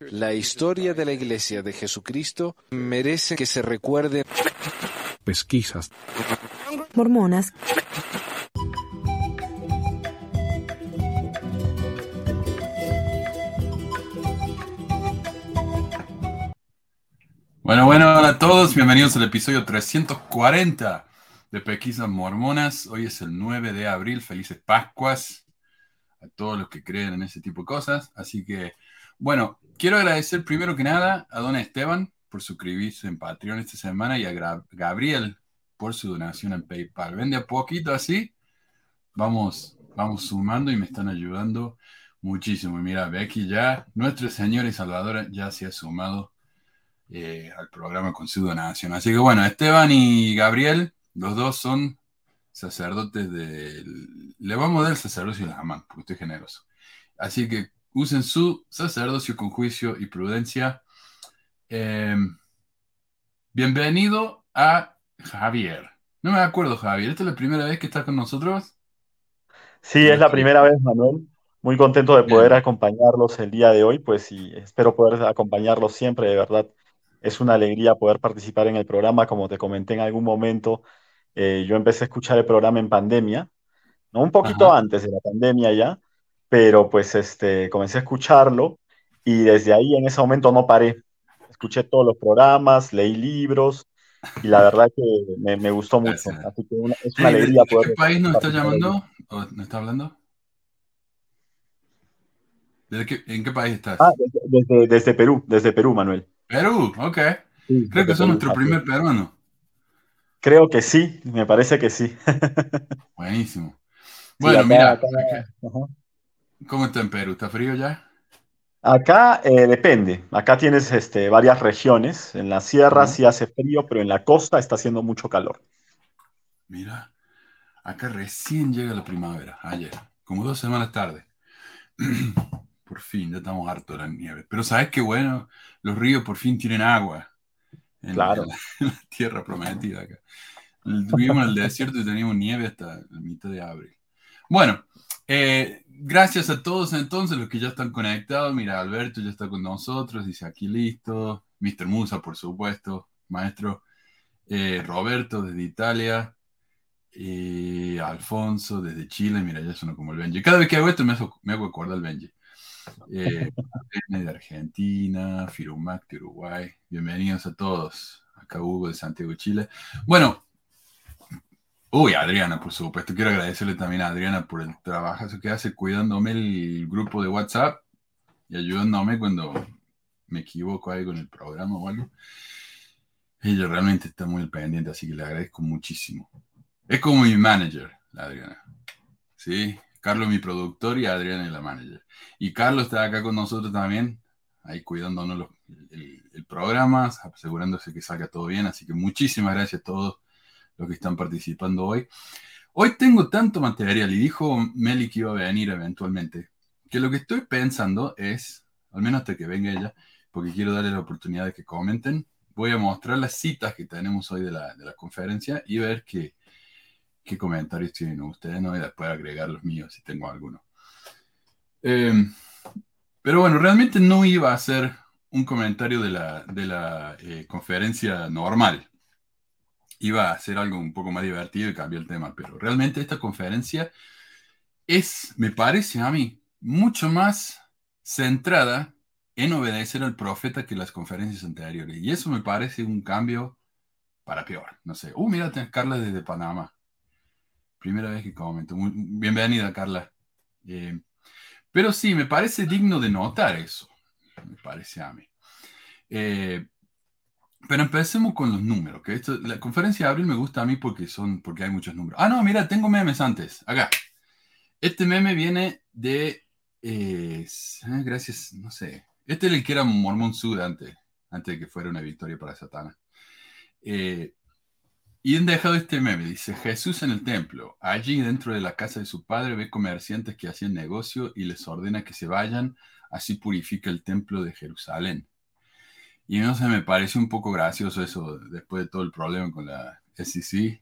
La historia de la Iglesia de Jesucristo merece que se recuerde. Pesquisas. Mormonas. Bueno, bueno, hola a todos, bienvenidos al episodio 340 de Pesquisas Mormonas. Hoy es el 9 de abril, felices Pascuas a todos los que creen en ese tipo de cosas. Así que, bueno, quiero agradecer primero que nada a don Esteban por suscribirse en Patreon esta semana y a Gabriel por su donación en PayPal. Vende a poquito así, vamos, vamos sumando y me están ayudando muchísimo. Mira, Becky ya, nuestro Señor y Salvador ya se ha sumado eh, al programa con su donación. Así que bueno, Esteban y Gabriel, los dos son sacerdotes del... Le vamos a dar el sacerdocio y la aman, porque estoy generoso. Así que usen su sacerdocio con juicio y prudencia. Em, bienvenido a Javier. No me acuerdo, Javier. ¿Esta es la primera vez que estás con nosotros? Sí, es la primera vez, Manuel. Muy contento de poder acompañarlos el día de hoy, pues y espero poder acompañarlos siempre, de verdad. Es una alegría poder participar en el programa, como te comenté en algún momento. Eh, yo empecé a escuchar el programa en pandemia, ¿no? Un poquito antes de la pandemia ya, pero pues este, comencé a escucharlo y desde ahí en ese momento no paré. Escuché todos los programas, leí libros y la verdad que me, gustó mucho. Así que es una alegría poder... ¿De qué país nos está llamando o nos está hablando? ¿En qué país estás? Ah, desde, desde, Perú, desde Perú, Manuel. Perú, ok. Creo que son nuestro primer peruano. Creo que sí, me parece que sí. Buenísimo. Bueno, mira, ¿cómo está en Perú? ¿Está frío ya? Acá eh, depende. Acá tienes este, varias regiones. En la sierra sí hace frío, pero en la costa está haciendo mucho calor. Mira, acá recién llega la primavera, ayer, como dos semanas tarde. por fin, ya estamos hartos de la nieve. Pero sabes qué bueno, los ríos por fin tienen agua en, claro. la, tierra prometida acá. Vivimos en el desierto y teníamos nieve hasta la mitad de abril. Bueno, eh, gracias a todos entonces los que ya están conectados. Mira, Alberto ya está con nosotros, dice aquí listo. Mr. Musa, por supuesto, maestro. Eh, Roberto desde Italia. Eh, Alfonso desde Chile. Mira, ya suena como el Benji. Cada vez que hago esto me hago, me hago acordar al Benji. Eh, de Argentina, Firumac de Uruguay. Bienvenidos a todos. Acá Hugo de Santiago, Chile. Bueno, uy, Adriana, por supuesto. Quiero agradecerle también a Adriana por el trabajo que hace cuidándome el grupo de WhatsApp y ayudándome cuando me equivoco ahí con el programa o algo. Ella realmente está muy pendiente, así que le agradezco muchísimo. Es como mi manager, Adriana. Sí, Carlos mi productor y Adriana la manager. Y Carlos está acá con nosotros también, ahí cuidándonos el, programa, asegurándose que salga todo bien. Así que muchísimas gracias a todos los que están participando hoy. Hoy tengo tanto material y dijo Meli que iba a venir eventualmente, que lo que estoy pensando es, al menos hasta que venga ella, porque quiero darle la oportunidad de que comenten, voy a mostrar las citas que tenemos hoy de la, de la conferencia y ver qué, qué comentarios tienen ustedes, ¿no? Y después agregar los míos si tengo alguno. Em, pero bueno, realmente no iba a ser un comentario de la, de la eh, conferencia normal. Iba a ser algo un poco más divertido y cambiar el tema, pero realmente esta conferencia es, me parece a mí, mucho más centrada en obedecer al profeta que las conferencias anteriores. Y eso me parece un cambio para peor. No sé. Uh, mira, Carla desde Panamá. Primera vez que comento. Muy, bienvenida, Carla. Eh, pero sí, me parece digno de notar eso. Me parece a mí. Eh, pero empecemos con los números. Que esto, la conferencia de abril me gusta a mí porque, son, porque hay muchos números. Ah, no, mira, tengo memes antes. Acá. Este meme viene de. Eh, gracias, no sé. Este es el que era Mormon Sud antes, antes de que fuera una victoria para Satana. Eh, y han dejado este meme, dice Jesús en el templo. Allí dentro de la casa de su padre ve comerciantes que hacían negocio y les ordena que se vayan, así purifica el templo de Jerusalén. Y no sé, me parece un poco gracioso eso después de todo el problema con la SEC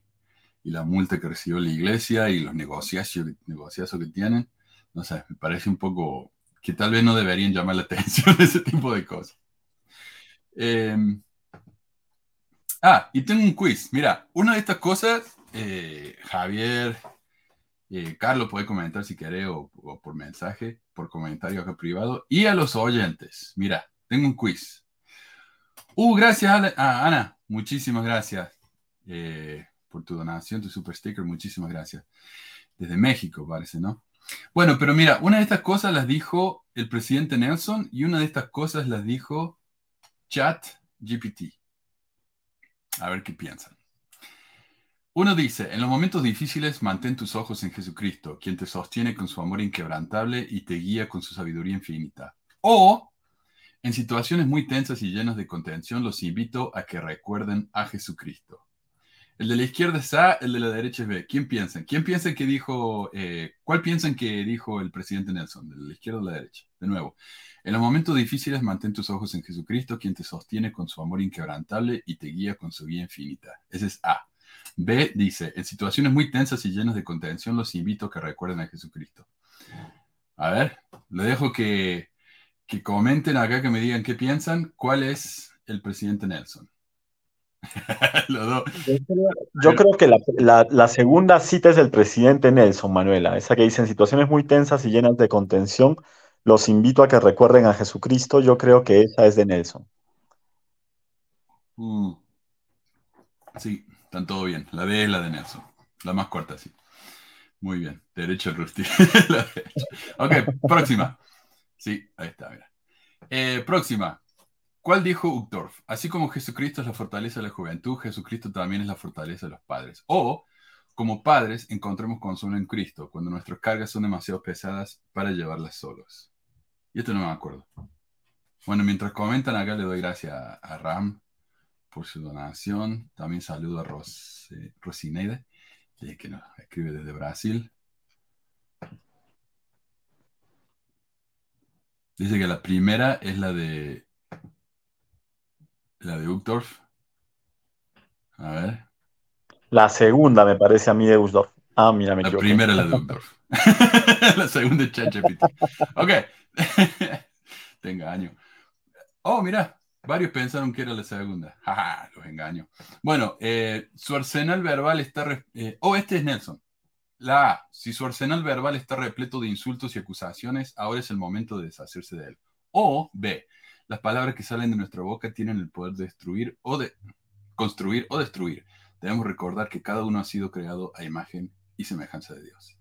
y la multa que recibió la iglesia y los negociazos, negociazos que tienen. No sé, me parece un poco que tal vez no deberían llamar la atención ese tipo de cosas. Em, ah, y tengo un quiz. Mira, una de estas cosas, eh, Javier, eh, Carlos puede comentar si quiere o, por mensaje, por comentario acá privado. Y a los oyentes, mira, tengo un quiz. Uh, gracias, ah, Ana. Muchísimas gracias eh, por tu donación, tu super sticker. Muchísimas gracias. Desde México, parece, ¿no? Bueno, pero mira, una de estas cosas las dijo el presidente Nelson y una de estas cosas las dijo Chat GPT. A ver qué piensan. Uno dice, en los momentos difíciles mantén tus ojos en Jesucristo, quien te sostiene con su amor inquebrantable y te guía con su sabiduría infinita. O, en situaciones muy tensas y llenas de contención, los invito a que recuerden a Jesucristo. El de la izquierda es A, el de la derecha es B. ¿Quién piensan? ¿Quién piensan que dijo, eh, cuál piensan que dijo el presidente Nelson? ¿De la izquierda o la derecha? De nuevo, en los momentos difíciles mantén tus ojos en Jesucristo, quien te sostiene con su amor inquebrantable y te guía con su guía infinita. Ese es A. B dice, en situaciones muy tensas y llenas de contención, los invito a que recuerden a Jesucristo. A ver, le dejo que, que comenten acá, que me digan qué piensan. ¿Cuál es el presidente Nelson? Yo creo que la, segunda cita es del presidente Nelson, Manuela, esa que dice en situaciones muy tensas y llenas de contención, los invito a que recuerden a Jesucristo, yo creo que esa es de Nelson. Mm. Sí, están todo bien. La D es la de Nelson, la más corta, sí. Muy bien, derecho al Rusty. ok, próxima. Sí, ahí está, mira. Eh, próxima. ¿Cuál dijo Uchtdorf? Así como Jesucristo es la fortaleza de la juventud, Jesucristo también es la fortaleza de los padres. O, como padres, encontremos consuelo en Cristo cuando nuestras cargas son demasiado pesadas para llevarlas solos. Y esto no me acuerdo. Bueno, mientras comentan acá, le doy gracias a, Ram por su donación. También saludo a Ros, Rosineide, que nos escribe desde Brasil. Dice que la primera es la de la de Uchtdorf. A ver. La segunda me parece a mí de Uchtdorf. Ah, mira, me La primera la de Uchtdorf. la segunda es ChatGPT. Ok. Te engaño. Oh, mira. Varios pensaron que era la segunda. Jaja, los engaño. Bueno, eh, su arsenal verbal está... Eh, oh, este es Nelson. La A. Si su arsenal verbal está repleto de insultos y acusaciones, ahora es el momento de deshacerse de él. O B. Las palabras que salen de nuestra boca tienen el poder de destruir o de construir o destruir. Debemos recordar que cada uno ha sido creado a imagen y semejanza de Dios.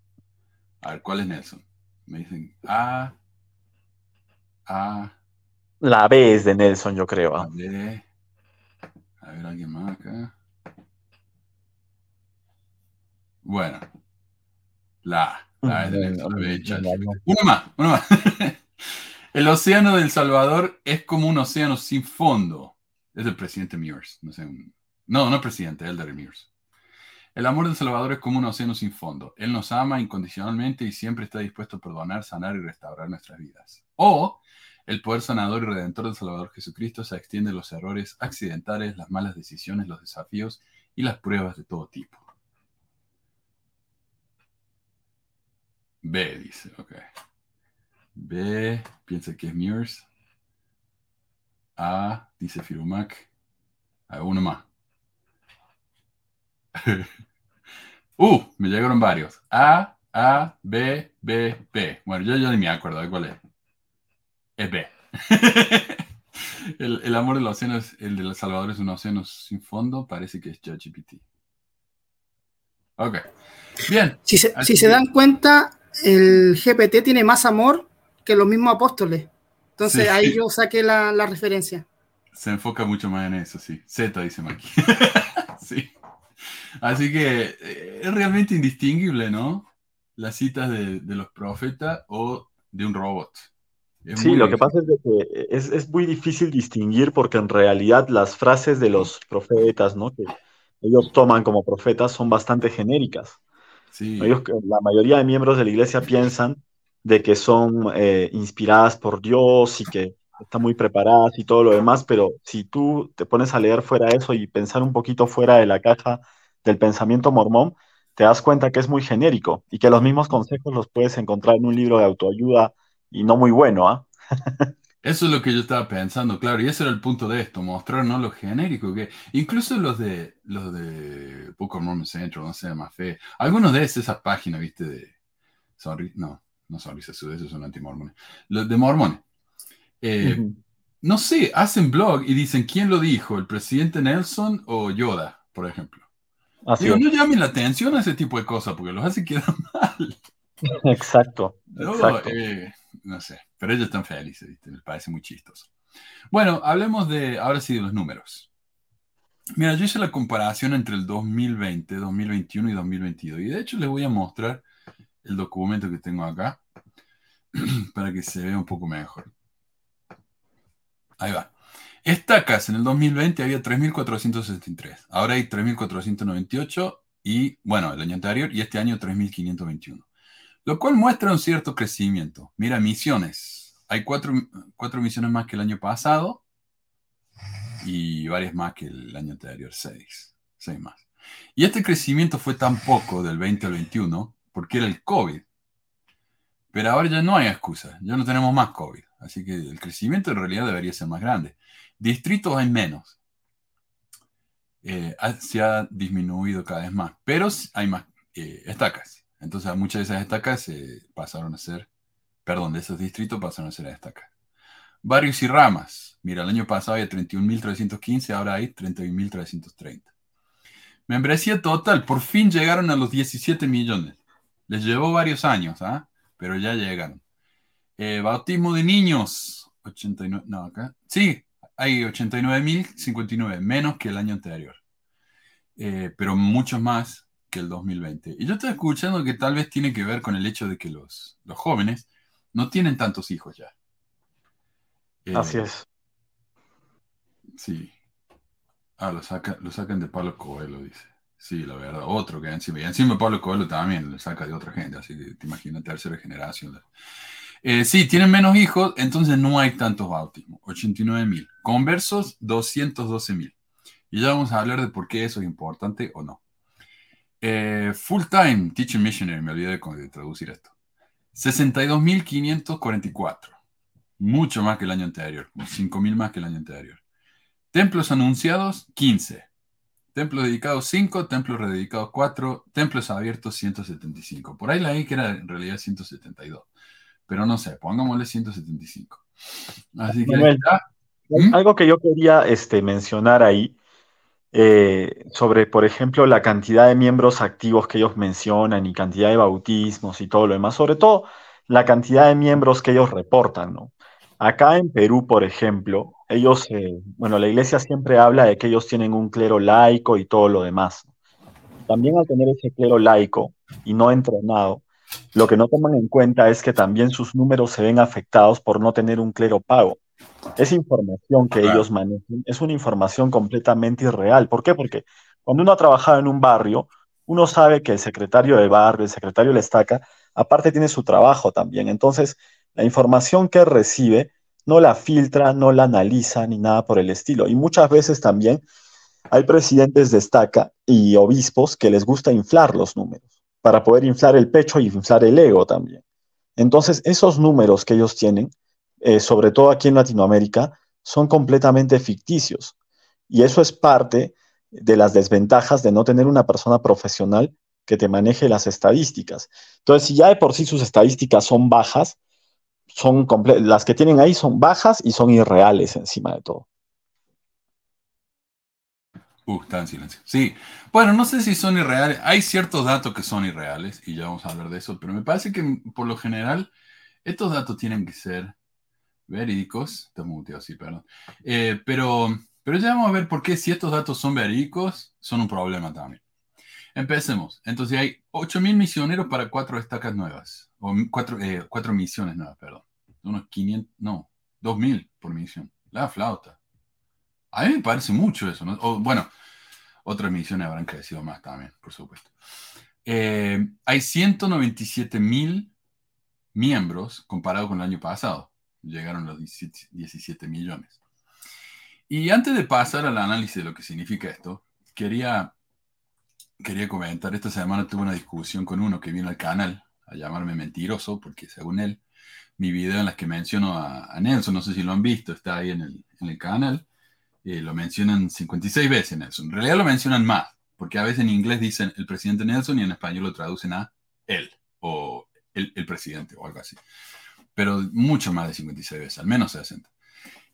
A ver, ¿cuál es Nelson? Me dicen A. A. La B es de Nelson, yo creo. A, B. A ver, alguien más acá. Bueno. La. La Nelson. Uno más, uno más. El océano del Salvador es como un océano sin fondo. Es el presidente Mears. No, sé, no, no presidente, Elder Mears. El amor del Salvador es como un océano sin fondo. Él nos ama incondicionalmente y siempre está dispuesto a perdonar, sanar y restaurar nuestras vidas. O el poder sanador y redentor del Salvador Jesucristo se extiende a los errores accidentales, las malas decisiones, los desafíos y las pruebas de todo tipo. B, dice, ok. B, piensa que es Mears. A, dice Firumac. A uno más. uh, me llegaron varios. A, A, B, B, B. Bueno, yo ya ni me acuerdo de cuál es. Es B. el, amor del océano, el de Salvador es un océano sin fondo, parece que es ChatGPT. Ok. Bien. Si si se dan cuenta, el GPT tiene más amor que los mismos apóstoles. Entonces ahí yo saqué la, referencia. Se enfoca mucho más en eso, sí. Z dice Maki. sí. Así que eh, es realmente indistinguible, ¿no? Las citas de, los profetas o de un robot. sí, lo que pasa es que es, es, muy difícil distinguir porque en realidad las frases de los profetas, ¿no? Que ellos toman como profetas son bastante genéricas. Ellos, la mayoría de miembros de la iglesia piensan de que son eh, inspiradas por Dios y que están muy preparadas y todo lo demás, pero si tú te pones a leer fuera eso y pensar un poquito fuera de la caja del pensamiento mormón, te das cuenta que es muy genérico y que los mismos consejos los puedes encontrar en un libro de autoayuda y no muy bueno, ¿ah? Eso es lo que yo estaba pensando, claro, y ese era el punto de esto, mostrar no lo genérico, que incluso los de los de Book of Mormon Central, no sé, más fe, algunos de esas páginas, viste, de sorry, no, no Sonrisa Sud, esos son antimormones, los de mormones. Eh, no sé, hacen blog y dicen quién lo dijo, el presidente Nelson o Yoda, por ejemplo. Digo, no llamen la atención a ese tipo de cosas porque los hace quedar mal. Exacto. Eh, no sé, pero ellos están felices, ¿viste? me parece muy chistoso. Bueno, hablemos de, ahora sí, de los números. Mira, yo hice la comparación entre el 2020, 2021 y 2022. Y de hecho les voy a mostrar el documento que tengo acá para que se vea un poco mejor. Ahí va. Estacas en el 2020 había 3.473. Ahora hay 3.498 y, bueno, el año anterior y este año 3.521 lo cual muestra un cierto crecimiento. Mira, misiones. Hay cuatro, misiones más que el año pasado y varias más que el año anterior, seis, seis más. Y este crecimiento fue tan poco del 20 al 21 porque era el COVID. Pero ahora ya no hay excusa, ya no tenemos más COVID. Así que el crecimiento en realidad debería ser más grande. Distritos hay menos. Eh, se ha disminuido cada vez más, pero hay más eh, estacas. Entonces muchas de esas estacas pasaron a ser, perdón, de esos distritos pasaron a ser estacas. Barrios y ramas. Mira, el año pasado había 31.315, ahora hay 31.330. Membresía total, por fin llegaron a los 17 millones. Les llevó varios años, ¿ah? Pero ya llegaron. Eh, bautismo de niños, 89, no, acá. Sí, hay 89.059, menos que el año anterior. Eh, pero muchos más que el 2020. Y yo estoy escuchando que tal vez tiene que ver con el hecho de que los, los jóvenes no tienen tantos hijos ya. Eh, Así es. Sí. Ah, lo, saca, lo sacan de Pablo Coelho, dice. Sí, la verdad. Otro que encima. Y encima Pablo Coelho también lo saca de otra gente, así que te imaginas, tercera generación. Eh, sí, tienen menos hijos, entonces no hay tantos bautismos. 89 mil. Conversos, 212 mil. Y ya vamos a hablar de por qué eso es importante o no. Eh, full time teaching missionary, me olvidé de, traducir esto. 62.544. Mucho más que el año anterior, 5.000 más que el año anterior. Templos anunciados, 15. Templos dedicados, 5. Templos rededicados, 4. Templos abiertos, 175. Por ahí la I que era en realidad 172. Pero no sé, pongámosle 175. Así que ¿Mm? Algo que yo quería este, mencionar ahí eh, sobre, por ejemplo, la cantidad de miembros activos que ellos mencionan y cantidad de bautismos y todo lo demás, sobre todo la cantidad de miembros que ellos reportan, ¿no? Acá en Perú, por ejemplo, ellos, eh, bueno, la iglesia siempre habla de que ellos tienen un clero laico y todo lo demás. También al tener ese clero laico y no entrenado, lo que no toman en cuenta es que también sus números se ven afectados por no tener un clero pago. Esa información que ellos manejan es una información completamente irreal. ¿Por qué? Porque cuando uno ha trabajado en un barrio, uno sabe que el secretario de barrio, el secretario de la estaca, aparte tiene su trabajo también. Entonces, la información que recibe no la filtra, no la analiza ni nada por el estilo. Y muchas veces también hay presidentes de estaca y obispos que les gusta inflar los números para poder inflar el pecho y inflar el ego también. Entonces, esos números que ellos tienen eh, sobre todo aquí en Latinoamérica, son completamente ficticios. Y eso es parte de las desventajas de no tener una persona profesional que te maneje las estadísticas. Entonces, si ya de por sí sus estadísticas son bajas, son las que tienen ahí son bajas y son irreales encima de todo. Uh, está en silencio. Sí, bueno, no sé si son irreales. Hay ciertos datos que son irreales y ya vamos a hablar de eso, pero me parece que por lo general estos datos tienen que ser verídicos, está muteado, sí, perdón. Eh, pero, pero ya vamos a ver por qué si estos datos son verídicos, son un problema también. Empecemos. Entonces hay 8.000 misioneros para cuatro estacas nuevas, o cuatro, eh, cuatro misiones nuevas, perdón. Unos 500, no, 2.000 por misión. La flauta. A mí me parece mucho eso, ¿no? Bueno, otras misiones habrán crecido más también, por supuesto. Eh, hay 197.000 miembros comparado con el año pasado llegaron los 17, millones. Y antes de pasar al análisis de lo que significa esto, quería, quería comentar, esta semana tuve una discusión con uno que vino al canal a llamarme mentiroso, porque según él, mi video en las que menciono a, Nelson, no sé si lo han visto, está ahí en el, en el canal. Eh, lo mencionan 56 veces Nelson. En realidad lo mencionan más, porque a veces en inglés dicen el presidente Nelson y en español lo traducen a él o el, el presidente o algo así. Pero mucho más de 56 veces, al menos 60.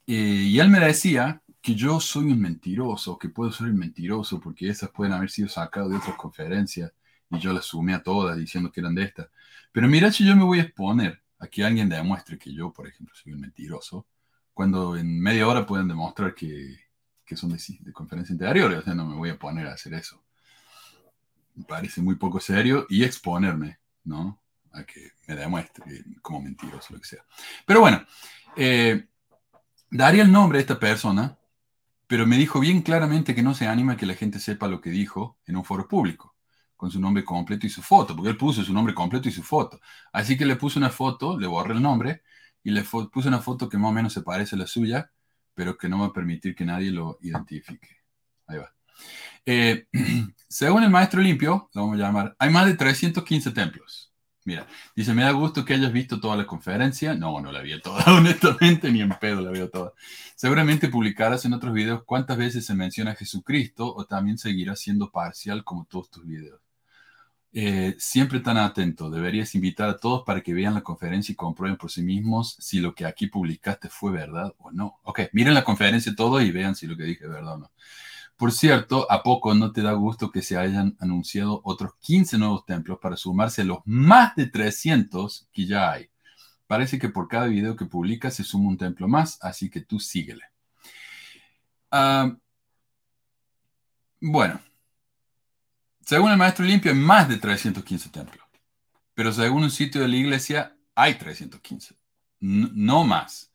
Eh, y él me decía que yo soy un mentiroso, que puedo ser un mentiroso porque esas pueden haber sido sacadas de otras conferencias y yo las sumé a todas diciendo que eran de estas. Pero mira si yo me voy a exponer a que alguien demuestre que yo, por ejemplo, soy un mentiroso, cuando en media hora pueden demostrar que, que son de, de conferencias anteriores, o sea, no me voy a poner a hacer eso. Me parece muy poco serio y exponerme, ¿no? A que me demuestre como mentiroso, lo que sea. Pero bueno, eh, daría el nombre de esta persona pero me dijo bien claramente que no se anima a que la gente sepa lo que dijo en un foro público, con su nombre completo y su foto, porque él puso su nombre completo y su foto. Así que le puse una foto, le borré el nombre y le puse una foto que más o menos se parece a la suya, pero que no va a permitir que nadie lo identifique. Ahí va. Eh, según el maestro limpio, lo vamos a llamar, hay más de 315 templos. Mira, dice, me da gusto que hayas visto toda la conferencia. No, no la vi toda, honestamente, ni en pedo la veo toda. Seguramente publicarás en otros videos cuántas veces se menciona Jesucristo o también seguirás siendo parcial como todos tus videos. Eh, siempre tan atento, deberías invitar a todos para que vean la conferencia y comprueben por sí mismos si lo que aquí publicaste fue verdad o no. Ok, miren la conferencia todo y vean si lo que dije es verdad o no. Por cierto, ¿a poco no te da gusto que se hayan anunciado otros 15 nuevos templos para sumarse a los más de 300 que ya hay? Parece que por cada video que publicas se suma un templo más, así que tú síguele. Ah, bueno, según el maestro limpio hay más de 315 templos, pero según un sitio de la iglesia hay 315, no más.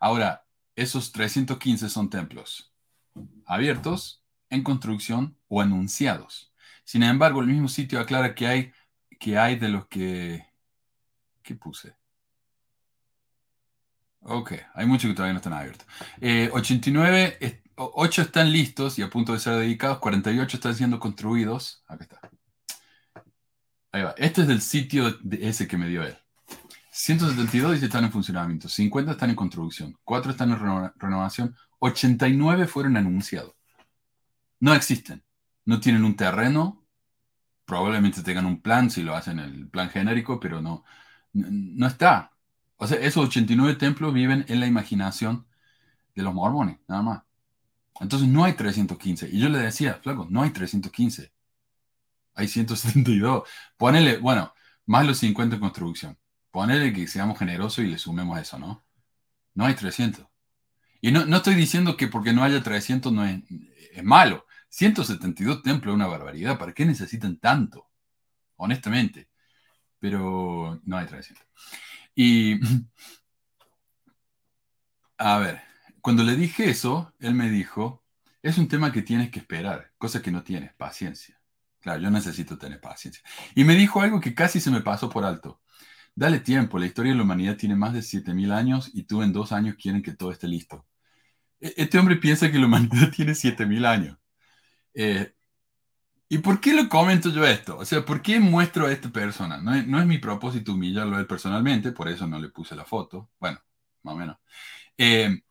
Ahora, esos 315 son templos abiertos en construcción o anunciados. Sin embargo, el mismo sitio aclara que hay, que hay de los que... ¿Qué puse? Ok, hay muchos que todavía no están abiertos. 89, 8 están listos y a punto de ser dedicados, 48 están siendo construidos. Acá está. Ahí va. Este es del sitio de ese que me dio él. 172 dice están en funcionamiento, 50 están en construcción, 4 están en renovación, 89 fueron anunciados no existen. No tienen un terreno, probablemente tengan un plan si lo hacen el plan genérico, pero no, no está. O sea, esos 89 templos viven en la imaginación de los mormones, nada más. Entonces no hay 315. Y yo le decía, flaco, no hay 315. Hay 172. Ponele, bueno, más los 50 en construcción. Ponele que seamos generosos y le sumemos eso, ¿no? No hay 300. Y no, no estoy diciendo que porque no haya 300 no es, es malo. 172 templos es una barbaridad. ¿Para qué necesitan tanto? Honestamente. Pero no hay 300. Y, a ver, cuando le dije eso, él me dijo, es un tema que tienes que esperar, cosa que no tienes, paciencia. Claro, yo necesito tener paciencia. Y me dijo algo que casi se me pasó por alto. Dale tiempo, la historia de la humanidad tiene más de 7.000 años y tú en dos años quieren que todo esté listo. E-, este hombre piensa que la humanidad tiene 7.000 años. Eh, ¿Y por qué lo comento yo esto? O sea, ¿por qué muestro a esta persona? No es, no es mi propósito humillarlo él personalmente, por eso no le puse la foto. Bueno, más o menos. Eh,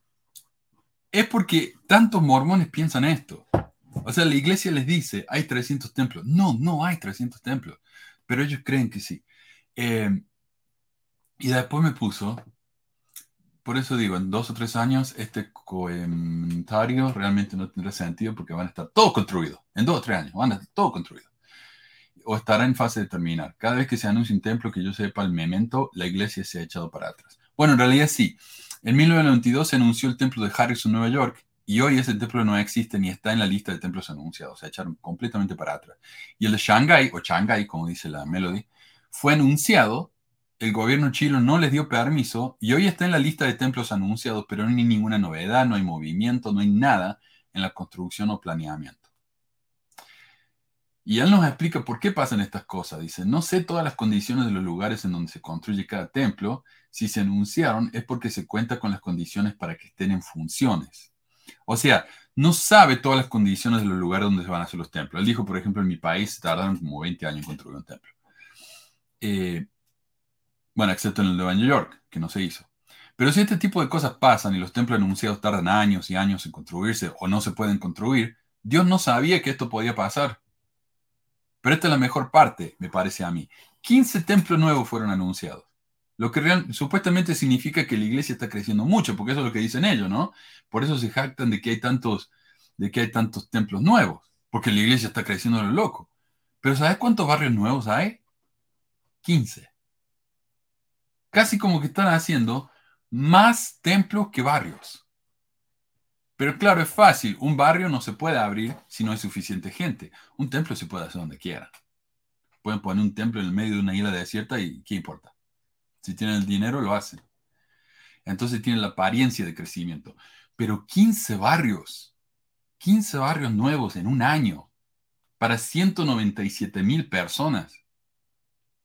es porque tantos mormones piensan esto. O sea, la iglesia les dice, hay 300 templos. No, no hay 300 templos. Pero ellos creen que sí. Eh, y después me puso, por eso digo, en dos o tres años este comentario realmente no tendrá sentido porque van a estar todos construidos. En dos o tres años van a estar todos construidos. O estará en fase de terminar. Cada vez que se anuncia un templo que yo sepa el memento, la iglesia se ha echado para atrás. Bueno, en realidad sí. En 1992 se anunció el templo de Harrison, Nueva York, y hoy ese templo no existe ni está en la lista de templos anunciados. Se echaron completamente para atrás. Y el de Shanghai, o Shanghai, como dice la Melody, fue anunciado el gobierno chino no les dio permiso y hoy está en la lista de templos anunciados, pero no hay ninguna novedad, no hay movimiento, no hay nada en la construcción o planeamiento. Y él nos explica por qué pasan estas cosas. Dice, no sé todas las condiciones de los lugares en donde se construye cada templo. Si se anunciaron es porque se cuenta con las condiciones para que estén en funciones. O sea, no sabe todas las condiciones de los lugares donde se van a hacer los templos. Él dijo, por ejemplo, en mi país tardaron como 20 años en construir un templo. Eh, Bueno, excepto en el de Nueva York, que no se hizo. Pero si este tipo de cosas pasan y los templos anunciados tardan años y años en construirse o no se pueden construir, Dios no sabía que esto podía pasar. Pero esta es la mejor parte, me parece a mí. 15 templos nuevos fueron anunciados. Lo que supuestamente significa que la iglesia está creciendo mucho, porque eso es lo que dicen ellos, ¿no? Por eso se jactan de que hay tantos, de que hay tantos templos nuevos, porque la iglesia está creciendo lo loco. Pero ¿sabes cuántos barrios nuevos hay? 15. Casi como que están haciendo más templos que barrios. Pero claro, es fácil. Un barrio no se puede abrir si no hay suficiente gente. Un templo se puede hacer donde quiera. Pueden poner un templo en el medio de una isla desierta y ¿qué importa? Si tienen el dinero, lo hacen. Entonces tienen la apariencia de crecimiento. Pero 15 barrios, 15 barrios nuevos en un año para 197 mil personas.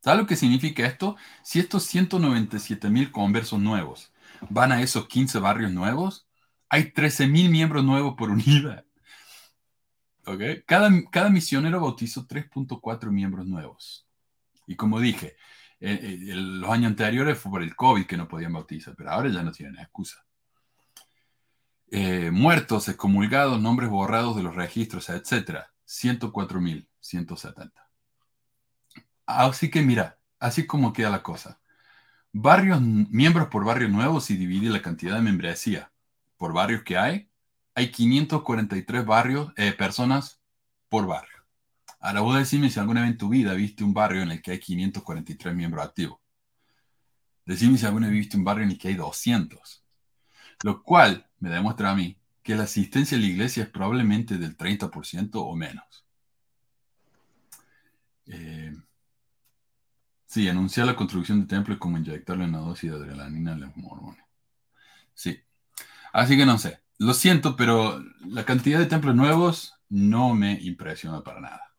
¿Sabe lo que significa esto? Si estos 197 mil conversos nuevos van a esos 15 barrios nuevos, hay 13.000 miembros nuevos por unidad. ¿Okay? Cada, cada misionero bautizó 3.4 miembros nuevos. Y como dije, eh, eh, los años anteriores fue por el COVID que no podían bautizar, pero ahora ya no tienen excusa. Eh, muertos, excomulgados, nombres borrados de los registros, etc. 104.170. Así que mira, así como queda la cosa. Barrios, miembros por barrio nuevos y divide la cantidad de membresía por barrios que hay, hay 543 barrios, eh, personas por barrio. Ahora vos decime si alguna vez en tu vida viste un barrio en el que hay 543 miembros activos. Decime si alguna vez viste un barrio en el que hay 200. Lo cual me demuestra a mí que la asistencia a la iglesia es probablemente del 30% o menos. Eh, sí, anunciar la construcción de templos como inyectarle una dosis de adrenalina a los mormones. Sí, Así que no sé. Lo siento, pero la cantidad de templos nuevos no me impresiona para nada.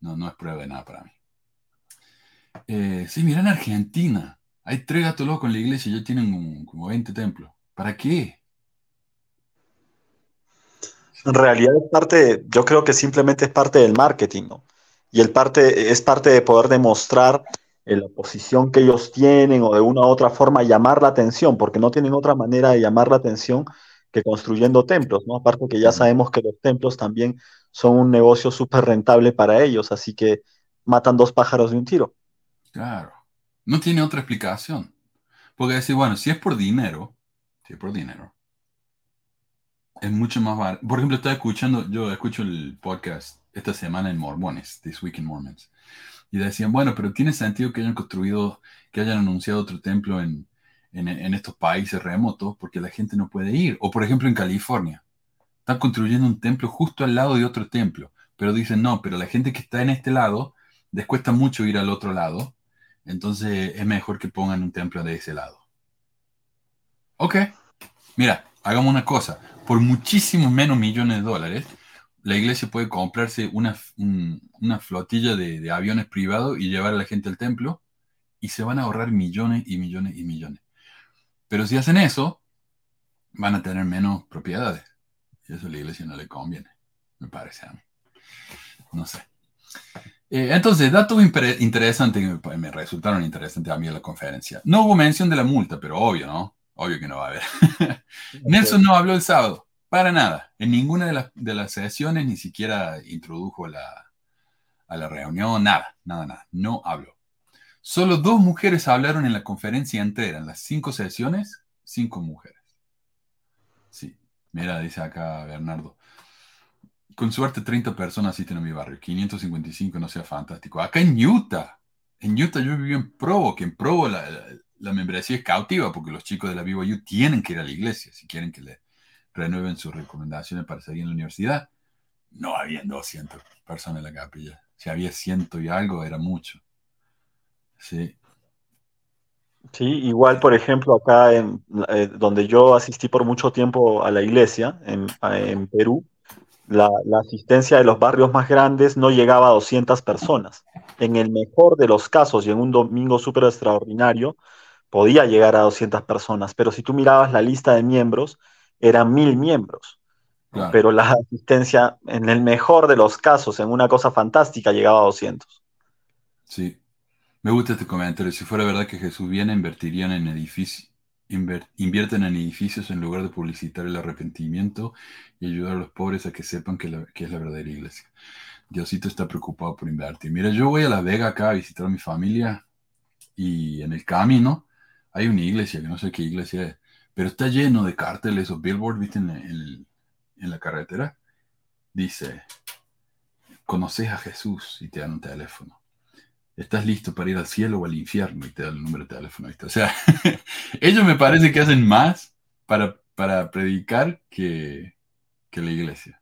No, no es prueba de nada para mí. Eh, sí, mira en Argentina. Hay tres gatos locos en la iglesia y ya tienen como, 20 templos. ¿Para qué? En realidad es parte, yo creo que simplemente es parte del marketing, ¿no? Y el parte, es parte de poder demostrar la posición que ellos tienen o de una u otra forma llamar la atención, porque no tienen otra manera de llamar la atención que construyendo templos, ¿no? Aparte que ya sabemos que los templos también son un negocio súper rentable para ellos, así que matan dos pájaros de un tiro. Claro, no tiene otra explicación. Porque decir, bueno, si es por dinero, si es por dinero, es mucho más barato. Por ejemplo, estaba escuchando, yo escucho el podcast esta semana en Mormones, This Week in Mormons. Y decían, bueno, pero tiene sentido que hayan construido, que hayan anunciado otro templo en, estos países remotos porque la gente no puede ir. O por ejemplo en California. Están construyendo un templo justo al lado de otro templo. Pero dicen, no, pero la gente que está en este lado les cuesta mucho ir al otro lado. Entonces es mejor que pongan un templo de ese lado. Ok. Mira, hagamos una cosa. Por muchísimos menos millones de dólares, la iglesia puede comprarse una, una flotilla de, aviones privados y llevar a la gente al templo y se van a ahorrar millones y millones y millones. Pero si hacen eso, van a tener menos propiedades. Y eso a la iglesia no le conviene, me parece a mí. No sé. Eh, entonces, datos interesantes me, me resultaron interesantes a mí en la conferencia. No hubo mención de la multa, pero obvio, ¿no? Obvio que no va a haber. Nelson no habló el sábado. Para nada. En ninguna de, las sesiones ni siquiera introdujo la, a la reunión, nada, nada, nada. No habló. Solo dos mujeres hablaron en la conferencia entera, en las cinco sesiones, cinco mujeres. Sí, mira, dice acá Bernardo. Con suerte 30 personas asisten a mi barrio, 555 no sea fantástico. Acá en Utah, en Utah yo viví en Provo, que en Provo la, la, membresía es cautiva porque los chicos de la BYU tienen que ir a la iglesia si quieren que le, renueven sus recomendaciones para seguir en la universidad. No había 200 personas en la capilla. Si había ciento y algo, era mucho. Sí. Sí, igual, por ejemplo, acá en eh, donde yo asistí por mucho tiempo a la iglesia, en, en Perú, la, la, asistencia de los barrios más grandes no llegaba a 200 personas. En el mejor de los casos, y en un domingo súper extraordinario, podía llegar a 200 personas, pero si tú mirabas la lista de miembros, eran mil miembros. Pero la asistencia, en el mejor de los casos, en una cosa fantástica, llegaba a 200. Sí. Me gusta este comentario. Si fuera verdad que Jesús viene, invertirían en edificios, invierten en edificios en lugar de publicitar el arrepentimiento y ayudar a los pobres a que sepan que, es la verdadera iglesia. Diosito está preocupado por invertir. Mira, yo voy a La Vega acá a visitar a mi familia y en el camino hay una iglesia, que no sé qué iglesia es, pero está lleno de carteles o billboards, ¿viste? En, en la carretera. Dice, conoces a Jesús y te dan un teléfono estás listo para ir al cielo o al infierno y te da el número de teléfono. O sea, ellos me parece que hacen más para, para predicar que, que la iglesia.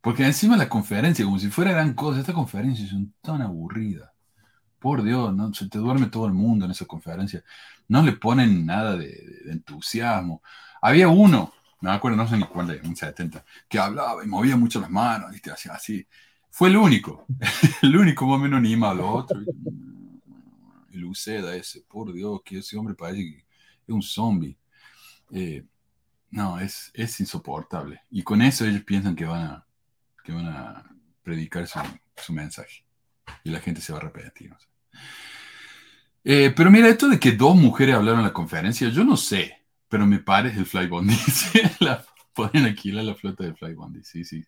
Porque encima la conferencia, como si fuera gran cosa, esta conferencia es tan aburrida. Por Dios, ¿no? se te duerme todo el mundo en esa conferencia. No le ponen nada de, entusiasmo. Había uno, me acuerdo, no sé ni cuál de un 70, que hablaba y movía mucho las manos, ¿viste? Así. Fue el único, el único más o menos anima a los. El Uceda ese, por Dios, que ese hombre parece que es un zombie. Eh, no, es, es insoportable. Y con eso ellos piensan que van a, que van a predicar su, su mensaje. Y la gente se va a repetir. Eh, pero mira, esto de que dos mujeres hablaron en la conferencia, yo no sé, pero me parece el Flybondi. la, ponen aquí la flota del Flybondi, sí, sí.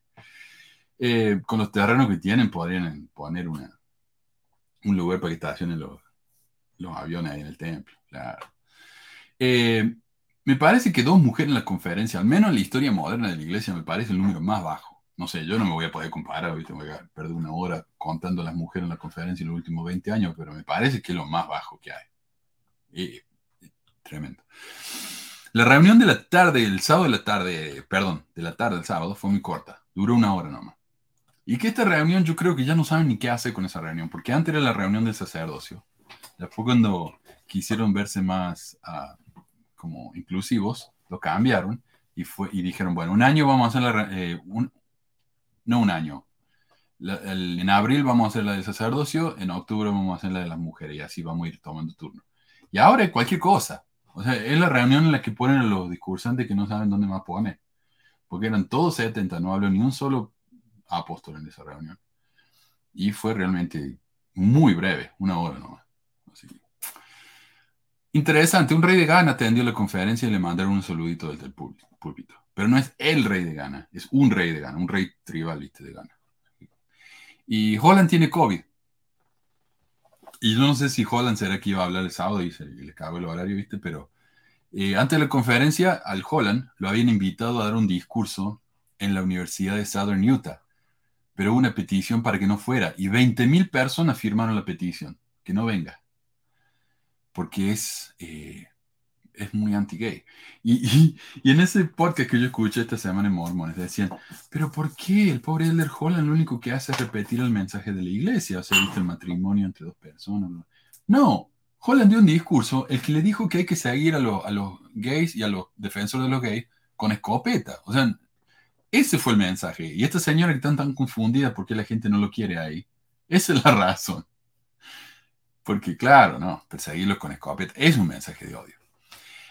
Eh, con los terrenos que tienen podrían poner una, un lugar para que estacionen los, los aviones ahí en el templo. Eh, me parece que dos mujeres en la conferencia, al menos en la historia moderna de la iglesia, me parece el número más bajo. No sé, yo no me voy a poder comparar, ¿viste? voy a perder una hora contando las mujeres en la conferencia en los últimos 20 años, pero me parece que es lo más bajo que hay. Y, tremendo. La reunión de la tarde, el sábado de la tarde, perdón, de la tarde del sábado fue muy corta, duró una hora nomás. Y que esta reunión yo creo que ya no saben ni qué hacer con esa reunión, porque antes era la reunión del sacerdocio. Después cuando quisieron verse más ah, como inclusivos, lo cambiaron y, fue, y dijeron, bueno, un año vamos a hacer la... Eh, no un año. en abril vamos a hacer la del sacerdocio, en octubre vamos a hacer la de las mujeres y así vamos a ir tomando turno. Y ahora es cualquier cosa. O sea, es la reunión en la que ponen los discursantes que no saben dónde más poner. Porque eran todos 70, no hablo ni un solo apóstol en esa reunión. Y fue realmente muy breve, una hora nomás. Interesante, un rey de Ghana atendió la conferencia y le mandaron un saludito desde el púlpito. Pero no es el rey de Ghana, es un rey de Ghana, un rey tribal de Ghana. Y Holland tiene COVID. Y yo no sé si Holland será que a hablar el sábado y, se, le cagó el horario, ¿viste? Pero eh, antes de la conferencia, al Holland lo habían invitado a dar un discurso en la Universidad de Southern Utah pero hubo una petición para que no fuera y 20.000 personas firmaron la petición, que no venga, porque es, eh, es muy anti-gay. Y, en ese podcast que yo escuché esta semana en Mormones decían, pero ¿por qué el pobre Elder Holland lo único que hace es repetir el mensaje de la iglesia? O sea, viste el matrimonio entre dos personas. No, Holland dio un discurso, el que le dijo que hay que seguir a, a los gays y a los defensores de los gays con escopeta. O sea, ese fue el mensaje. Y esta señora que está tan confundida porque la gente no lo quiere ahí, esa es la razón. Porque claro, no, perseguirlos con escopeta es un mensaje de odio.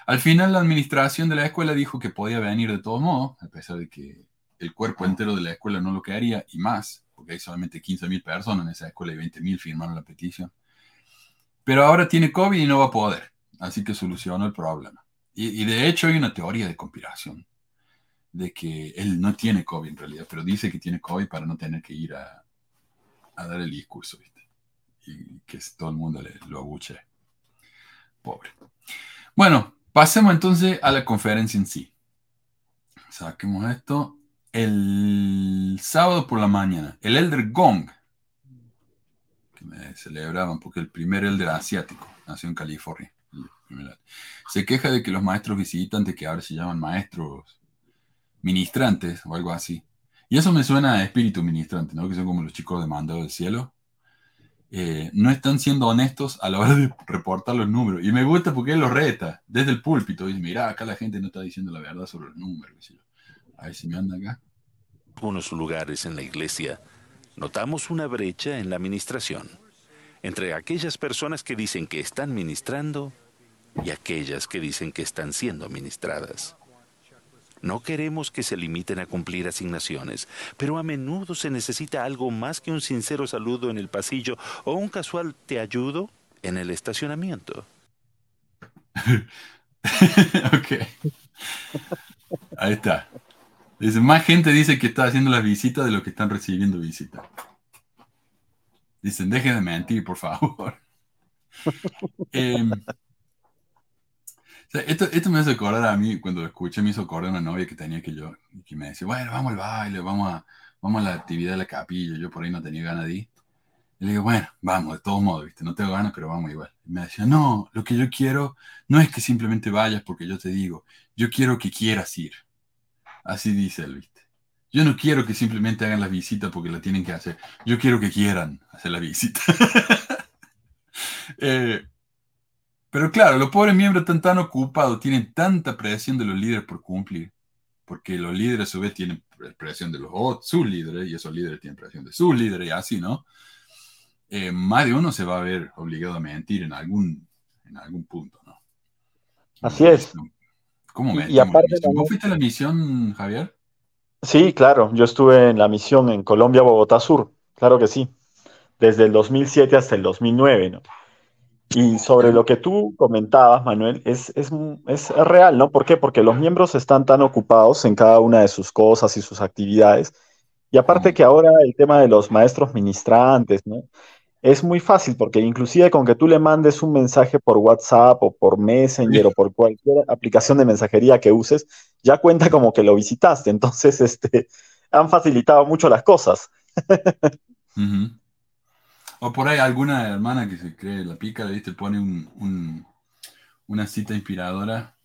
Al final la administración de la escuela dijo que podía venir de todos modos, a pesar de que el cuerpo entero de la escuela no lo quedaría y más, porque hay solamente 15.000 personas en esa escuela y 20.000 firmaron la petición. Pero ahora tiene COVID y no va a poder, así que solucionó el problema. y de hecho hay una teoría de conspiración de que él no tiene COVID en realidad, pero dice que tiene COVID para no tener que ir a, dar el discurso, ¿viste? Y que todo el mundo le, lo abuche. Pobre. Bueno, pasemos entonces a la conferencia en sí. Saquemos esto. El sábado por la mañana, el Elder Gong, que me celebraban porque el primer Elder asiático nació en California. Se queja de que los maestros visitantes, que ahora se llaman maestros ministrantes o algo así. Y eso me suena a espíritu ministrante, ¿no? Que son como los chicos de mando del cielo. Eh, no están siendo honestos a la hora de reportar los números. Y me gusta porque él los reta desde el púlpito. Dice, mira, acá la gente no está diciendo la verdad sobre los números. A ver si me anda acá. En algunos lugares en la iglesia notamos una brecha en la administración entre aquellas personas que dicen que están ministrando y aquellas que dicen que están siendo ministradas. No queremos que se limiten a cumplir asignaciones, pero a menudo se necesita algo más que un sincero saludo en el pasillo o un casual te ayudo en el estacionamiento. ok. Ahí está. Dice, más gente dice que está haciendo las visitas de lo que están recibiendo visitas. Dicen, dejen de mentir, por favor. Em, esto, esto, me hace acordar a mí, cuando escuché, me hizo acordar a una novia que tenía que yo, que me decía, bueno, vamos al baile, vamos a, vamos a la actividad de la capilla. Yo por ahí no tenía ganas de ir. Y le digo, bueno, vamos, de todos modos, ¿viste? No tengo ganas, pero vamos igual. Y me decía, no, lo que yo quiero no es que simplemente vayas porque yo te digo, yo quiero que quieras ir. Así dice él, ¿viste? Yo no quiero que simplemente hagan la visita porque la tienen que hacer. Yo quiero que quieran hacer la visita. eh, pero claro, los pobres miembros están tan ocupados, tienen tanta presión de los líderes por cumplir, porque los líderes a su vez tienen presión de los sus líderes y esos líderes tienen presión de sus líderes y así, ¿no? Eh, más de uno se va a ver obligado a mentir en algún, en algún punto, ¿no? Así es. ¿Cómo me y, aparte ¿Vos fuiste a la misión, Javier? Sí, claro, yo estuve en la misión en Colombia, Bogotá Sur, claro que sí, desde el 2007 hasta el 2009, ¿no? Y sobre lo que tú comentabas, Manuel, es, es, es, real, ¿no? ¿Por qué? Porque los miembros están tan ocupados en cada una de sus cosas y sus actividades. Y aparte que ahora el tema de los maestros ministrantes, ¿no? Es muy fácil porque inclusive con que tú le mandes un mensaje por WhatsApp o por Messenger o por cualquier aplicación de mensajería que uses, ya cuenta como que lo visitaste. Entonces, este, han facilitado mucho las cosas. O por ahí alguna hermana que se cree la pica, ¿viste? Pone un, una cita inspiradora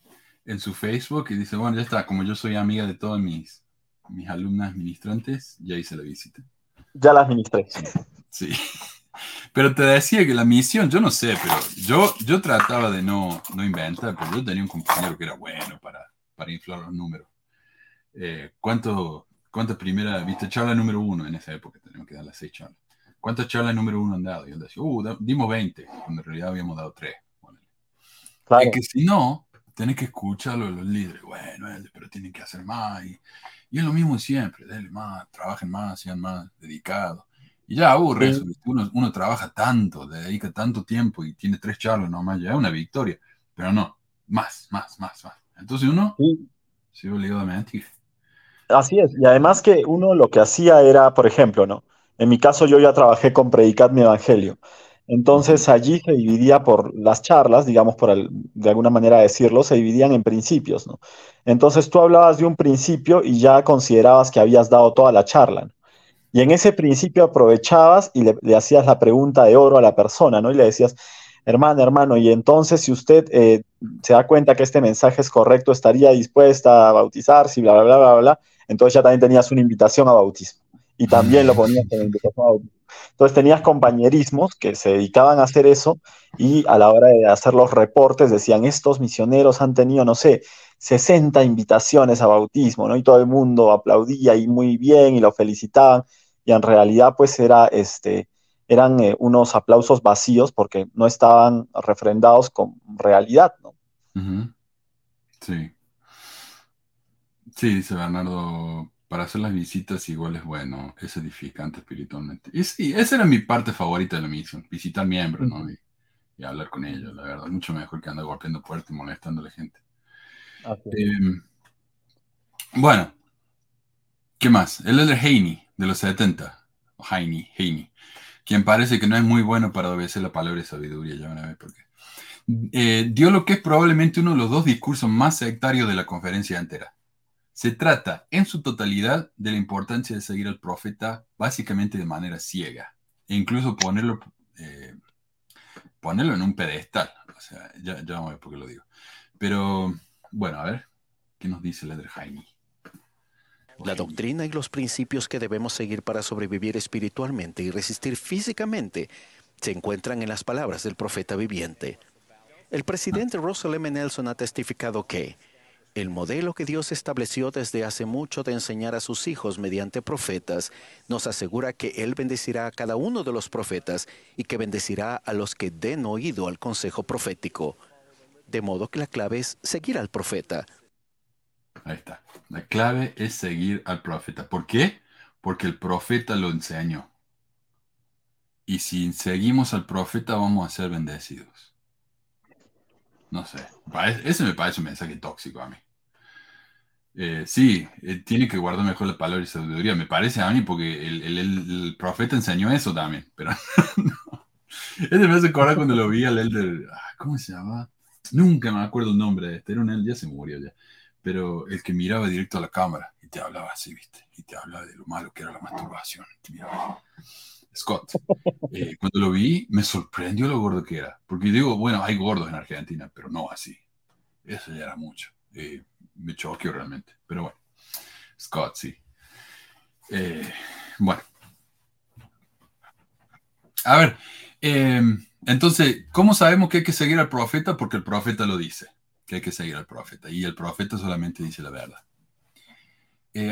en su Facebook y dice, bueno, ya está, como yo soy amiga de todas mis, mis alumnas ministrantes, ya hice la visita. Ya las ministré. Sí. Pero te decía que la misión, yo no sé, pero yo, yo trataba de no, no inventar, pero yo tenía un compañero que era bueno para, para inflar los números. Eh, ¿cuánto, ¿Cuántas primeras, viste, charla número uno en esa época? Tenemos que dar las seis charlas. ¿Cuántas charlas número uno han dado? Y él decía, uh, dimos 20, cuando en realidad habíamos dado 3. Claro. Es que si no, tenés que escucharlo de los líderes. Bueno, pero tienen que hacer más. Y, y es lo mismo siempre, denle más, trabajen más, sean más dedicados. Y ya aburre eso, uno, uno, trabaja tanto, dedica tanto tiempo y tiene tres charlas nomás, ya es una victoria. Pero no, más, más, más, más. Entonces uno sí. se ve obligado a mentir. Así es, y además que uno lo que hacía era, por ejemplo, ¿no? En mi caso yo ya trabajé con Predicat mi Evangelio. Entonces allí se dividía por las charlas, digamos, por de alguna manera decirlo, se dividían en principios, ¿no? Entonces tú hablabas de un principio y ya considerabas que habías dado toda la charla. Y en ese principio aprovechabas y le, hacías la pregunta de oro a la persona, ¿no? Y le decías, hermano, hermano, y entonces si usted eh, se da cuenta que este mensaje es correcto, estaría dispuesta a bautizarse y bla, bla, bla, bla, bla. Entonces ya también tenías una invitación a bautismo y también lo ponías en el Entonces tenías compañerismos que se dedicaban a hacer eso y a la hora de hacer los reportes decían, estos misioneros han tenido, no sé, 60 invitaciones a bautismo, ¿no? Y todo el mundo aplaudía y muy bien y lo felicitaban y en realidad pues era este eran eh, unos aplausos vacíos porque no estaban refrendados con realidad, ¿no? Sí. Sí, dice Bernardo, para hacer las visitas igual es bueno, es edificante espiritualmente. Y sí, esa era mi parte favorita de la misión, visitar miembros, ¿no? Y, hablar con ellos, la verdad, mucho mejor que andar golpeando puertas y molestando a la gente. Em, bueno, ¿qué más? El Elder Haney, de los 70, o Haney, Haney, quien parece que no es muy bueno para obedecer la palabra de sabiduría, ya van a ver por qué. Eh, dio lo que es probablemente uno de los dos discursos más sectarios de la conferencia entera. Se trata en su totalidad de la importancia de seguir al profeta básicamente de manera ciega e incluso ponerlo, eh, ponerlo en un pedestal. O sea, ya, vamos a ver por qué lo digo. Pero bueno, a ver, ¿qué nos dice Leder Jaime? La doctrina y los principios que debemos seguir para sobrevivir espiritualmente y resistir físicamente se encuentran en las palabras del profeta viviente. El presidente Russell M. Nelson ha testificado que el modelo que Dios estableció desde hace mucho de enseñar a sus hijos mediante profetas nos asegura que Él bendecirá a cada uno de los profetas y que bendecirá a los que den oído al consejo profético. De modo que la clave es seguir al profeta. Ahí está. La clave es seguir al profeta. ¿Por qué? Porque el profeta lo enseñó. Y si seguimos al profeta vamos a ser bendecidos. No sé. Ese me parece un mensaje tóxico a mí. Eh, sí, eh, tiene que guardar mejor la palabra y sabiduría. Me parece a mí porque el, profeta enseñó eso también. Pero no. Ese me hace acordar cuando lo vi al elder. Ah, ¿Cómo se llama? Nunca me acuerdo el nombre de este. Era un elder, ya se murió ya. Pero el que miraba directo a la cámara y te hablaba así, ¿viste? Y te hablaba de lo malo que era la masturbación. Scott. Eh, cuando lo vi, me sorprendió lo gordo que era. Porque digo, bueno, hay gordos en Argentina, pero no así. Eso ya era mucho. Eh, me choqueó realmente. Pero bueno, Scott, sí. Eh, bueno. A ver, entonces, ¿cómo sabemos que hay que seguir al profeta? Porque el profeta lo dice, que hay que seguir al profeta. Y el profeta solamente dice la verdad.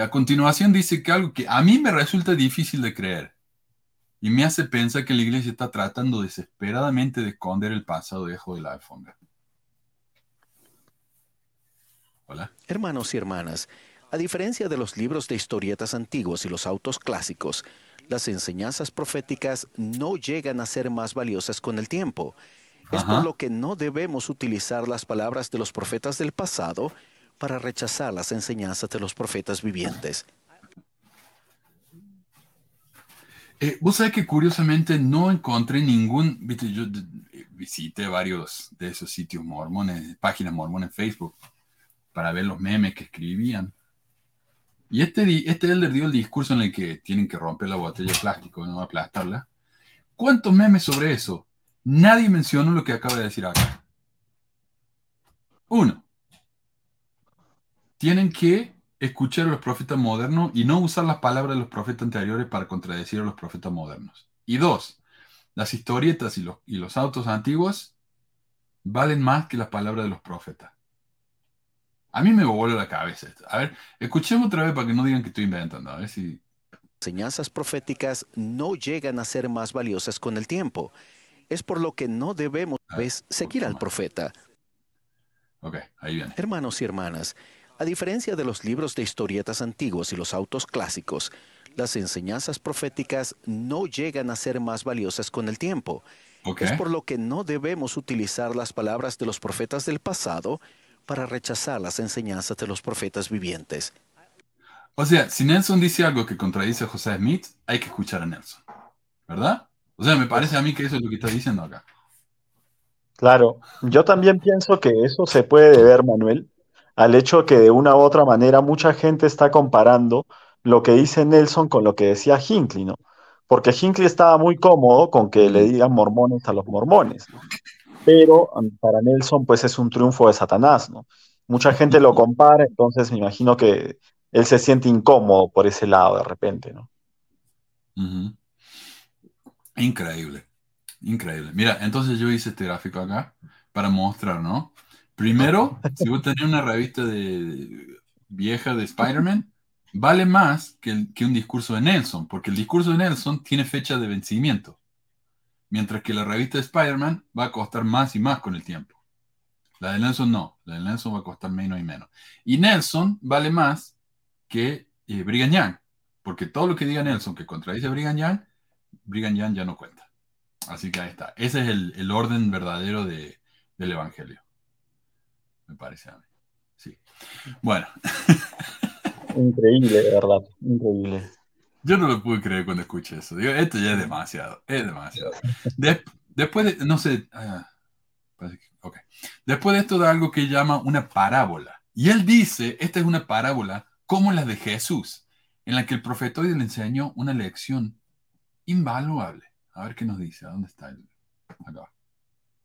a continuación dice que algo que a mí me resulta difícil de creer y me hace pensar que la iglesia está tratando desesperadamente de esconder el pasado debajo de la alfombra. Hola. Hermanos y hermanas, a diferencia de los libros de historietas antiguos y los autos clásicos, las enseñanzas proféticas no llegan a ser más valiosas con el tiempo. Es por lo que no debemos utilizar las palabras de los profetas del pasado para rechazar las enseñanzas de los profetas vivientes. Eh, vos sabés que curiosamente no encontré ningún, viste, yo visité varios de esos sitios mormones, páginas mormones en Facebook, para ver los memes que escribían. Y este, este elder dio el discurso en el que tienen que romper la botella de plástico, no aplastarla. ¿Cuántos memes sobre eso? Nadie mencionó lo que acaba de decir acá. Uno. Tienen que escuchar a los profetas modernos y no usar las palabras de los profetas anteriores para contradecir a los profetas modernos. Y dos, las historietas y los, y los autos antiguos valen más que las palabras de los profetas. A mí me vuelve la cabeza esto. A ver, escuchemos otra vez para que no digan que estoy inventando. A ver si... Enseñanzas proféticas no llegan a ser más valiosas con el tiempo. Es por lo que no debemos seguir al profeta. Ok, ahí viene. Hermanos y hermanas, a diferencia de los libros de historietas antiguos y los autos clásicos, las enseñanzas proféticas no llegan a ser más valiosas con el tiempo. Es por lo que no debemos utilizar las palabras de los profetas del pasado para rechazar las enseñanzas de los profetas vivientes. O sea, si Nelson dice algo que contradice a José Smith, hay que escuchar a Nelson. ¿Verdad? O sea, me parece a mí que eso es lo que está diciendo acá. Claro, yo también pienso que eso se puede deber, Manuel, al hecho que de una u otra manera mucha gente está comparando lo que dice Nelson con lo que decía Hinckley, ¿no? Porque Hinckley estaba muy cómodo con que le digan mormones a los mormones, pero um, para Nelson pues es un triunfo de Satanás, ¿no? Mucha gente lo compara, entonces me imagino que él se siente incómodo por ese lado de repente, ¿no? Increíble, increíble. Mira, entonces yo hice este gráfico acá para mostrar, ¿no? Primero, si vos tenés una revista de, vieja de Spider-Man, vale más que, un discurso de Nelson, porque el discurso de Nelson tiene fecha de vencimiento, mientras que la revista de Spider-Man va a costar más y más con el tiempo. La de Nelson no, la de Nelson va a costar menos y menos. Y Nelson vale más que eh, Brigham Young, porque todo lo que diga Nelson que contradice a Brigham Young, Brigham Young ya no cuenta. Así que ahí está. Ese es el, orden verdadero del Evangelio me parece a mí. Sí. Bueno. Increíble, de verdad, increíble. Yo no lo pude creer cuando escuché eso. Digo, esto ya es demasiado, es demasiado. después de, no sé, ah, okay. Después de esto da algo que llama una parábola. Y él dice, esta es una parábola como la de Jesús, en la que el hoy le enseñó una lección invaluable. A ver qué nos dice, ¿a dónde está él? Acá.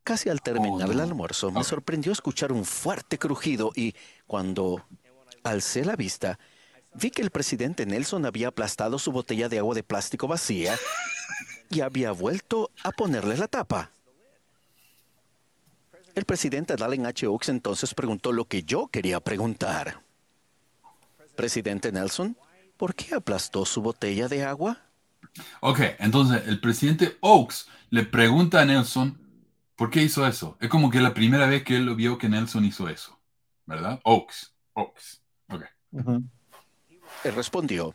Casi al terminar el almuerzo me sorprendió escuchar un fuerte crujido y cuando alcé la vista, vi que el presidente Nelson había aplastado su botella de agua de plástico vacía y había vuelto a ponerle la tapa. El presidente Dallin H. Oaks entonces preguntó lo que yo quería preguntar. Presidente Nelson, ¿por qué aplastó su botella de agua? Ok, entonces el presidente Oaks le pregunta a Nelson ¿Por qué hizo eso? Es como que la primera vez que él lo vio que Nelson hizo eso, ¿verdad? Oaks, Oaks. Ok. Él respondió,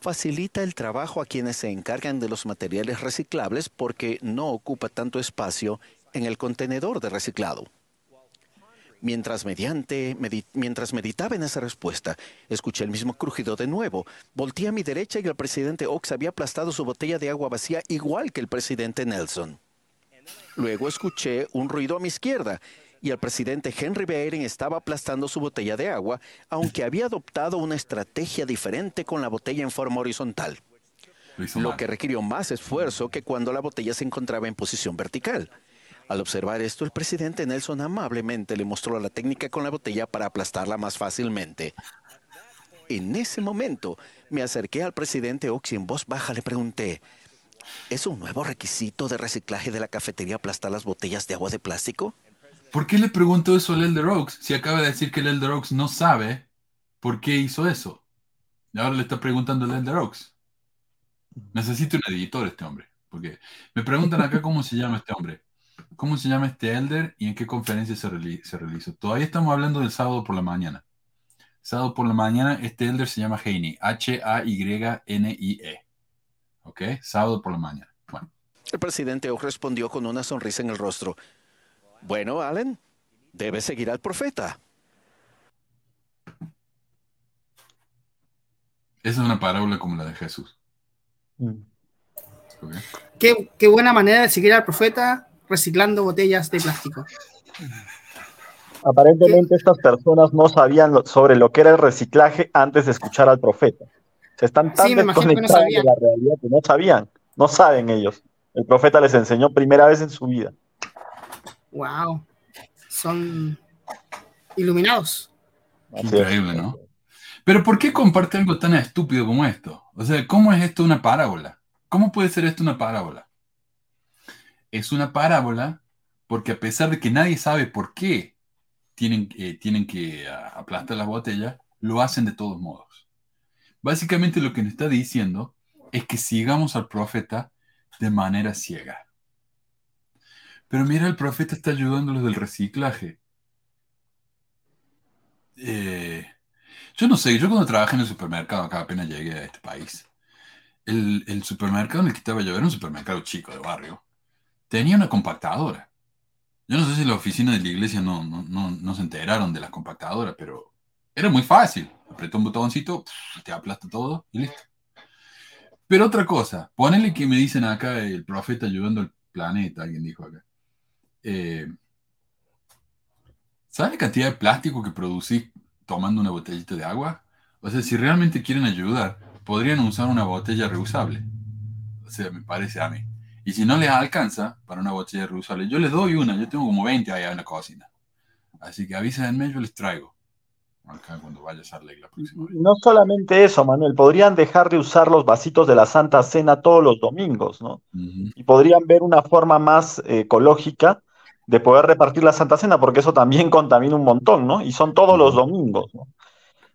facilita el trabajo a quienes se encargan de los materiales reciclables porque no ocupa tanto espacio en el contenedor de reciclado. Mientras, mientras meditaba en esa respuesta, escuché el mismo crujido de nuevo. Volté a mi derecha y el presidente Ox había aplastado su botella de agua vacía igual que el presidente Nelson. Luego escuché un ruido a mi izquierda y el presidente Henry Beiren estaba aplastando su botella de agua, aunque había adoptado una estrategia diferente con la botella en forma horizontal, Lo que requirió más esfuerzo que cuando la botella se encontraba en posición vertical. Al observar esto, el presidente Nelson amablemente le mostró la técnica con la botella para aplastarla más fácilmente. En ese momento, me acerqué al presidente Ox y en voz baja le pregunté, ¿es un nuevo requisito de reciclaje de la cafetería aplastar las botellas de agua de plástico? ¿Por qué le preguntó eso al Elder Oaks si acaba de decir que el Elder Oaks no sabe por qué hizo eso? Y ahora le está preguntando al Elder Oaks. Necesito un editor este hombre. Porque me preguntan acá cómo se llama este hombre. ¿Cómo se llama este Elder y en qué conferencia se, reali- se realizó? Todavía estamos hablando del sábado por la mañana. Sábado por la mañana, este Elder se llama Haney. H-A-Y-N-I-E. ¿Ok? Sábado por la mañana. Bueno. El presidente respondió con una sonrisa en el rostro. Bueno, Allen, debes seguir al profeta. Esa es una parábola como la de Jesús. Mm. Qué, qué buena manera de seguir al profeta reciclando botellas de plástico. Aparentemente estas personas no sabían lo- sobre lo que era el reciclaje antes de escuchar al profeta. Se están tan Sí, no desconectados de la realidad que no sabían, no saben ellos. El profeta les enseñó primera vez en su vida. Wow. Son iluminados. Increíble, ¿no? Pero ¿por qué comparte algo tan estúpido como esto? O sea, ¿cómo es esto una parábola? ¿Cómo puede ser esto una parábola? Es una parábola porque a pesar de que nadie sabe por qué tienen, eh, tienen que ah, aplastar las botellas, lo hacen de todos modos. Básicamente lo que nos está diciendo es que sigamos al profeta de manera ciega. Pero mira, el profeta está ayudándolos del reciclaje. Eh, yo no sé, yo cuando trabajé en el supermercado, acá apenas llegué a este país, el, supermercado en el que estaba yo era un supermercado chico de barrio. Tenía una compactadora. Yo no sé si la oficina de la iglesia no, no, no, no se enteraron de la compactadora, pero era muy fácil. Apretó un botoncito, te aplasta todo y listo. Pero otra cosa, ponele que me dicen acá el profeta ayudando al planeta, alguien dijo acá. Eh, ¿Sabes la cantidad de plástico que producís tomando una botellita de agua? O sea, si realmente quieren ayudar, podrían usar una botella reusable. O sea, me parece a mí. Y si no les alcanza para una botella reusable, yo les doy una. Yo tengo como 20 allá en la cocina. Así que avísenme, yo les traigo. Acá cuando vaya a Salt la próxima vez. No solamente eso, Manuel, podrían dejar de usar los vasitos de la Santa Cena todos los domingos, ¿no? Y podrían ver una forma más eh, ecológica de poder repartir la Santa Cena, porque eso también contamina un montón, ¿no? Y son todos los domingos, ¿no?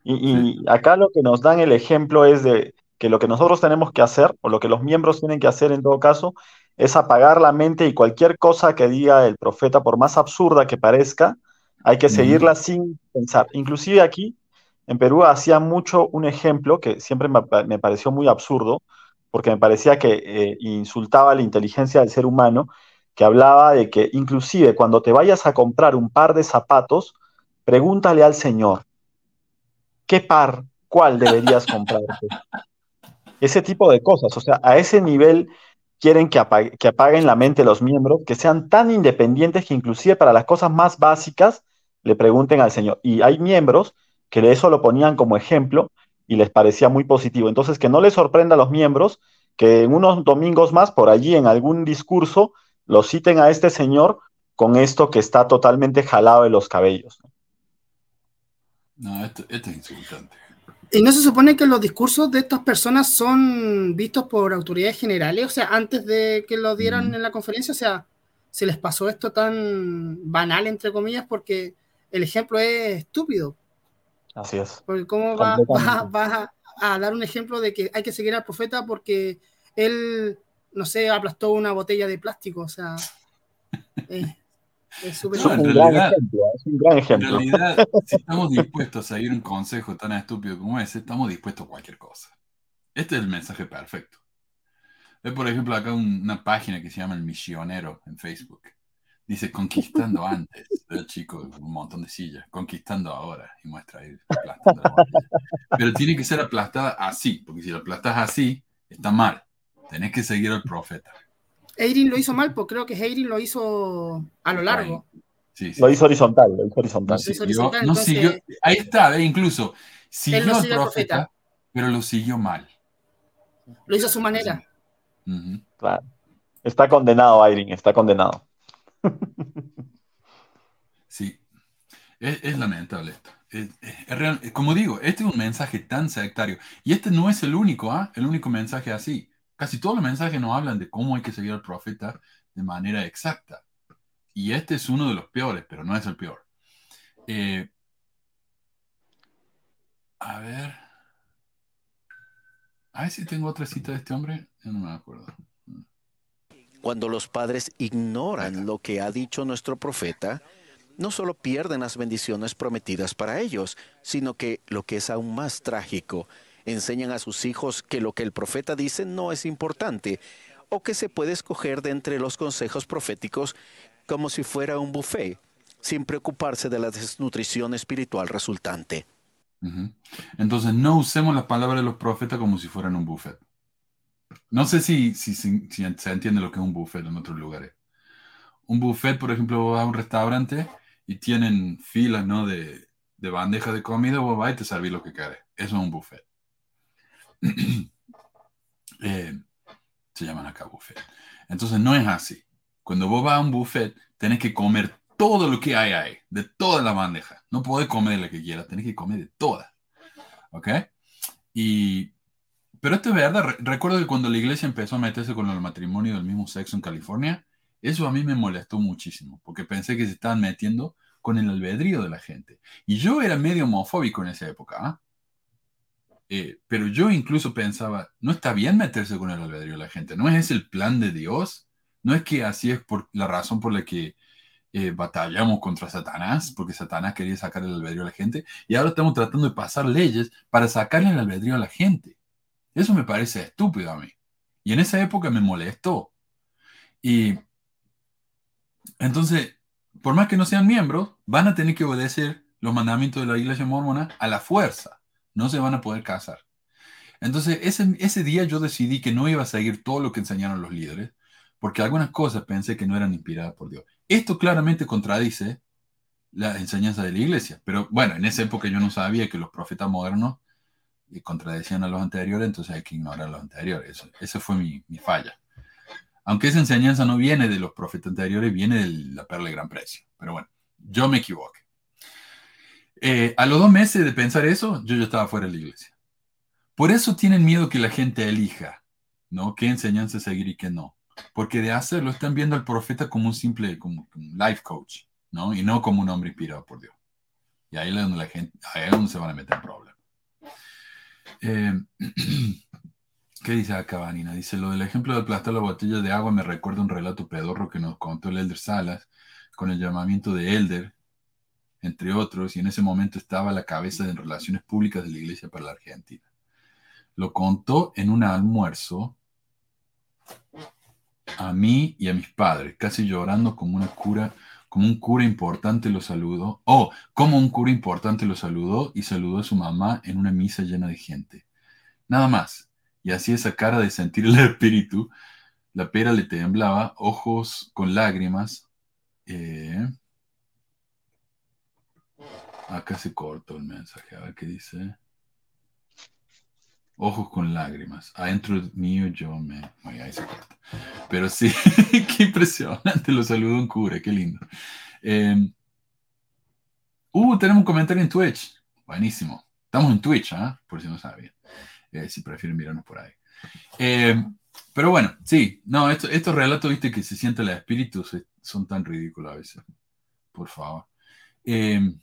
Y, y acá lo que nos dan el ejemplo es de que lo que nosotros tenemos que hacer, o lo que los miembros tienen que hacer en todo caso, es apagar la mente y cualquier cosa que diga el profeta, por más absurda que parezca, hay que seguirla sin pensar. Inclusive aquí, en Perú, hacía mucho un ejemplo que siempre me, me pareció muy absurdo, porque me parecía que eh, insultaba la inteligencia del ser humano, que hablaba de que inclusive cuando te vayas a comprar un par de zapatos, pregúntale al Señor, ¿qué par, cuál deberías comprarte? Ese tipo de cosas, o sea, a ese nivel quieren que, apa- que apaguen la mente los miembros, que sean tan independientes que inclusive para las cosas más básicas le pregunten al Señor. Y hay miembros que de eso lo ponían como ejemplo y les parecía muy positivo. Entonces, que no les sorprenda a los miembros que en unos domingos más, por allí en algún discurso, lo citen a este señor con esto que está totalmente jalado de los cabellos. No, esto, esto es insultante. ¿Y no se supone que los discursos de estas personas son vistos por autoridades generales? O sea, antes de que lo dieran en la conferencia, o sea, se les pasó esto tan banal, entre comillas, porque el ejemplo es estúpido. Así es. Porque ¿cómo va, Completamente. va- vas a, a dar un ejemplo de que hay que seguir al profeta porque él, no sé, aplastó una botella de plástico? O sea, eh, Es súper No, en un gran ejemplo, es un gran En ejemplo. realidad, si estamos dispuestos a seguir un consejo tan estúpido como ese, estamos dispuestos a cualquier cosa. Este es el mensaje perfecto. Ve, por ejemplo, acá un- una página que se llama El Misionero en Facebook. Dice, conquistando antes. El chico, un montón de sillas. Conquistando ahora. Y muestra ahí aplastando la. Pero tiene que ser aplastada así, porque si la aplastas así, está mal. Tenés que seguir al profeta. Eirin lo hizo mal, pues creo que Eirin lo hizo a lo largo. Sí, sí. Lo hizo horizontal, lo hizo horizontal. siguió, horizontal, no entonces- siguió- ahí está, incluso Él siguió no al siguió al profeta, profeta. pero lo siguió mal. Lo hizo a su manera. Claro. Está condenado, Irene, está condenado. Sí, es, es lamentable esto. Es- es- es real- como digo, este es un mensaje tan sectario. Y este no es el único, ¿ah? El único mensaje así. Casi todos los mensajes nos hablan de cómo hay que seguir al profeta de manera exacta. Y este es uno de los peores, pero no es el peor. Eh, a ver. A ver si tengo otra cita de este hombre. No me acuerdo. Cuando los padres ignoran lo que ha dicho nuestro profeta, no solo pierden las bendiciones prometidas para ellos, sino que, lo que es aún más trágico, enseñan a sus hijos que lo que el profeta dice no es importante, o que se puede escoger de entre los consejos proféticos como si fuera un buffet, sin preocuparse de la desnutrición espiritual resultante. Entonces, no usemos las palabras de los profetas como si fueran un buffet. No sé si, se entiende lo que es un buffet en otros lugares. Un buffet, por ejemplo, vas a un restaurante y tienen filas ¿no? de, de bandejas de comida, vos vas y te servís lo que querés. Eso es un buffet. Eh, se llaman acá buffet. Entonces, no es así. Cuando vos vas a un buffet, tenés que comer todo lo que hay ahí, de toda la bandeja. No podés comer la que quieras, tenés que comer de todas. ¿Ok? Y, pero esto es verdad. Re- recuerdo que cuando la iglesia empezó a meterse con el matrimonio del mismo sexo en California, eso a mí me molestó muchísimo, porque pensé que se estaban metiendo con el albedrío de la gente. Y yo era medio homofóbico en esa época, ¿ah? Eh, pero yo incluso pensaba, no está bien meterse con el albedrío de la gente, no es ese el plan de Dios, no es que así es por la razón por la que eh, batallamos contra Satanás, porque Satanás quería sacar el albedrío a la gente, y ahora estamos tratando de pasar leyes para sacarle el albedrío a la gente. Eso me parece estúpido a mí. Y en esa época me molestó. Y entonces, por más que no sean miembros, van a tener que obedecer los mandamientos de la iglesia mormona a la fuerza. No se van a poder casar. Entonces, ese, ese día yo decidí que no iba a seguir todo lo que enseñaron los líderes, porque algunas cosas pensé que no eran inspiradas por Dios. Esto claramente contradice la enseñanza de la iglesia, pero bueno, en esa época yo no sabía que los profetas modernos eh, contradecían a los anteriores, entonces hay que ignorar a los anteriores. Eso, esa fue mi, mi falla. Aunque esa enseñanza no viene de los profetas anteriores, viene de la perla de gran precio. Pero bueno, yo me equivoqué. Eh, a los dos meses de pensar eso, yo ya estaba fuera de la iglesia. Por eso tienen miedo que la gente elija, ¿no? ¿Qué enseñanza seguir y qué no? Porque de hacerlo están viendo al profeta como un simple, como un life coach, ¿no? Y no como un hombre inspirado por Dios. Y ahí es donde la gente, ahí es donde se van a meter en problemas. Eh, ¿Qué dice acá, Vanina? Dice, lo del ejemplo de aplastar la botella de agua me recuerda un relato pedorro que nos contó el Elder Salas con el llamamiento de Elder, entre otros, y en ese momento estaba a la cabeza de relaciones públicas de la Iglesia para la Argentina. Lo contó en un almuerzo a mí y a mis padres, casi llorando como cura, como un cura importante lo saludó, oh, como un cura importante lo saludó y saludó a su mamá en una misa llena de gente. Nada más. Y así esa cara de sentir el espíritu, la pera le temblaba, ojos con lágrimas. eh, Acá se cortó el mensaje, a ver qué dice. Ojos con lágrimas. Adentro mío yo me... Ahí se corta. Pero sí, qué impresionante. Lo saludó un cura, qué lindo. Eh, uh, tenemos un comentario en Twitch. Buenísimo. Estamos en Twitch, ¿ah? Por si no sabían. Eh, si prefieren mirarnos por ahí. Eh, pero bueno, sí. No, esto- estos relatos, viste, que se siente el espíritu, se- son tan ridículos a veces. Por favor. Eh,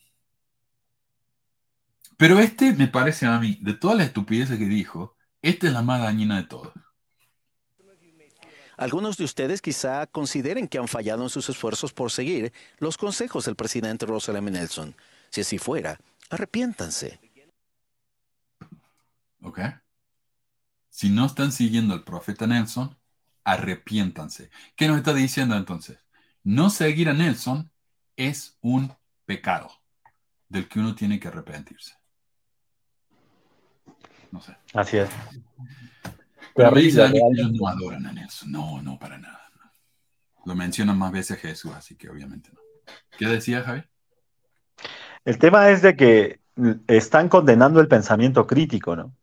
pero este me parece a mí, de todas las estupideces que dijo, esta es la más dañina de todas. Algunos de ustedes quizá consideren que han fallado en sus esfuerzos por seguir los consejos del presidente Russell M. Nelson. Si así fuera, arrepiéntanse. ¿Ok? Si no están siguiendo al profeta Nelson, arrepiéntanse. ¿Qué nos está diciendo entonces? No seguir a Nelson es un pecado del que uno tiene que arrepentirse. No sé. Así es. Pero realmente. ellos no adoran a Nelson. No, no, para nada. no. Lo mencionan más veces Jesús, así que obviamente no. ¿Qué decía Javi? El tema es de que están condenando el pensamiento crítico, ¿no?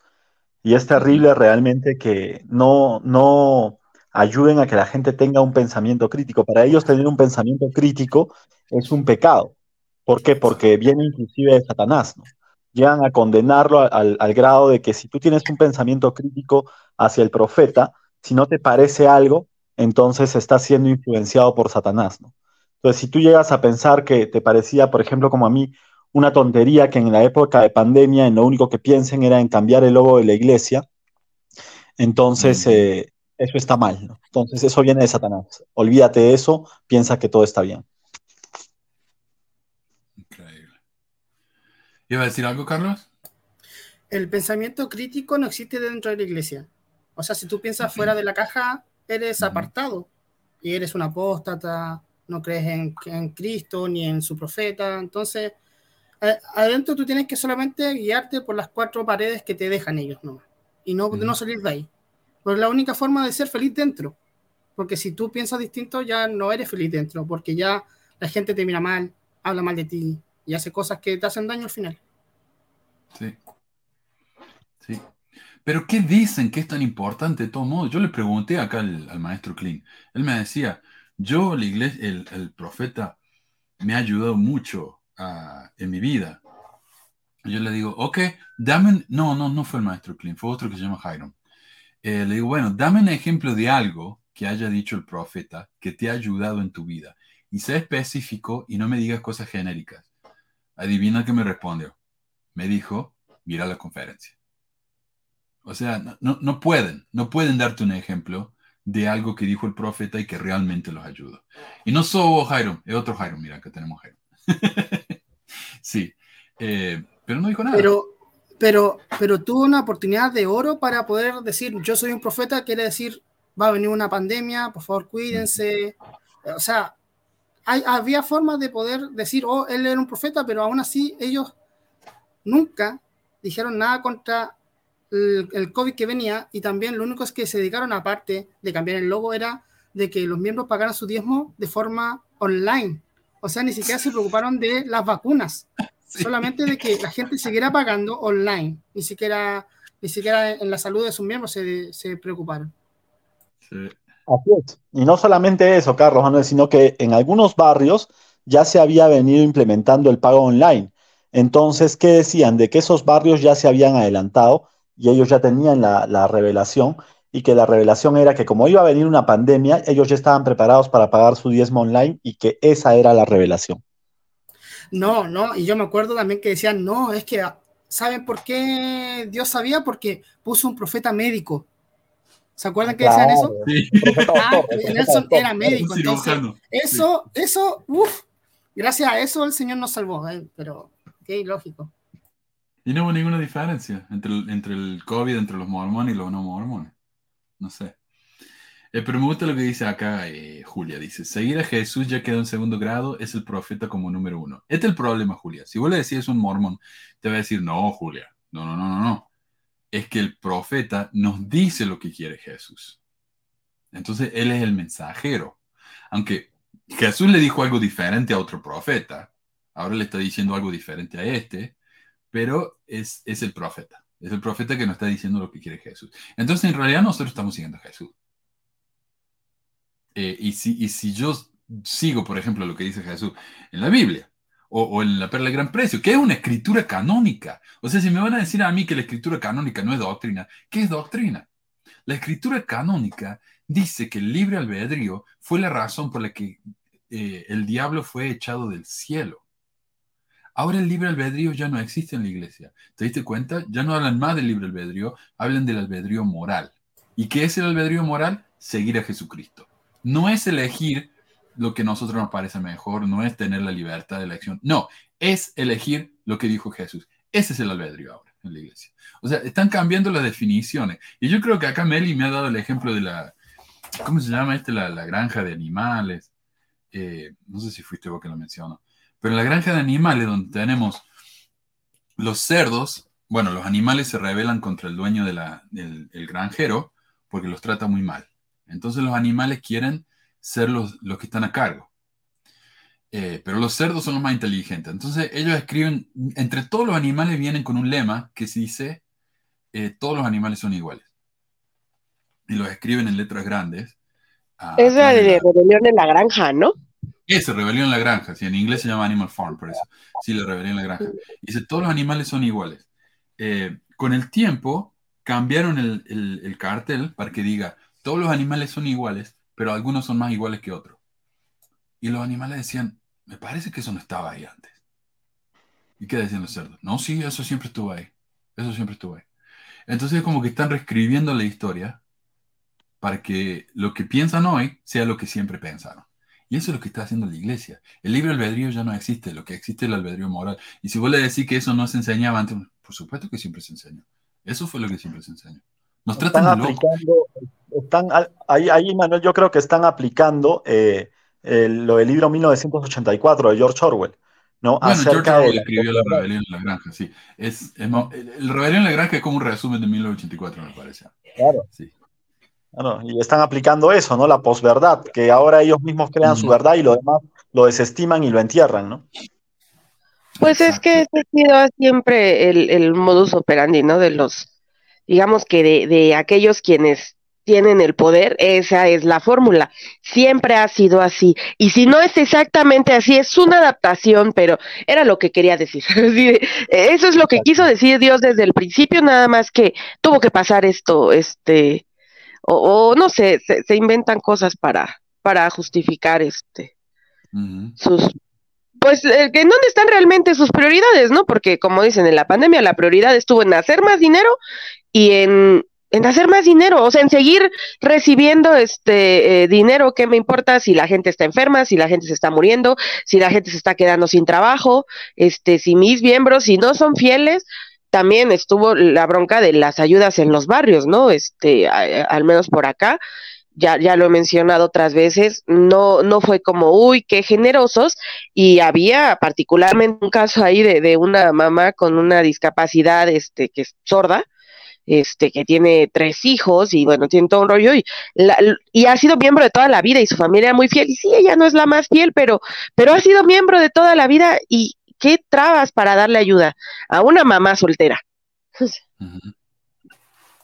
Y es terrible realmente que no, no ayuden a que la gente tenga un pensamiento crítico. Para ellos tener un pensamiento crítico es un pecado. ¿Por qué? Porque viene inclusive de Satanás, ¿no? Llegan a condenarlo al, al grado de que si tú tienes un pensamiento crítico hacia el profeta, si no te parece algo, entonces estás siendo influenciado por Satanás, ¿no? Entonces, si tú llegas a pensar que te parecía, por ejemplo, como a mí, una tontería que en la época de pandemia en lo único que piensen era en cambiar el logo de la iglesia, entonces Mm. eh, eso está mal, ¿no? Entonces eso viene de Satanás. Olvídate de eso, piensa que todo está bien. Increíble. ¿Iba a decir algo, Carlos? El pensamiento crítico no existe dentro de la iglesia. O sea, si tú piensas fuera de la caja, eres apartado y eres un apóstata, no crees en, en Cristo ni en su profeta. Entonces, adentro tú tienes que solamente guiarte por las cuatro paredes que te dejan ellos, ¿no? Y no, Ujú. no salir de ahí. Porque es la única forma de ser feliz dentro. Porque si tú piensas distinto, ya no eres feliz dentro, porque ya la gente te mira mal, habla mal de ti y hace cosas que te hacen daño al final. Sí. Sí. Pero ¿qué dicen que es tan importante de todos modos? Yo le pregunté acá al, al maestro Klein. Él me decía, yo, la iglesia, el, el profeta, me ha ayudado mucho ah, en mi vida. Yo le digo, ok, dame, no, no, no fue el maestro Klein, fue otro que se llama Hiram. Eh, le digo, bueno, dame un ejemplo de algo que haya dicho el profeta que te ha ayudado en tu vida. Y sé específico y no me digas cosas genéricas. Adivina qué me respondió. Me dijo, mira la conferencia. O sea, no, no, no pueden, no pueden darte un ejemplo de algo que dijo el profeta y que realmente los ayudó. Y no solo Jairo, es otro Jairo, mira, acá tenemos Jairo. sí, eh, pero no dijo nada. Pero, pero, pero tuvo una oportunidad de oro para poder decir, yo soy un profeta, quiere decir, va a venir una pandemia, por favor cuídense. O sea, hay, había formas de poder decir, oh, él era un profeta, pero aún así ellos nunca dijeron nada contra el, el COVID que venía y también lo único es que se dedicaron, aparte de cambiar el logo, era de que los miembros pagaran su diezmo de forma online. O sea, ni siquiera se preocuparon de las vacunas Sí. solamente de que la gente siguiera pagando online, ni siquiera, ni siquiera en la salud de sus miembros se, se preocuparon. Sí. Y no solamente eso, Carlos Manuel, sino que en algunos barrios ya se había venido implementando el pago online. Entonces, ¿qué decían? De que esos barrios ya se habían adelantado y ellos ya tenían la, la revelación y que la revelación era que como iba a venir una pandemia, ellos ya estaban preparados para pagar su diezmo online y que esa era la revelación. No, no, y yo me acuerdo también que decían, no, es que, ¿saben por qué Dios sabía? Porque puso un profeta médico. ¿Se acuerdan que decían eso? Sí. Ah, Nelson era médico, entonces, eso, eso, uff, gracias a eso el Señor nos salvó, eh, pero qué lógico. Y no hubo ninguna diferencia entre el, entre el COVID, entre los mormones y los no mormones. No sé. Eh, pero me gusta lo que dice acá eh, Julia. Dice, seguir a Jesús ya quedó en segundo grado, es el profeta como número uno. Este es el problema, Julia. Si vos le decís un mormón, te va a decir, no, Julia, no, no, no, no, no. Es que el profeta nos dice lo que quiere Jesús. Entonces, él es el mensajero. Aunque Jesús le dijo algo diferente a otro profeta, ahora le está diciendo algo diferente a este, pero es, es el profeta. Es el profeta que nos está diciendo lo que quiere Jesús. Entonces, en realidad, nosotros estamos siguiendo a Jesús. Eh, y, si, y si yo sigo, por ejemplo, lo que dice Jesús en la Biblia o, o en la Perla de Gran Precio, que es una escritura canónica. O sea, si me van a decir a mí que la escritura canónica no es doctrina, ¿qué es doctrina? La escritura canónica dice que el libre albedrío fue la razón por la que eh, el diablo fue echado del cielo. Ahora el libre albedrío ya no existe en la iglesia. ¿Te diste cuenta? Ya no hablan más del libre albedrío, hablan del albedrío moral. ¿Y qué es el albedrío moral? seguir a Jesucristo. No es elegir lo que a nosotros nos parece mejor, no es tener la libertad de elección, no, es elegir lo que dijo Jesús. Ese es el albedrío ahora en la iglesia. O sea, están cambiando las definiciones. Y yo creo que acá Meli me ha dado el ejemplo de la, ¿cómo se llama este? La, la granja de animales. Eh, no sé si fuiste vos que lo mencionó. Pero la granja de animales, donde tenemos los cerdos, bueno, los animales se rebelan contra el dueño del el granjero porque los trata muy mal. Entonces los animales quieren ser los, los que están a cargo. Eh, pero los cerdos son los más inteligentes. Entonces ellos escriben, entre todos los animales vienen con un lema que se dice, eh, todos los animales son iguales. Y los escriben en letras grandes. es la de rebelión en la granja, ¿no? Ese, rebelión en la granja. Sí, en inglés se llama Animal Farm, por eso. Sí, la rebelión en la granja. Dice, todos los animales son iguales. Eh, con el tiempo cambiaron el, el, el cartel para que diga, todos los animales son iguales, pero algunos son más iguales que otros. Y los animales decían, me parece que eso no estaba ahí antes. ¿Y qué decían los cerdos? No, sí, eso siempre estuvo ahí. Eso siempre estuvo ahí. Entonces como que están reescribiendo la historia para que lo que piensan hoy sea lo que siempre pensaron. Y eso es lo que está haciendo la iglesia. El libre albedrío ya no existe, lo que existe es el albedrío moral. Y si vos le decís que eso no se enseñaba antes, por supuesto que siempre se enseñó. Eso fue lo que siempre se enseñó. Nos tratan están de locos. Están, ahí, ahí, Manuel, yo creo que están aplicando eh, el, lo del libro 1984 de George Orwell, ¿no? Bueno, Acerca George Orwell de la- escribió La rebelión en la granja, sí. Es, el, el rebelión en la granja es como un resumen de 1984, me parece. Claro. Sí. Claro, y están aplicando eso, ¿no? La posverdad, que ahora ellos mismos crean su verdad y lo demás lo desestiman y lo entierran, ¿no? Pues es que ese ha sido siempre el, el modus operandi, ¿no? De los, digamos que de, de aquellos quienes tienen el poder, esa es la fórmula. Siempre ha sido así. Y si no es exactamente así, es una adaptación, pero era lo que quería decir. Eso es lo que quiso decir Dios desde el principio, nada más que tuvo que pasar esto, este, o, o no sé, se, se inventan cosas para, para justificar este sus pues eh, que en dónde están realmente sus prioridades, ¿no? Porque como dicen en la pandemia la prioridad estuvo en hacer más dinero y en en hacer más dinero, o sea, en seguir recibiendo este eh, dinero, ¿qué me importa si la gente está enferma, si la gente se está muriendo, si la gente se está quedando sin trabajo, este, si mis miembros, si no son fieles, también estuvo la bronca de las ayudas en los barrios, ¿no? Este, a- al menos por acá, ya, ya lo he mencionado otras veces, no, no fue como, uy, qué generosos, y había particularmente un caso ahí de, de una mamá con una discapacidad, este, que es sorda, este, que tiene tres hijos y bueno, tiene todo un rollo y, la, y ha sido miembro de toda la vida y su familia muy fiel. Y sí, ella no es la más fiel, pero, pero ha sido miembro de toda la vida y qué trabas para darle ayuda a una mamá soltera.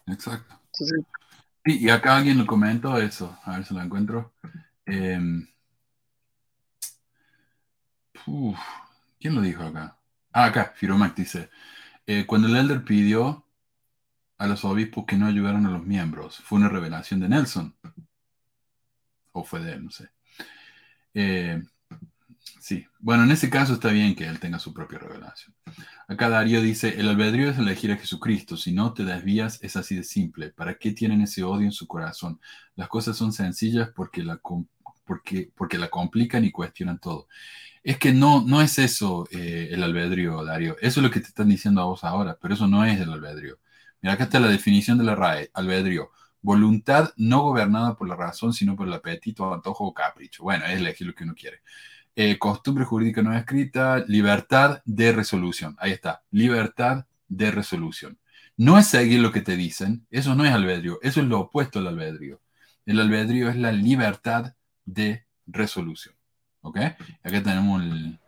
Exacto. Sí, y acá alguien lo comentó eso, a ver si lo encuentro. Em, uf, ¿quién lo dijo acá? Ah, acá, Firomac dice, eh, cuando el elder pidió a los obispos que no ayudaran a los miembros, fue una revelación de Nelson. O fue de él, no sé. Eh, sí, bueno, en ese caso está bien que él tenga su propia revelación. Acá Darío dice, el albedrío es elegir a Jesucristo, si no te desvías es así de simple. ¿Para qué tienen ese odio en su corazón? Las cosas son sencillas porque la, porque, porque la complican y cuestionan todo. Es que no, no es eso eh, el albedrío, Darío. Eso es lo que te están diciendo a vos ahora, pero eso no es el albedrío. Mira, acá está la definición de la RAE, albedrío. Voluntad no gobernada por la razón, sino por el apetito, antojo o capricho. Bueno, es elegir lo que uno quiere. Eh, costumbre jurídica no escrita, libertad de resolución. Ahí está, libertad de resolución. No es seguir lo que te dicen, eso no es albedrío, eso es lo opuesto al albedrío. El albedrío es la libertad de resolución. ¿Ok? Acá tenemos el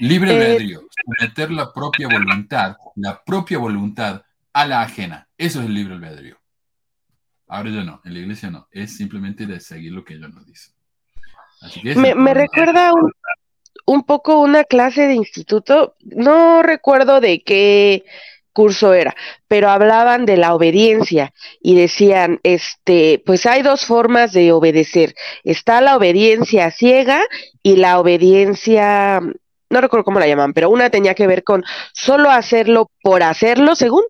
libre Eh, albedrío, someter la propia voluntad, la propia voluntad a la ajena. Eso es el libre albedrío. Ahora ya no, en la iglesia no, es simplemente de seguir lo que ellos nos dicen. Así que Me, recuerda un, un poco una clase de instituto, no recuerdo de qué curso era, pero hablaban de la obediencia y decían, este, pues hay dos formas de obedecer. Está la obediencia ciega y la obediencia no recuerdo cómo la llaman, pero una tenía que ver con solo hacerlo por hacerlo, según,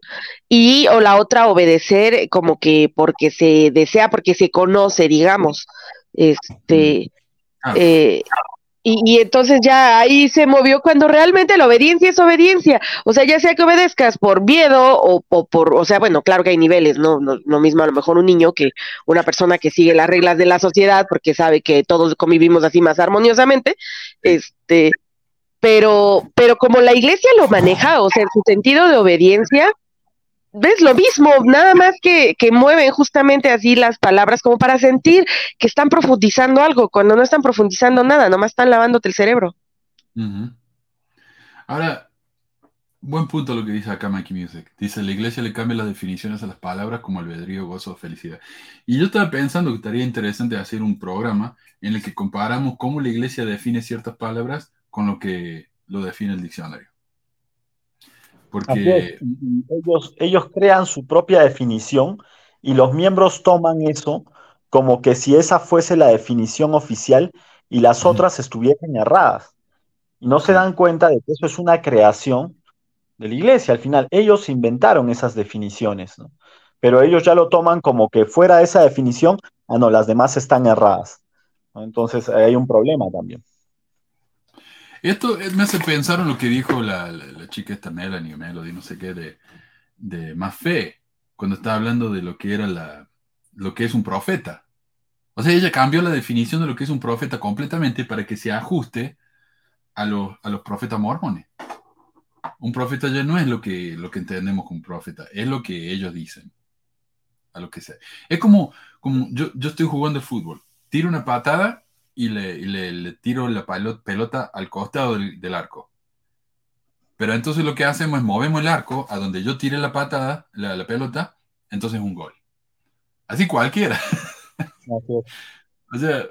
y o la otra obedecer como que porque se desea, porque se conoce, digamos. Este, Ah. eh, y, y entonces ya ahí se movió cuando realmente la obediencia es obediencia. O sea, ya sea que obedezcas por miedo o, o por, o sea, bueno, claro que hay niveles, ¿no? No lo mismo a lo mejor un niño que una persona que sigue las reglas de la sociedad porque sabe que todos convivimos así más armoniosamente, este, pero, pero como la iglesia lo maneja, o sea, en su sentido de obediencia, ves lo mismo, nada más que, que mueven justamente así las palabras como para sentir que están profundizando algo, cuando no están profundizando nada, nomás están lavándote el cerebro. Ahora, buen punto lo que dice acá Mikey Music. Dice, la iglesia le cambia las definiciones a las palabras como albedrío, gozo felicidad. Y yo estaba pensando que estaría interesante hacer un programa en el que comparamos cómo la iglesia define ciertas palabras con lo que lo define el diccionario. Porque, ellos, ellos crean su propia definición y los miembros toman eso como que si esa fuese la definición oficial y las otras estuviesen erradas. Y no se dan cuenta de que eso es una creación de la iglesia. Al final, ellos inventaron esas definiciones, ¿no? Pero ellos ya lo toman como que fuera esa definición, ah, no, las demás están erradas. ¿no? Entonces, hay un problema también. Esto eh, me hace pensar en lo que dijo la, la- la chica esta Melanie Melody, no sé qué, de, de más fe, cuando estaba hablando de lo que era la, lo que es un profeta. O sea, ella cambió la definición de lo que es un profeta completamente para que se ajuste a los, a los profetas mormones. Un profeta ya no es lo que, lo que entendemos como profeta, es lo que ellos dicen. A lo que sea. Es como, como yo, yo estoy jugando fútbol, tiro una patada y le, y le- le tiro la pelota al costado del, del arco. Pero entonces lo que hacemos es movemos el arco a donde yo tire la patada, la, la pelota, entonces es un gol. Así cualquiera. O sea,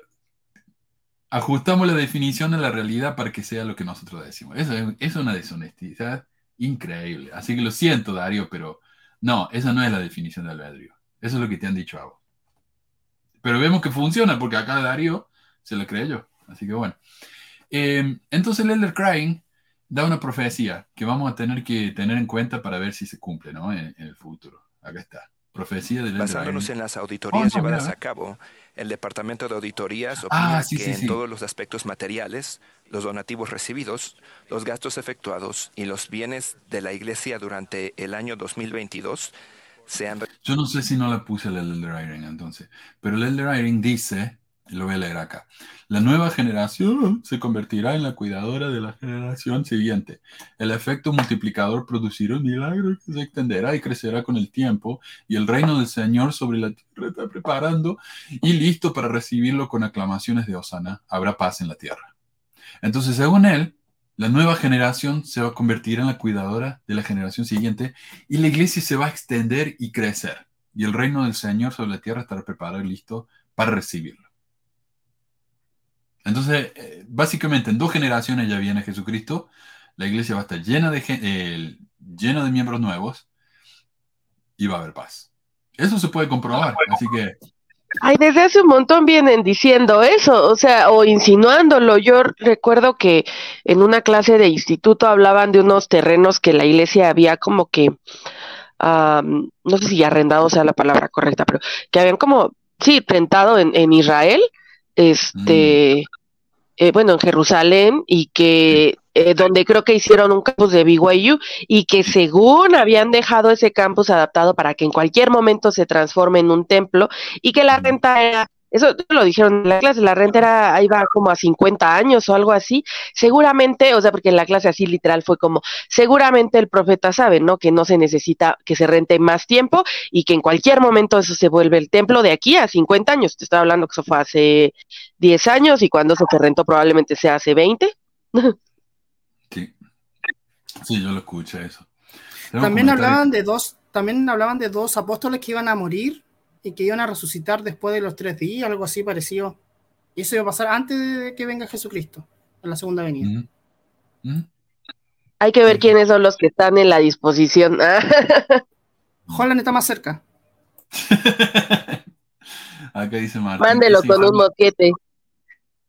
ajustamos la definición a la realidad para que sea lo que nosotros decimos. Eso es, es una deshonestidad increíble. Así que lo siento, Darío, pero no, esa no es la definición de albedrío. Eso es lo que te han dicho a vos. Pero vemos que funciona porque acá Darío se lo creyó. Así que bueno. Eh, entonces el Elder Crying da una profecía que vamos a tener que tener en cuenta para ver si se cumple ¿no? en, en el futuro. Acá está. Profecía del Elder Basándonos Crying. en las auditorías Oh, no, llevadas mira. a cabo, el Departamento de Auditorías opina Ah, sí, que sí, en sí. todos los aspectos materiales, los donativos recibidos, los gastos efectuados y los bienes de la Iglesia durante el año 2022 sean Yo no sé si no la puse el Elder Iron entonces, pero el Elder Iron dice, lo voy a leer acá, la nueva generación se convertirá en la cuidadora de la generación siguiente. El efecto multiplicador producirá un milagro que se extenderá y crecerá con el tiempo, y el reino del Señor sobre la tierra está preparando y listo para recibirlo con aclamaciones de Osana. Habrá paz en la tierra. Entonces, según él, la nueva generación se va a convertir en la cuidadora de la generación siguiente y la iglesia se va a extender y crecer. Y el reino del Señor sobre la tierra estará preparado y listo para recibirlo. Entonces, eh, básicamente en dos generaciones ya viene Jesucristo. La iglesia va a estar llena de, llena de miembros nuevos y va a haber paz. Eso se puede comprobar. Así que Ay, desde hace un montón vienen diciendo eso, o sea, o insinuándolo. Yo recuerdo que en una clase de instituto hablaban de unos terrenos que la iglesia había como que, no sé si arrendado sea la palabra correcta, pero que habían como, sí, rentado en, en Israel, este, eh, bueno, en Jerusalén, y que eh, donde creo que hicieron un campus de BYU y que según habían dejado ese campus adaptado para que en cualquier momento se transforme en un templo y que la renta era, eso lo dijeron en la clase, la renta era, ahí va como a 50 años o algo así, seguramente, o sea, porque en la clase así literal fue como, seguramente el profeta sabe, ¿no? Que no se necesita que se rente más tiempo y que en cualquier momento eso se vuelve el templo de aquí a 50 años, te estaba hablando que eso fue hace 10 años y cuando eso se rentó probablemente sea hace 20. sí. Sí, yo lo escuché eso. Tengo También hablaban de dos, también hablaban de dos apóstoles que iban a morir y que iban a resucitar después de los tres días, algo así parecido. Y eso iba a pasar antes de que venga Jesucristo, en la segunda venida. Ujú. Ujú. Hay que ver quiénes son los que están en la disposición. Holland está más cerca. Acá dice Martín. Mándelo con un moquete.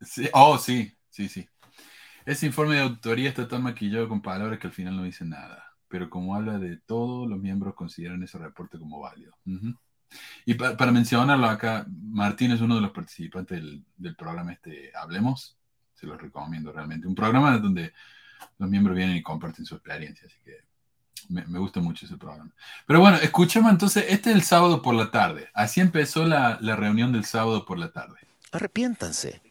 Sí, Oh, sí, sí, sí. Ese informe de autoría está tan maquillado con palabras que al final no dice nada. Pero como habla de todo, los miembros consideran ese reporte como válido. Y pa- para mencionarlo acá, Martín es uno de los participantes del, del programa este Hablemos. Se los recomiendo realmente. Un programa donde los miembros vienen y comparten su experiencia. Así que me, me gusta mucho ese programa. Pero bueno, escuchemos entonces, este es el sábado por la tarde. Así empezó la, la reunión del sábado por la tarde. Arrepiéntanse.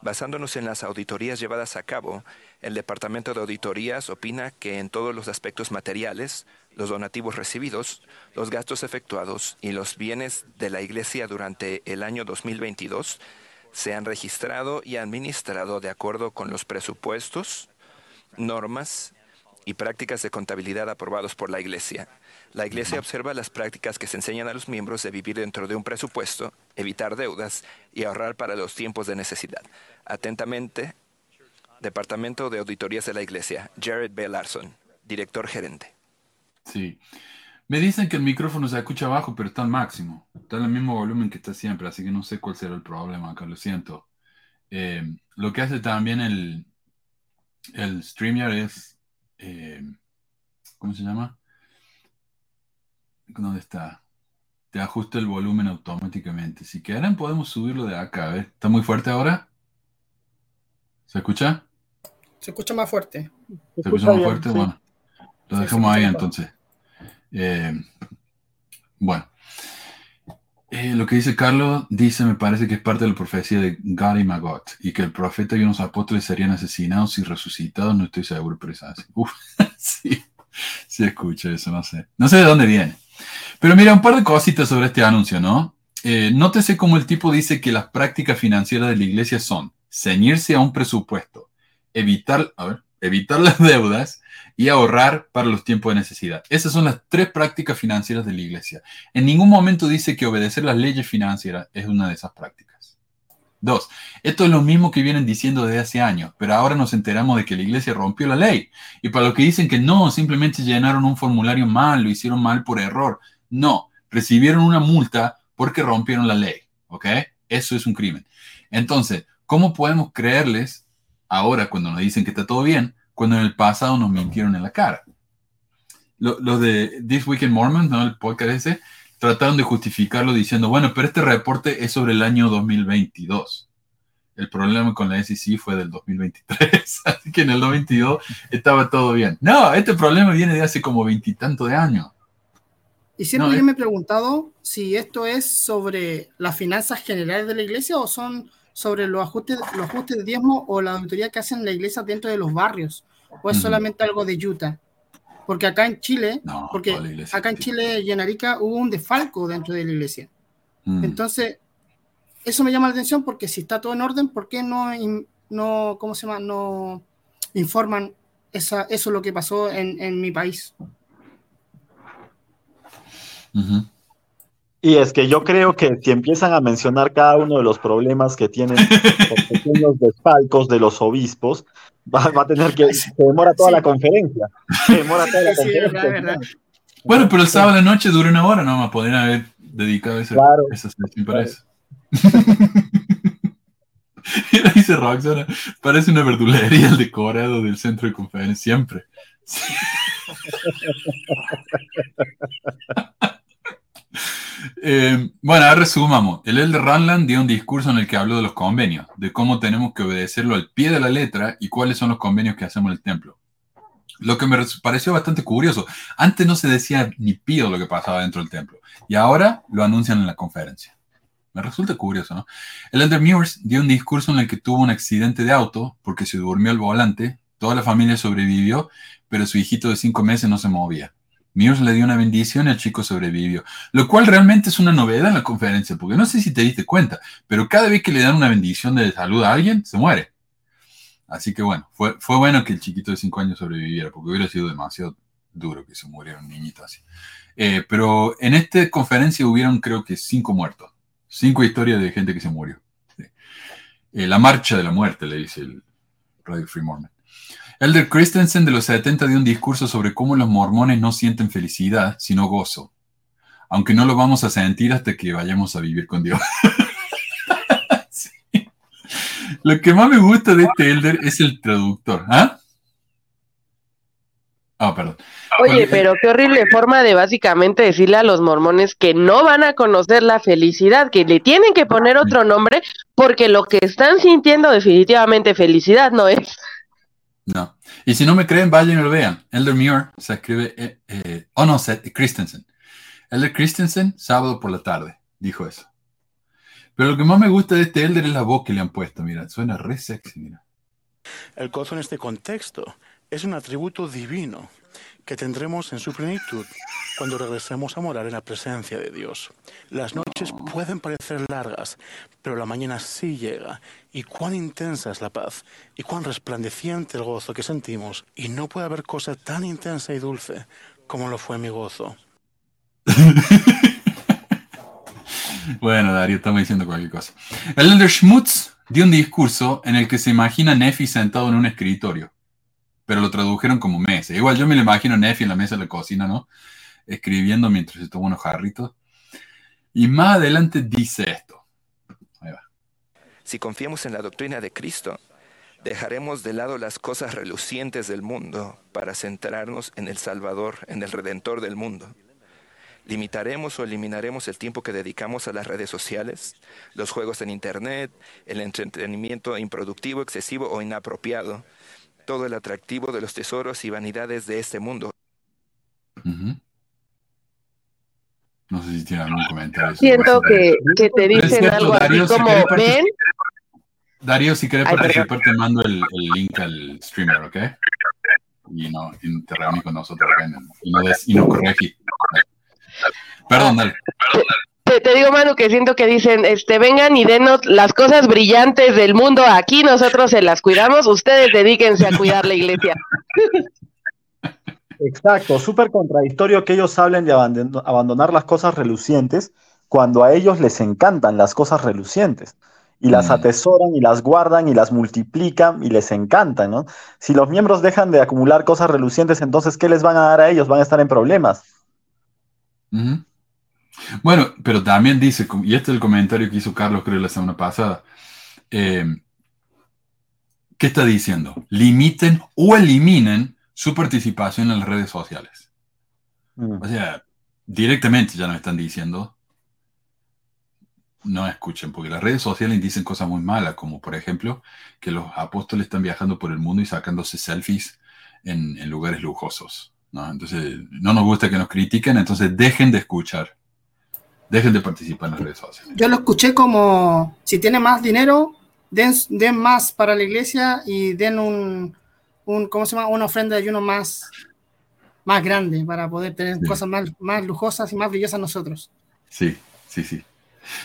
Basándonos en las auditorías llevadas a cabo, el Departamento de Auditorías opina que en todos los aspectos materiales, los donativos recibidos, los gastos efectuados y los bienes de la Iglesia durante el año 2022 se han registrado y administrado de acuerdo con los presupuestos, normas y prácticas de contabilidad aprobados por la Iglesia. La Iglesia observa las prácticas que se enseñan a los miembros de vivir dentro de un presupuesto, evitar deudas y ahorrar para los tiempos de necesidad. Atentamente, Departamento de Auditorías de la Iglesia, Jared B. Larson, director gerente. Sí. Me dicen que el micrófono se escucha bajo, pero está al máximo. Está en el mismo volumen que está siempre, así que no sé cuál será el problema acá, lo siento. Eh, lo que hace también el, el StreamYard es, eh, ¿cómo se llama? ¿Dónde está? Te ajusta el volumen automáticamente. Si quieren, podemos subirlo de acá. A ver, ¿está muy fuerte ahora? ¿Se escucha? Se escucha más fuerte. ¿Se escucha más fuerte? Bueno, lo Sí, dejamos ahí entonces. Eh, bueno, Eh, lo que dice Carlos dice, me parece que es parte de la profecía de God y Magot, y que el profeta y unos apóstoles serían asesinados y resucitados, no estoy seguro, pero es así. Sí, sí escucho eso, no sé. No sé de dónde viene. Pero mira, un par de cositas sobre este anuncio, ¿no? Eh, nótese cómo el tipo dice que las prácticas financieras de la iglesia son ceñirse a un presupuesto, evitar, a ver, evitar las deudas y ahorrar para los tiempos de necesidad. Esas son las tres prácticas financieras de la iglesia. En ningún momento dice que obedecer las leyes financieras es una de esas prácticas. Dos, esto es lo mismo que vienen diciendo desde hace años, pero ahora nos enteramos de que la iglesia rompió la ley. Y para los que dicen que no, simplemente llenaron un formulario mal, lo hicieron mal por error. No, recibieron una multa porque rompieron la ley. ¿Ok? Eso es un crimen. Entonces, ¿cómo podemos creerles ahora cuando nos dicen que está todo bien, cuando en el pasado nos mintieron en la cara? Los lo de This Week in Mormon, ¿no? El podcast ese, trataron de justificarlo diciendo, bueno, pero este reporte es sobre el año 2022. El problema con la SEC fue del 2023, así que en el 2022 estaba todo bien. No, este problema viene de hace como veintitantos de años. Y siempre No, yo es- me he preguntado si esto es sobre las finanzas generales de la iglesia o son sobre los ajustes, los ajustes de diezmo o la auditoría que hacen la iglesia dentro de los barrios, o es solamente algo de Utah. Porque acá en Chile, No, porque iglesia acá en Chile y en Arica hubo un desfalco dentro de la iglesia. Mm. Entonces, eso me llama la atención porque si está todo en orden, ¿por qué no, in- no ¿cómo se llama? No informan esa, eso lo que pasó en, en mi país. Ujú. Y es que yo creo que si empiezan a mencionar cada uno de los problemas que tienen los pequeños desfalcos de los obispos, va, va a tener que, se demora toda Sí. la conferencia. Se demora toda la Sí, conferencia. verdad, verdad. Bueno, pero el sábado la noche dura una hora, no más podrían haber dedicado esa, Claro. esa sesión para eso. Mira, dice Roxana, parece una verdulería el decorado del centro de conferencia, siempre. Eh, bueno, ahora resumamos. El Elder Ranland dio un discurso en el que habló de los convenios, de cómo tenemos que obedecerlo al pie de la letra y cuáles son los convenios que hacemos en el templo. Lo que me pareció bastante curioso. Antes no se decía ni pío lo que pasaba dentro del templo y ahora lo anuncian en la conferencia. Me resulta curioso, ¿no? El Elder Muirs dio un discurso en el que tuvo un accidente de auto porque se durmió al volante, toda la familia sobrevivió, pero su hijito de cinco meses no se movía. Muirs le dio una bendición y el chico sobrevivió, lo cual realmente es una novedad en la conferencia, porque no sé si te diste cuenta, pero cada vez que le dan una bendición de salud a alguien, se muere. Así que bueno, fue, fue bueno que el chiquito de cinco años sobreviviera, porque hubiera sido demasiado duro que se muriera un niñito así. Eh, pero en esta conferencia hubieron creo que cinco muertos, cinco historias de gente que se murió. Eh, la marcha de la muerte, le dice el Radio Free Mormon. Elder Christensen de los 70 dio un discurso sobre cómo los mormones no sienten felicidad, sino gozo. Aunque no lo vamos a sentir hasta que vayamos a vivir con Dios. Sí. Lo que más me gusta de este Elder es el traductor. ¿Ah? Ah, perdón. Oye, pero qué horrible forma de básicamente decirle a los mormones que no van a conocer la felicidad, que le tienen que poner otro nombre porque lo que están sintiendo definitivamente felicidad no es. No. Y si no me creen, vayan y lo vean. Elder Muir se escribe, eh, eh, oh no, se- Christensen. Elder Christensen, sábado por la tarde, dijo eso. Pero lo que más me gusta de este Elder es la voz que le han puesto, mira, suena re sexy, mira. El gozo en este contexto es un atributo divino que tendremos en su plenitud cuando regresemos a morar en la presencia de Dios. Las noches pueden parecer largas, pero la mañana sí llega. Y cuán intensa es la paz, y cuán resplandeciente el gozo que sentimos. Y no puede haber cosa tan intensa y dulce como lo fue mi gozo. Bueno, Darío, estamos diciendo cualquier cosa. El Elder Schmutz dio un discurso en el que se imagina a Nefi sentado en un escritorio, pero lo tradujeron como mesa. Igual yo me lo imagino a en la mesa de la cocina, ¿no? Escribiendo mientras se toma unos jarritos. Y más adelante dice esto. Si confiamos en la doctrina de Cristo, dejaremos de lado las cosas relucientes del mundo para centrarnos en el Salvador, en el Redentor del mundo. Limitaremos o eliminaremos el tiempo que dedicamos a las redes sociales, los juegos en Internet, el entretenimiento improductivo, excesivo o inapropiado, todo el atractivo de los tesoros y vanidades de este mundo. No sé si tiene algún comentario. Siento que, que te dicen cierto, algo así Darío, si como, ven, Darío, si perdón. participar, te mando el, el link al streamer, ¿ok? Y, no, y te reunís con nosotros en- y no, des- y no corregís. Perdón, dale. Te, te digo, Manu, que siento que dicen, este, vengan y denos las cosas brillantes del mundo aquí, nosotros se las cuidamos, ustedes dedíquense a cuidar la iglesia. Exacto, súper contradictorio que ellos hablen de abandon- abandonar las cosas relucientes cuando a ellos les encantan las cosas relucientes y las atesoran y las guardan y las multiplican y les encantan, ¿no? Si los miembros dejan de acumular cosas relucientes, entonces, ¿qué les van a dar a ellos? Van a estar en problemas. Bueno, pero también dice, y este es el comentario que hizo Carlos, creo, la semana pasada. eh, ¿Qué está diciendo? Limiten o eliminen su participación en las redes sociales. Mm. O sea, directamente ya nos están diciendo, no escuchen, porque las redes sociales dicen cosas muy malas, como por ejemplo que los apóstoles están viajando por el mundo y sacándose selfies en, en lugares lujosos. ¿no? Entonces, no nos gusta que nos critiquen, entonces dejen de escuchar, dejen de participar en las redes sociales. Yo lo escuché como, si tiene más dinero, den, den más para la iglesia y den un, un ¿cómo se llama? Una ofrenda de ayuno más, más grande para poder tener cosas más, más lujosas y más brillosas nosotros. Sí, sí, sí.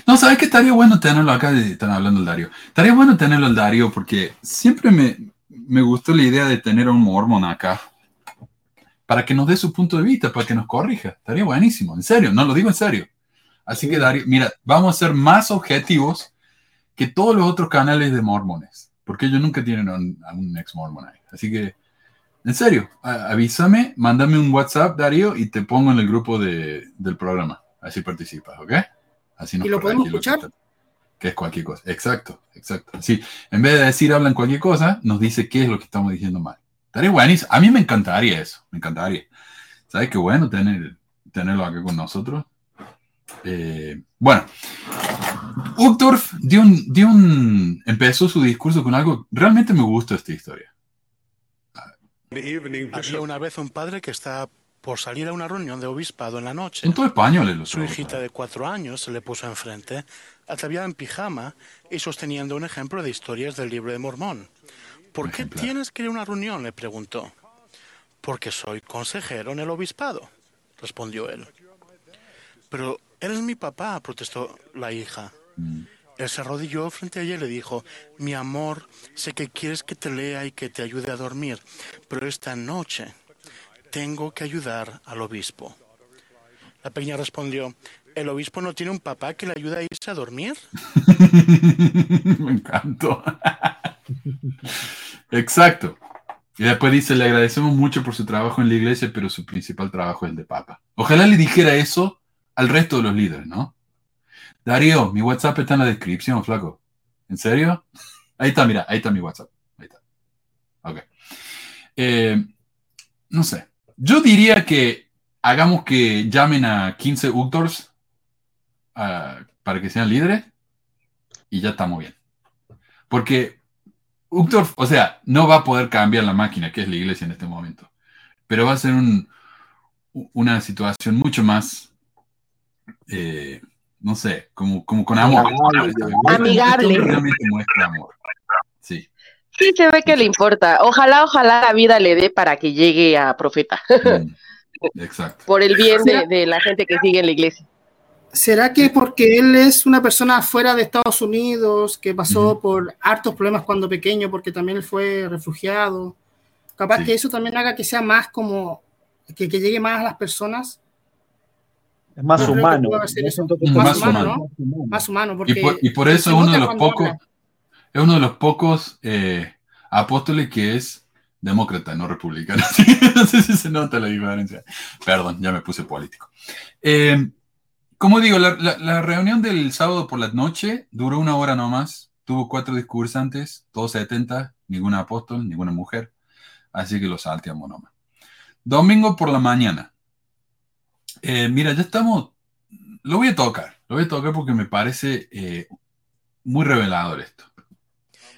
No, ¿sabes qué estaría bueno tenerlo acá? Están hablando del Darío. Estaría bueno tenerlo al Darío porque siempre me, me gustó la idea de tener a un mormón acá para que nos dé su punto de vista, para que nos corrija. Estaría buenísimo, en serio, no lo digo en serio. Así que Darío, mira, vamos a ser más objetivos que todos los otros canales de mormones, porque ellos nunca tienen a un, a un ex mormón ahí. Así que, en serio, a- avísame, mándame un WhatsApp, Darío, y te pongo en el grupo de- del programa. Así participas, ¿ok? Así nos ¿Y lo podemos escuchar? Que es cualquier cosa. Exacto, exacto. Sí, en vez de decir hablan cualquier cosa, nos dice qué es lo que estamos diciendo mal. Estaría buenísimo. A mí me encantaría eso, me encantaría. ¿Sabes qué bueno tener, tenerlo acá con nosotros? Eh, bueno, Uchtdorf dio un, dio un, empezó su discurso con algo, realmente me gusta esta historia. Había una vez un padre que está por salir a una reunión de obispado en la noche. Son todos españoles los Su hijita de cuatro años se le puso enfrente, ataviada en pijama y sosteniendo un ejemplo de historias del libro de Mormón. ¿Por qué tienes que ir a una reunión? le preguntó. Porque soy consejero en el obispado, respondió él. Pero eres mi papá, protestó la hija. Él se arrodilló frente a ella y le dijo, mi amor, sé que quieres que te lea y que te ayude a dormir, pero esta noche tengo que ayudar al obispo. La pequeña respondió, ¿el obispo no tiene un papá que le ayude a irse a dormir? me encantó. Exacto. Y después dice, le agradecemos mucho por su trabajo en la iglesia, pero su principal trabajo es el de papa. Ojalá le dijera eso al resto de los líderes, ¿no? Darío, mi WhatsApp está en la descripción, flaco. ¿En serio? Ahí está, mira, ahí está mi WhatsApp. Ahí está. Ok. Eh, no sé. Yo diría que hagamos que llamen a 15 Uctors ah, para que sean líderes y ya estamos bien. Porque Uctor, o sea, no va a poder cambiar la máquina que es la iglesia en este momento, pero va a ser un, una situación mucho más, eh, no sé, como, como con amor. Amigable. Realmente muestra amor. Sí. Sí, se ve que le importa. Ojalá, ojalá la vida le dé para que llegue a profeta. Mm, exacto. Por el bien de, de, la gente que sigue en la iglesia. ¿Será que porque él es una persona fuera de Estados Unidos, que pasó uh -huh. por hartos problemas cuando pequeño, porque también él fue refugiado? Capaz sí. que eso también haga que sea más como, que, que llegue más a las personas. Es más humano. Más humano. humano, ¿no? Más humano, porque Y por, y por eso es uno de los pocos, es uno de los pocos eh, apóstoles que es demócrata, no republicano. no sé si se nota la diferencia. Perdón, ya me puse político. Eh, como digo, la, la- la reunión del sábado por la noche duró una hora nomás. Tuvo cuatro discursantes, todos 70, ningún apóstol, ninguna mujer. Así que lo salteamos nomás. Domingo por la mañana. Eh, mira, ya estamos. Lo voy a tocar. Lo voy a tocar porque me parece eh, muy revelador esto.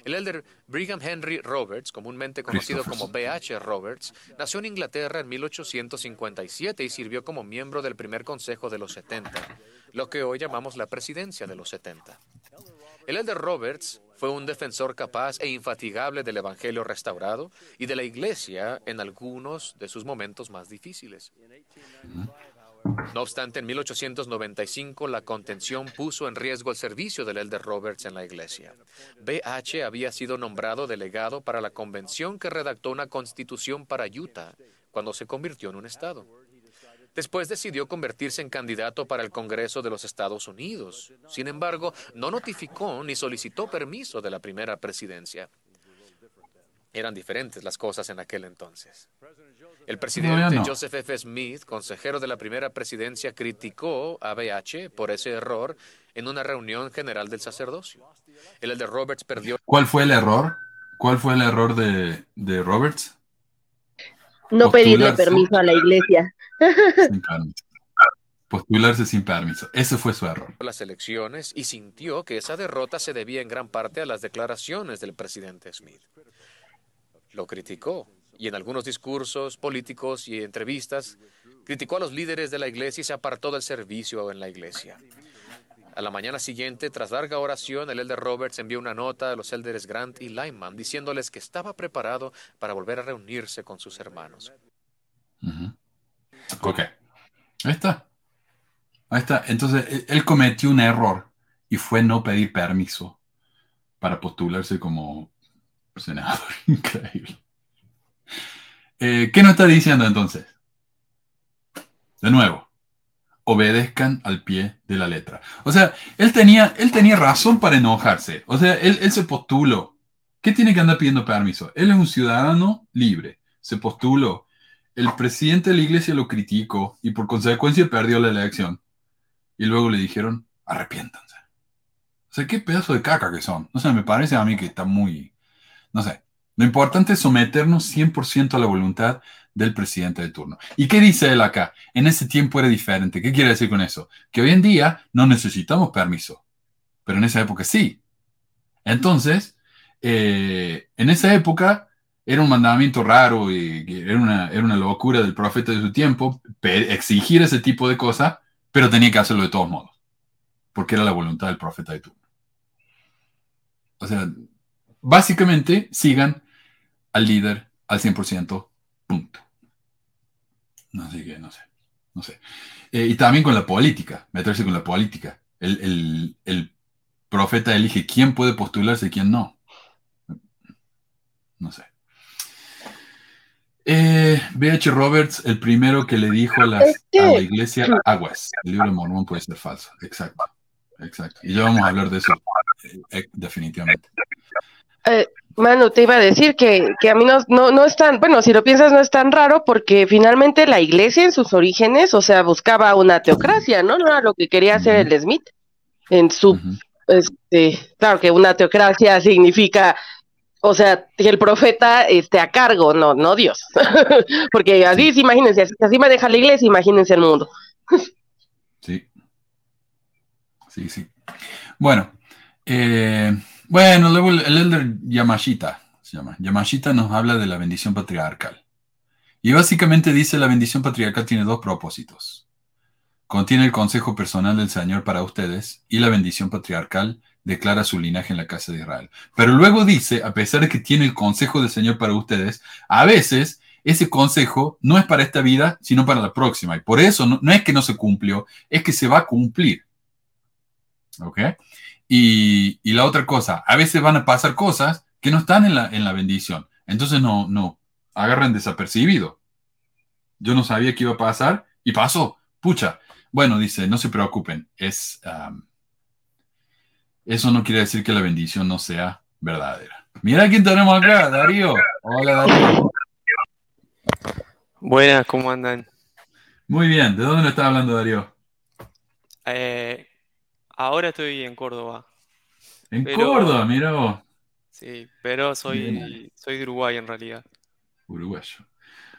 El elder Brigham Henry Roberts, comúnmente conocido como. B.H. Roberts, nació en Inglaterra en 1857 y sirvió como miembro del primer consejo de los 70, lo que hoy llamamos la presidencia de los 70. El elder Roberts fue un defensor capaz e infatigable del Evangelio restaurado y de la Iglesia en algunos de sus momentos más difíciles. No obstante, en 1895 la contención puso en riesgo el servicio del elder Roberts en la iglesia. BH había sido nombrado delegado para la convención que redactó una constitución para Utah cuando se convirtió en un estado. Después decidió convertirse en candidato para el Congreso de los Estados Unidos. Sin embargo, no notificó ni solicitó permiso de la primera presidencia. Eran diferentes las cosas en aquel entonces. El presidente No, ya no. Joseph F. Smith, consejero de la primera presidencia, criticó a BH por ese error en una reunión general del sacerdocio. El elder Roberts perdió ¿Cuál fue el error? ¿Cuál fue el error de, de Roberts? No pedirle permiso a la iglesia. Sin permiso. Postularse sin permiso. Ese fue su error. las elecciones y sintió que esa derrota se debía en gran parte a las declaraciones del presidente Smith. Lo criticó y en algunos discursos políticos y entrevistas criticó a los líderes de la iglesia y se apartó del servicio en la iglesia. A la mañana siguiente, tras larga oración, el elder Roberts envió una nota a los elders Grant y Lyman diciéndoles que estaba preparado para volver a reunirse con sus hermanos. Ok. Ahí está. Ahí está. Entonces, él- él cometió un error y fue no pedir permiso para postularse como senador. Increíble. Eh, ¿Qué nos está diciendo entonces? De nuevo, obedezcan al pie de la letra. O sea, él tenía, él tenía razón para enojarse. O sea, él, él se postuló. ¿Qué tiene que andar pidiendo permiso? Él es un ciudadano libre. Se postuló. El presidente de la iglesia lo criticó y por consecuencia perdió la elección. Y luego le dijeron, arrepiéntanse. O sea, qué pedazo de caca que son. No sé, me parece a mí que está muy... No sé. Lo importante es someternos 100% a la voluntad del presidente de turno. ¿Y qué dice él acá? En ese tiempo era diferente. ¿Qué quiere decir con eso? Que hoy en día no necesitamos permiso, pero en esa época sí. Entonces, eh, en esa época era un mandamiento raro y era una, era una locura del profeta de su tiempo exigir ese tipo de cosas, pero tenía que hacerlo de todos modos, porque era la voluntad del profeta de turno. O sea, básicamente sigan al líder al 100%, punto. No sé qué, no sé, no sé. Eh, y también con la política, meterse con la política. El, el- el profeta elige quién puede postularse y quién no. No sé. Eh, B.H. Roberts, el primero que le dijo a, las- que- a la iglesia aguas. El libro de Mormón puede ser falso. Exacto. Exacto. Y ya vamos a hablar de eso eh, definitivamente. Eh, Manu, te iba a decir que, que a mí no, no, no es tan, bueno, si lo piensas no es tan raro porque finalmente la iglesia en sus orígenes, o sea, buscaba una teocracia, ¿no? No era lo que quería hacer el Smith en su este, claro que una teocracia significa, o sea, que el profeta esté a cargo, no, no Dios. Porque así, imagínense, así, así maneja la iglesia, imagínense el mundo. Sí. Sí, sí. Bueno, eh, bueno, luego el, el elder Yamashita se llama. Yamashita nos habla de la bendición patriarcal. Y básicamente dice la bendición patriarcal tiene dos propósitos. Contiene el consejo personal del Señor para ustedes y la bendición patriarcal declara su linaje en la casa de Israel. Pero luego dice, a pesar de que tiene el consejo del Señor para ustedes, a veces ese consejo no es para esta vida, sino para la próxima. Y por eso no, no es que no se cumplió, es que se va a cumplir. ¿Ok? Y, y la otra cosa, a veces van a pasar cosas que no están en la, en la bendición. Entonces no, no, agarran desapercibido. Yo no sabía que iba a pasar y pasó. Pucha. Bueno, dice, no se preocupen. Es, um, eso no quiere decir que la bendición no sea verdadera. Mira quién tenemos acá, Darío. Hola, Darío. Buenas, ¿cómo andan? Muy bien. ¿De dónde le está hablando, Darío? Eh, ahora estoy en Córdoba. En Pero- Córdoba, mira vos. Sí, pero soy, Bien. soy de Uruguay en realidad. Uruguayo.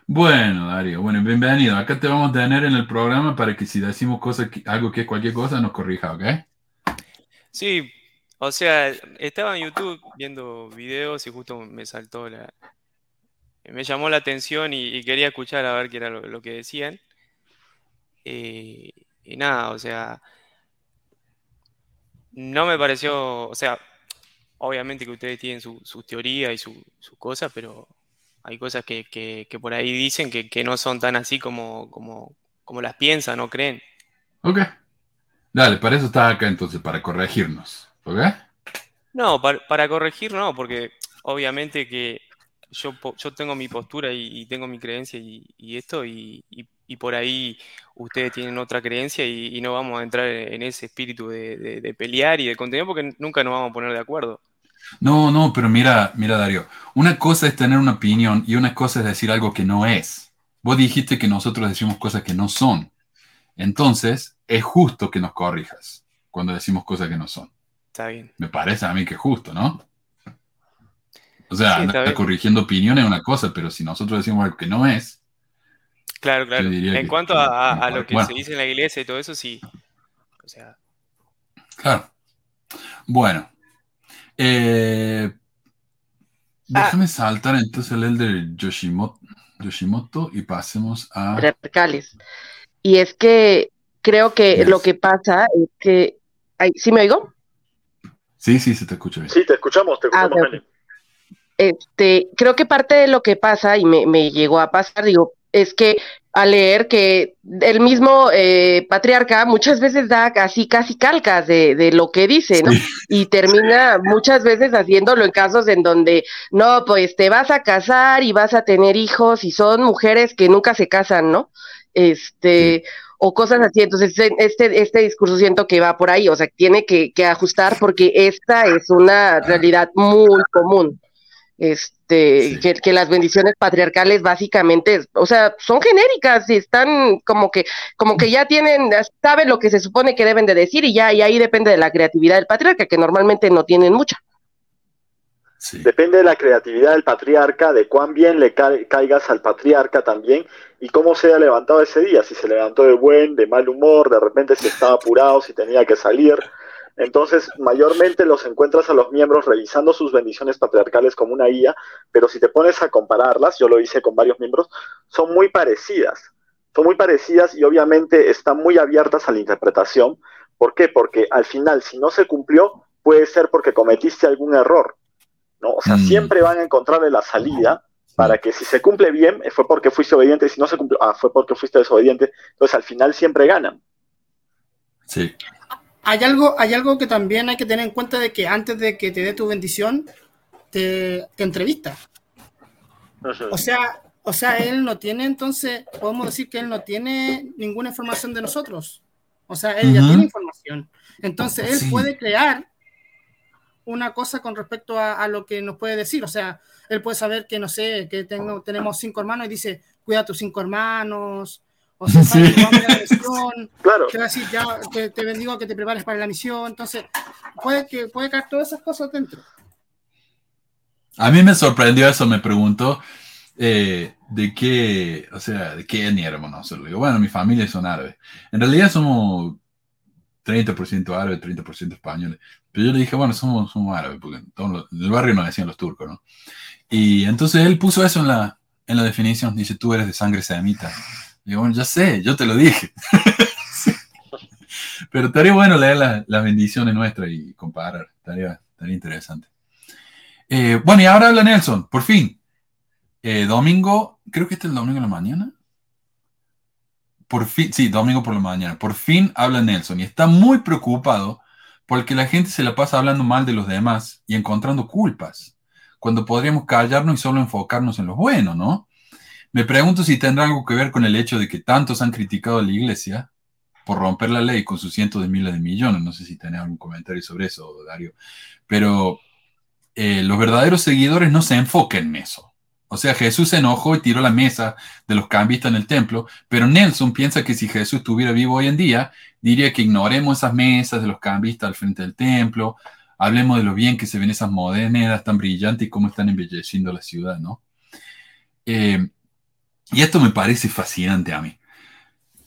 Bueno, Darío, bueno, bienvenido. Acá te vamos a tener en el programa para que si decimos cosas, algo que es cualquier cosa, nos corrija, ¿ok? Sí, o sea, estaba en YouTube viendo videos y justo me saltó la... Me llamó la atención y, y quería escuchar a ver qué era lo, lo que decían. Eh, y nada, o sea, no me pareció, o sea, obviamente que ustedes tienen su, su teoría y su, su cosa, pero hay cosas que, que- que por ahí dicen que, que no son tan así como, como, como las piensan o creen. Ok. Dale, para eso estás acá entonces, para corregirnos, ¿ok? No, para, para corregir no, porque obviamente que yo, yo tengo mi postura y, y tengo mi creencia y, y esto, y, y- y por ahí ustedes tienen otra creencia y, y no vamos a entrar en ese espíritu de, de- de pelear y de contenido porque nunca nos vamos a poner de acuerdo. No, no, pero mira, mira, Darío, una cosa es tener una opinión y una cosa es decir algo que no es. Vos dijiste que nosotros decimos cosas que no son. Entonces, es justo que nos corrijas cuando decimos cosas que no son. Está bien. Me parece a mí que es justo, ¿no? O sea, Sí, corrigiendo opinión es una cosa, pero si nosotros decimos algo que no es, Claro, claro. En que- cuanto a, a- a lo que bueno. se dice en la iglesia y todo eso, sí. O sea, claro. Bueno, eh, déjame saltar entonces el elder Yoshimoto, Yoshimoto y pasemos a... patriarcales. Y es que creo que lo que pasa es que. Ay, ¿Sí me oigo? Sí, sí, se te escucha bien. Sí, te escuchamos, te Ah, escuchamos. Meli. Este, creo que parte de lo que pasa, y me, me llegó a pasar, digo, es que al leer que el mismo eh, patriarca muchas veces da así casi calcas de, de lo que dice, ¿no? Y termina muchas veces haciéndolo en casos en donde, no, pues te vas a casar y vas a tener hijos y son mujeres que nunca se casan, ¿no? Este, o cosas así. Entonces, este, este discurso siento que va por ahí, o sea, tiene que, que ajustar porque esta es una realidad muy común este, que, que las bendiciones patriarcales básicamente, o sea, son genéricas y están como que, como que ya tienen, saben lo que se supone que deben de decir y ya, y ahí depende de la creatividad del patriarca, que normalmente no tienen mucha. Depende de la creatividad del patriarca, de cuán bien le ca- caigas al patriarca también y cómo se haya levantado ese día, si se levantó de buen, de mal humor, de repente si estaba apurado, si tenía que salir. Entonces, mayormente los encuentras a los miembros revisando sus bendiciones patriarcales como una guía, pero si te pones a compararlas, yo lo hice con varios miembros, son muy parecidas. Son muy parecidas y obviamente están muy abiertas a la interpretación. ¿Por qué? Porque al final, si no se cumplió, puede ser porque cometiste algún error. ¿no? O sea, siempre van a encontrarle la salida para que si se cumple bien, eh, fue porque fuiste obediente, y si no se cumplió, ah, fue porque fuiste desobediente. Entonces, al final siempre ganan. Sí. Hay algo, hay algo que también hay que tener en cuenta de que antes de que te dé tu bendición, te, te entrevista. O sea, o sea, él no tiene, entonces, podemos decir que él no tiene ninguna información de nosotros. O sea, él ya tiene información. Entonces, él Sí. puede crear una cosa con respecto a, a lo que nos puede decir. O sea, él puede saber que, no sé, que tengo, tenemos cinco hermanos y dice, cuida a tus cinco hermanos. O sea, que vamos a la misión, te va a decir, ya, te, te bendigo a que te prepares para la misión. Entonces, puede, que, puede caer todas esas cosas dentro. A mí me sorprendió eso, me preguntó eh, de qué, o sea, de qué etnia éramos nosotros. Le digo, bueno, mi familia son árabes. En realidad somos 30% árabes, 30% españoles. Pero yo le dije, bueno, somos, somos árabes, porque en, todo lo- en el barrio nos decían los turcos, ¿no? Y entonces él puso eso en la, en la definición. Dice, tú eres de sangre semita. Digo, bueno, ya sé, yo te lo dije. Pero estaría bueno leer la- las bendiciones nuestras y comparar. Estaría, estaría interesante. Eh, bueno, y ahora habla Nelson, por fin. Eh, domingo, creo que este es el domingo en la mañana. Por fin, sí, domingo por la mañana. Por fin habla Nelson y está muy preocupado porque la gente se la pasa hablando mal de los demás y encontrando culpas, cuando podríamos callarnos y solo enfocarnos en lo bueno, ¿no? Me pregunto si tendrá algo que ver con el hecho de que tantos han criticado a la iglesia por romper la ley con sus cientos de miles de millones. No sé si tenés algún comentario sobre eso, Dario. Pero eh, los verdaderos seguidores no se enfocan en eso. O sea, Jesús se enojó y tiró la mesa de los cambistas en el templo, pero Nelson piensa que si Jesús estuviera vivo hoy en día, diría que ignoremos esas mesas de los cambistas al frente del templo, hablemos de lo bien que se ven esas monedas tan brillantes y cómo están embelleciendo la ciudad, ¿no? Eh, y esto me parece fascinante a mí.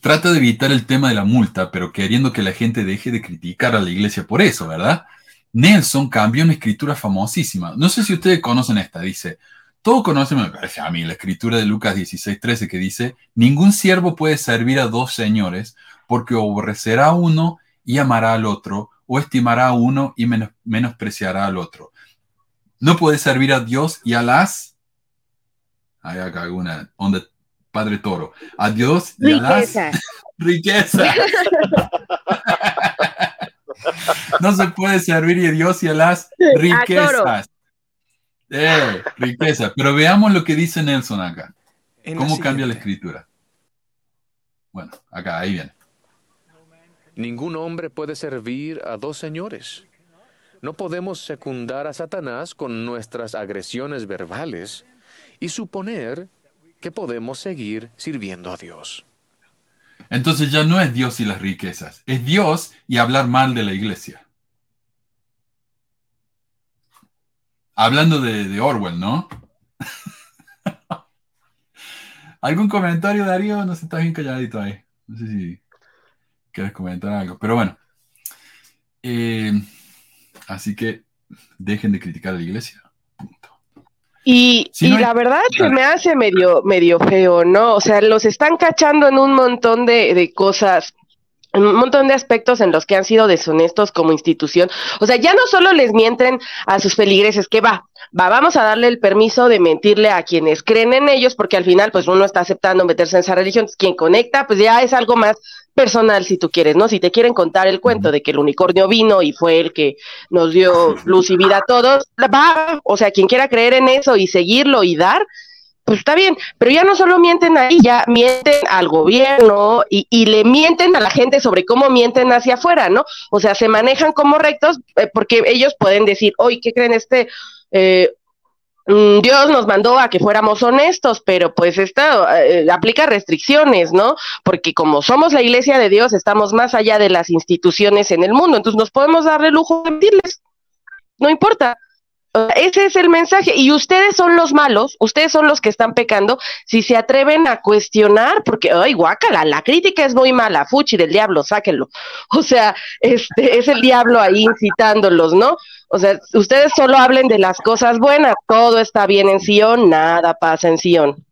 Trata de evitar el tema de la multa, pero queriendo que la gente deje de criticar a la iglesia por eso, ¿verdad? Nelson cambió una escritura famosísima. No sé si ustedes conocen esta, dice, todo conocen, me parece a mí, la escritura de Lucas 16:13 que dice, ningún siervo puede servir a dos señores porque aborrecerá a uno y amará al otro, o estimará a uno y menos- menospreciará al otro. No puede servir a Dios y a las... Hay acá alguna onda Padre Toro. A Dios y a las... Riqueza. Riqueza. No se puede servir a Dios y a las riquezas. Eh, riqueza. Pero veamos lo que dice Nelson acá. En la ¿Cómo cambia la escritura? Bueno, acá, ahí viene. Ningún hombre puede servir a dos señores. No podemos secundar a Satanás con nuestras agresiones verbales y suponer que podemos seguir sirviendo a Dios. Entonces ya no es Dios y las riquezas, es Dios y hablar mal de la iglesia. Hablando de, Orwell, ¿no? ¿Algún comentario, Darío? No sé, estás bien calladito ahí. No sé si quieres comentar algo. Pero bueno. Eh, así que dejen de criticar a la iglesia. Y, Si y no hay- la verdad se me hace medio, medio feo, ¿no? O sea, los están cachando en un montón de, de cosas, en un montón de aspectos en los que han sido deshonestos como institución. O sea, ya no solo les mienten a sus feligreses, que va, va, vamos a darle el permiso de mentirle a quienes creen en ellos, porque al final, pues uno está aceptando meterse en esa religión. Quien conecta, pues ya es algo más personal, si tú quieres, ¿no? Si te quieren contar el cuento de que el unicornio vino y fue el que nos dio luz y vida a todos, va, o sea, quien quiera creer en eso y seguirlo y dar, pues está bien, pero ya no solo mienten ahí, ya mienten al gobierno y, y le mienten a la gente sobre cómo mienten hacia afuera, ¿no? O sea, se manejan como rectos eh, porque ellos pueden decir, oye, ¿qué creen este? Eh, Dios nos mandó a que fuéramos honestos, pero pues esto eh, aplica restricciones, ¿no? Porque como somos la iglesia de Dios, estamos más allá de las instituciones en el mundo, entonces nos podemos dar el lujo de mentirles. No importa. O sea, Ese es el mensaje. Y ustedes son los malos, ustedes son los que están pecando si se atreven a cuestionar, porque, ay, guácala, la crítica es muy mala, fuchi del diablo, sáquenlo. O sea, este es el diablo ahí incitándolos, ¿no? O sea, ustedes solo hablen de las cosas buenas, todo está bien en Sion, nada pasa en Sion.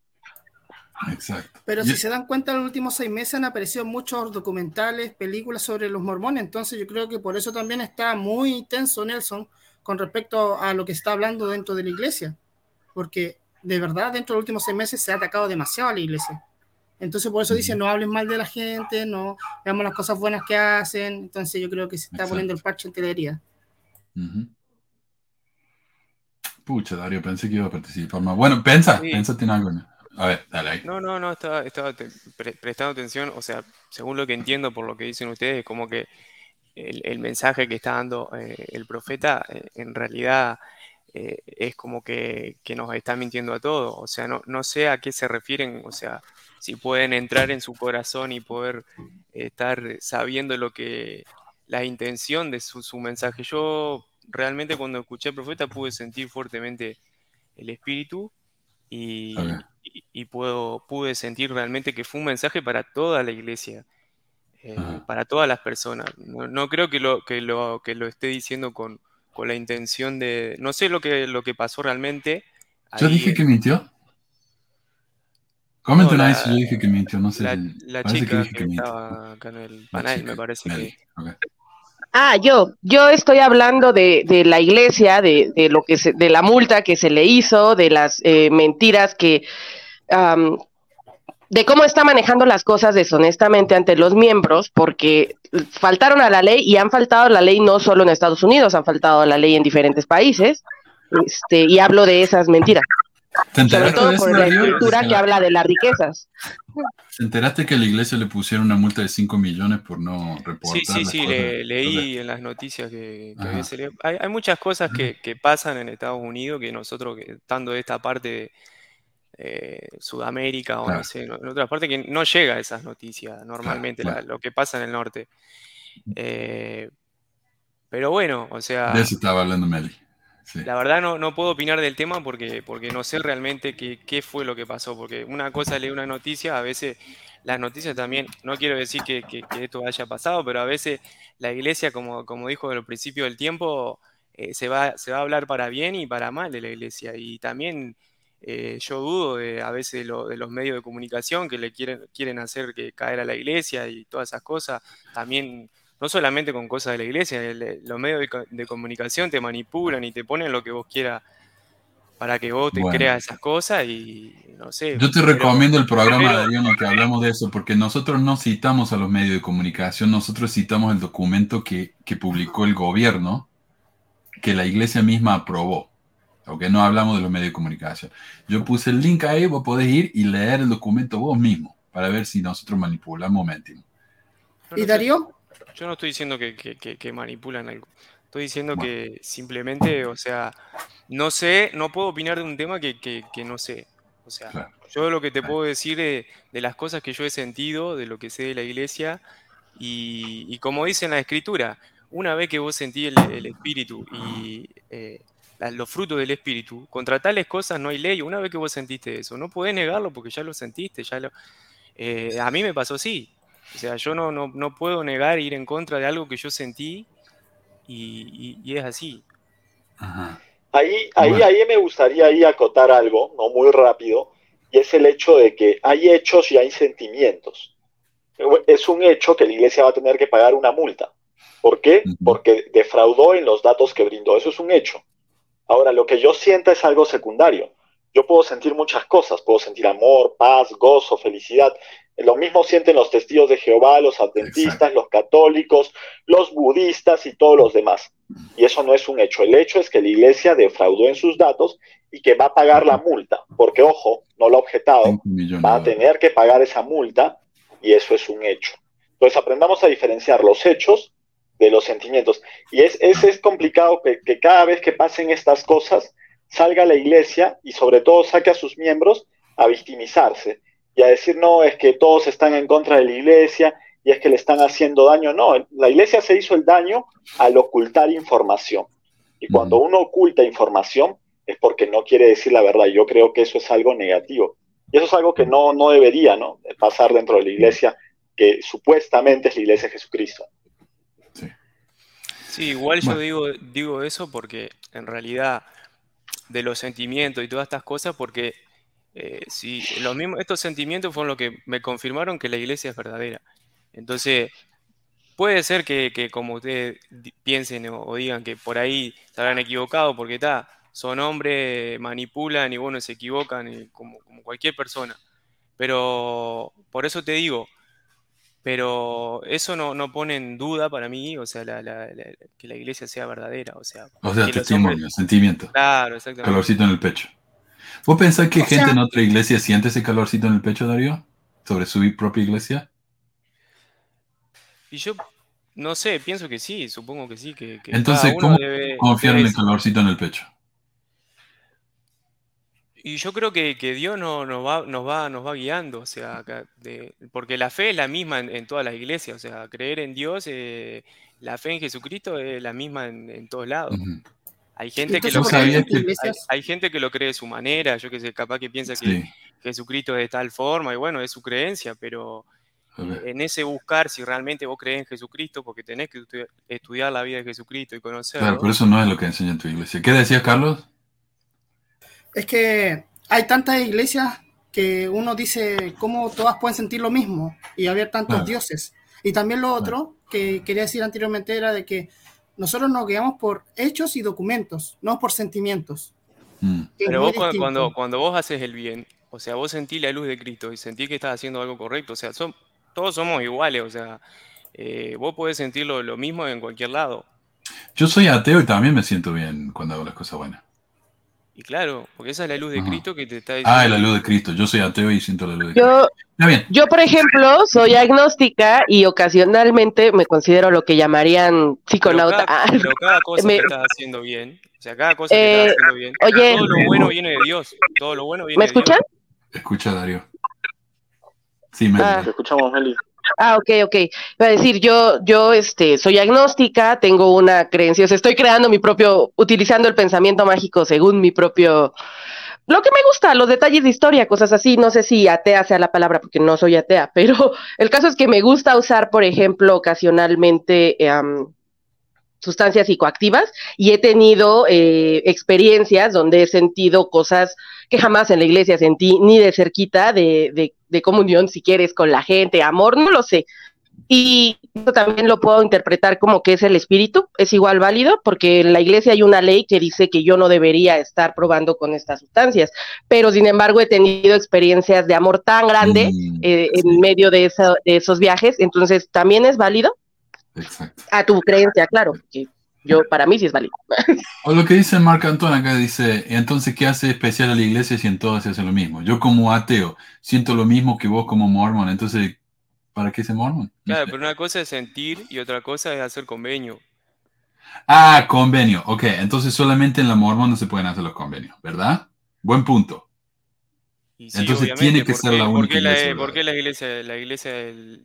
Exacto. Pero si se dan cuenta, en los últimos seis meses han aparecido muchos documentales, películas sobre los mormones, entonces yo creo que por eso también está muy tenso Nelson con respecto a lo que está hablando dentro de la iglesia, porque de verdad dentro de los últimos seis meses se ha atacado demasiado a la iglesia. Entonces por eso dice, no hablen mal de la gente, no veamos las cosas buenas que hacen, entonces yo creo que se está Exacto. poniendo el parche entre la herida. Ujú. Pucha, Darío, pensé que iba a participar más. Bueno, pensa, Sí. pensate en algo. A ver, dale ahí. No, no, no, estaba, estaba pre- prestando atención, o sea, según lo que entiendo por lo que dicen ustedes, como que el, el mensaje que está dando eh, el profeta eh, en realidad eh, es como que, que, nos está mintiendo a todos. O sea, no, no sé a qué se refieren, o sea, si pueden entrar en su corazón y poder estar sabiendo lo que la intención de su, su mensaje. Yo realmente cuando escuché al profeta pude sentir fuertemente el espíritu y, y, puedo, pude sentir realmente que fue un mensaje para toda la iglesia, eh, para todas las personas. No, no, creo que lo, que, lo, que lo esté diciendo con, con la intención de... No sé lo que, lo que pasó realmente. ¿Yo dije que mintió? Comenten no, ahí si yo dije que mintió, no sé. La, la chica que, que, que estaba acá en el panel, me parece que... Okay. Ah, yo, yo estoy hablando de, de la iglesia, de, de, lo que se, de la multa que se le hizo, de las eh, mentiras que, um, de cómo está manejando las cosas deshonestamente ante los miembros, porque faltaron a la ley y han faltado a la ley no solo en Estados Unidos, han faltado a la ley en diferentes países, este, y hablo de esas mentiras. Sobre todo por la escritura que habla de las riquezas. ¿Te enteraste que a la iglesia le pusieron una multa de 5 millones por no reportar? Sí, sí, sí, le, leí en las noticias que, que hay, hay, muchas cosas que, que, pasan en Estados Unidos que nosotros, que, estando de esta parte de eh, Sudamérica o claro. no sé, en otra parte, que no llega a esas noticias normalmente, claro, la, lo que pasa en el norte. Eh, pero bueno, o sea... De eso estaba hablando Meli. Sí. La verdad no, no, puedo opinar del tema porque, porque no sé realmente qué, qué, fue lo que pasó, porque una cosa es leer una noticia, a veces las noticias también, no quiero decir que, que, que esto haya pasado, pero a veces la iglesia, como, como dijo al principio del tiempo, eh, se, va, se va a hablar para bien y para mal de la iglesia. Y también eh, yo dudo de, a veces lo, de los medios de comunicación que le quieren, quieren hacer que caer a la iglesia y todas esas cosas. También no solamente con cosas de la iglesia, el, los medios de, de, comunicación te manipulan y te ponen lo que vos quieras para que vos te bueno. creas esas cosas y no sé. Yo te pero, recomiendo el programa pero, de Dios en el que hablamos de eso, porque nosotros no citamos a los medios de comunicación, nosotros citamos el documento que, que publicó el gobierno, que la iglesia misma aprobó. Aunque no hablamos de los medios de comunicación. Yo puse el link ahí, vos podés ir y leer el documento vos mismo, para ver si nosotros manipulamos Momentum. ¿Y Darío? Yo no estoy diciendo que, que, que, que manipulan algo. Estoy diciendo bueno. que simplemente, o sea, no sé, no puedo opinar de un tema que, no sé. O sea, claro. yo lo que te puedo decir de, de, las cosas que yo he sentido, de lo que sé de la iglesia, y, y como dice en la escritura, una vez que vos sentí el, el espíritu y eh, los frutos del espíritu, contra tales cosas no hay ley. Una vez que vos sentiste eso, no podés negarlo porque ya lo sentiste, ya lo... Eh, a mí me pasó así, o sea, yo no, no, no puedo negar ir en contra de algo que yo sentí y, y, y es así. Ajá. Ahí, ahí, bueno. ahí me gustaría ahí acotar algo, no muy rápido, y es el hecho de que hay hechos y hay sentimientos. Es un hecho que la iglesia va a tener que pagar una multa. ¿Por qué? Porque defraudó en los datos que brindó. Eso es un hecho. Ahora, lo que yo sienta es algo secundario. Yo puedo sentir muchas cosas, puedo sentir amor, paz, gozo, felicidad. Lo mismo sienten los testigos de Jehová, los adventistas, Exacto. los católicos, los budistas y todos los demás. Y eso no es un hecho. El hecho es que la iglesia defraudó en sus datos y que va a pagar la multa. Porque, ojo, no lo ha objetado, va a tener que pagar esa multa y eso es un hecho. Entonces aprendamos a diferenciar los hechos de los sentimientos. Y es, es, es complicado que, que cada vez que pasen estas cosas, salga la iglesia y sobre todo saque a sus miembros a victimizarse y a decir, no, es que todos están en contra de la iglesia y es que le están haciendo daño. No, la iglesia se hizo el daño al ocultar información. Y cuando uno oculta información es porque no quiere decir la verdad. Yo creo que eso es algo negativo. Y eso es algo que no, no debería ¿no? pasar dentro de la iglesia, que supuestamente es la iglesia de Jesucristo. Sí, igual bueno. yo digo, digo eso porque en realidad de los sentimientos y todas estas cosas, porque eh, si los mismos, estos sentimientos fueron lo que me confirmaron que la iglesia es verdadera. Entonces, puede ser que, que como ustedes piensen o, o, digan que por ahí se habrán equivocado, porque está, son hombres, manipulan y bueno, se equivocan y como, como cualquier persona. Pero por eso te digo, pero eso no, no, pone en duda para mí, o sea, la, la, la, que la iglesia sea verdadera, o sea... O sea, testimonio, hombres... sentimiento. Claro, exactamente. Calorcito en el pecho. ¿Vos pensás que o gente sea... en otra iglesia siente ese calorcito en el pecho, Darío? ¿Sobre su propia iglesia? Y yo, no sé, pienso que sí, supongo que sí. Que, que Entonces, ¿cómo debe, confiar debe... en el calorcito en el pecho? Y yo creo que, que Dios no, nos, va, nos, va, nos va guiando, o sea, de- porque la fe es la misma en, en todas las iglesias, o sea, creer en Dios, eh, la fe en Jesucristo es la misma en, en todos lados. Hay gente que lo cree, ¿sabías que- hay, gente que lo cree de su manera, yo que sé, capaz que piensa que Sí. Jesucristo es de tal forma, y bueno, es su creencia, pero ver. en ese buscar si realmente vos crees en Jesucristo, porque tenés que estu- estudiar la vida de Jesucristo y conocerlo. Claro, pero eso no es lo que enseña en tu iglesia. ¿Qué decías, Carlos? Es que hay tantas iglesias que uno dice cómo todas pueden sentir lo mismo y haber tantos Claro. dioses. Y también lo otro que quería decir anteriormente era de que nosotros nos guiamos por hechos y documentos, no por sentimientos. Mm. Pero vos cuando, cuando, cuando vos haces el bien, o sea, vos sentís la luz de Cristo y sentís que estás haciendo algo correcto, o sea, son, todos somos iguales, o sea, eh, vos podés sentir lo, lo mismo en cualquier lado. Yo soy ateo y también me siento bien cuando hago las cosas buenas. Y claro, porque esa es la luz de Ajá. Cristo que te está diciendo. Ah, la luz de Cristo. Yo soy ateo y siento la luz de Cristo. Yo, Está bien. yo, por ejemplo, soy agnóstica y ocasionalmente me considero lo que llamarían Pero psiconauta. cada, pero cada cosa Me- que estás haciendo bien, o sea, cada cosa que Eh, estás haciendo bien, oye. todo lo bueno viene de Dios, todo lo bueno viene ¿Me de Dios. escuchan? Escucha, Darío. Sí, me Ah. Te escuchamos, Meli. Ah, ok, ok. Iba a decir, yo, yo, este, soy agnóstica, tengo una creencia, o sea, estoy creando mi propio, utilizando el pensamiento mágico según mi propio, lo que me gusta, los detalles de historia, cosas así. No sé si atea sea la palabra, porque no soy atea, pero el caso es que me gusta usar, por ejemplo, ocasionalmente em, sustancias psicoactivas y he tenido eh, experiencias donde he sentido cosas que jamás en la iglesia sentí, ni de cerquita, de, de, de comunión, si quieres, con la gente, amor, no lo sé. Y también lo puedo interpretar como que es el espíritu, es igual válido, porque en la iglesia hay una ley que dice que yo no debería estar probando con estas sustancias, pero sin embargo he tenido experiencias de amor tan grande Mm, eh, en medio de, esa- de esos viajes, entonces también es válido Exacto. a tu creencia, claro, que yo para mí sí es válido. O lo que dice Marc Antón acá dice, entonces, ¿qué hace especial a la iglesia si en todas se hace lo mismo? Yo como ateo siento lo mismo que vos como mormon, entonces, ¿para qué se mormon? Claro, pero una cosa es sentir y otra cosa es hacer convenio. Ah, convenio. Ok, entonces solamente en la mormon no se pueden hacer los convenios, ¿verdad? Buen punto. Y sí, Entonces tiene que porque- ser la única porque la, iglesia porque la iglesia, la iglesia,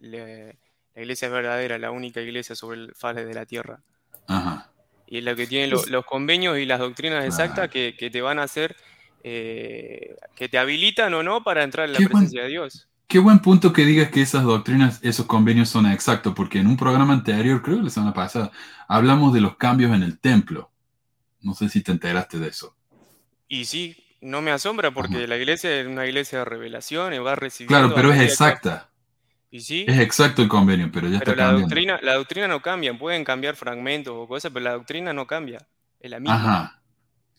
la, la iglesia es verdadera, la única iglesia sobre el faz de la tierra. Ajá. Y es la que tiene lo- los convenios y las doctrinas exactas que, que te van a hacer, eh, que te habilitan o no para entrar en la Qué buen- presencia de Dios. Qué buen punto que digas que esas doctrinas, esos convenios son exactos, porque en un programa anterior, creo que la semana pasada, hablamos de los cambios en el templo. No sé si te enteraste de eso. Y sí, no me asombra porque la iglesia es una iglesia de revelación va recibiendo. Claro, pero es exacta. Y sí, Es exacto el convenio, pero ya pero está la cambiando. doctrina, la doctrina no cambia, pueden cambiar fragmentos o cosas, pero la doctrina no cambia, es la misma. Ajá.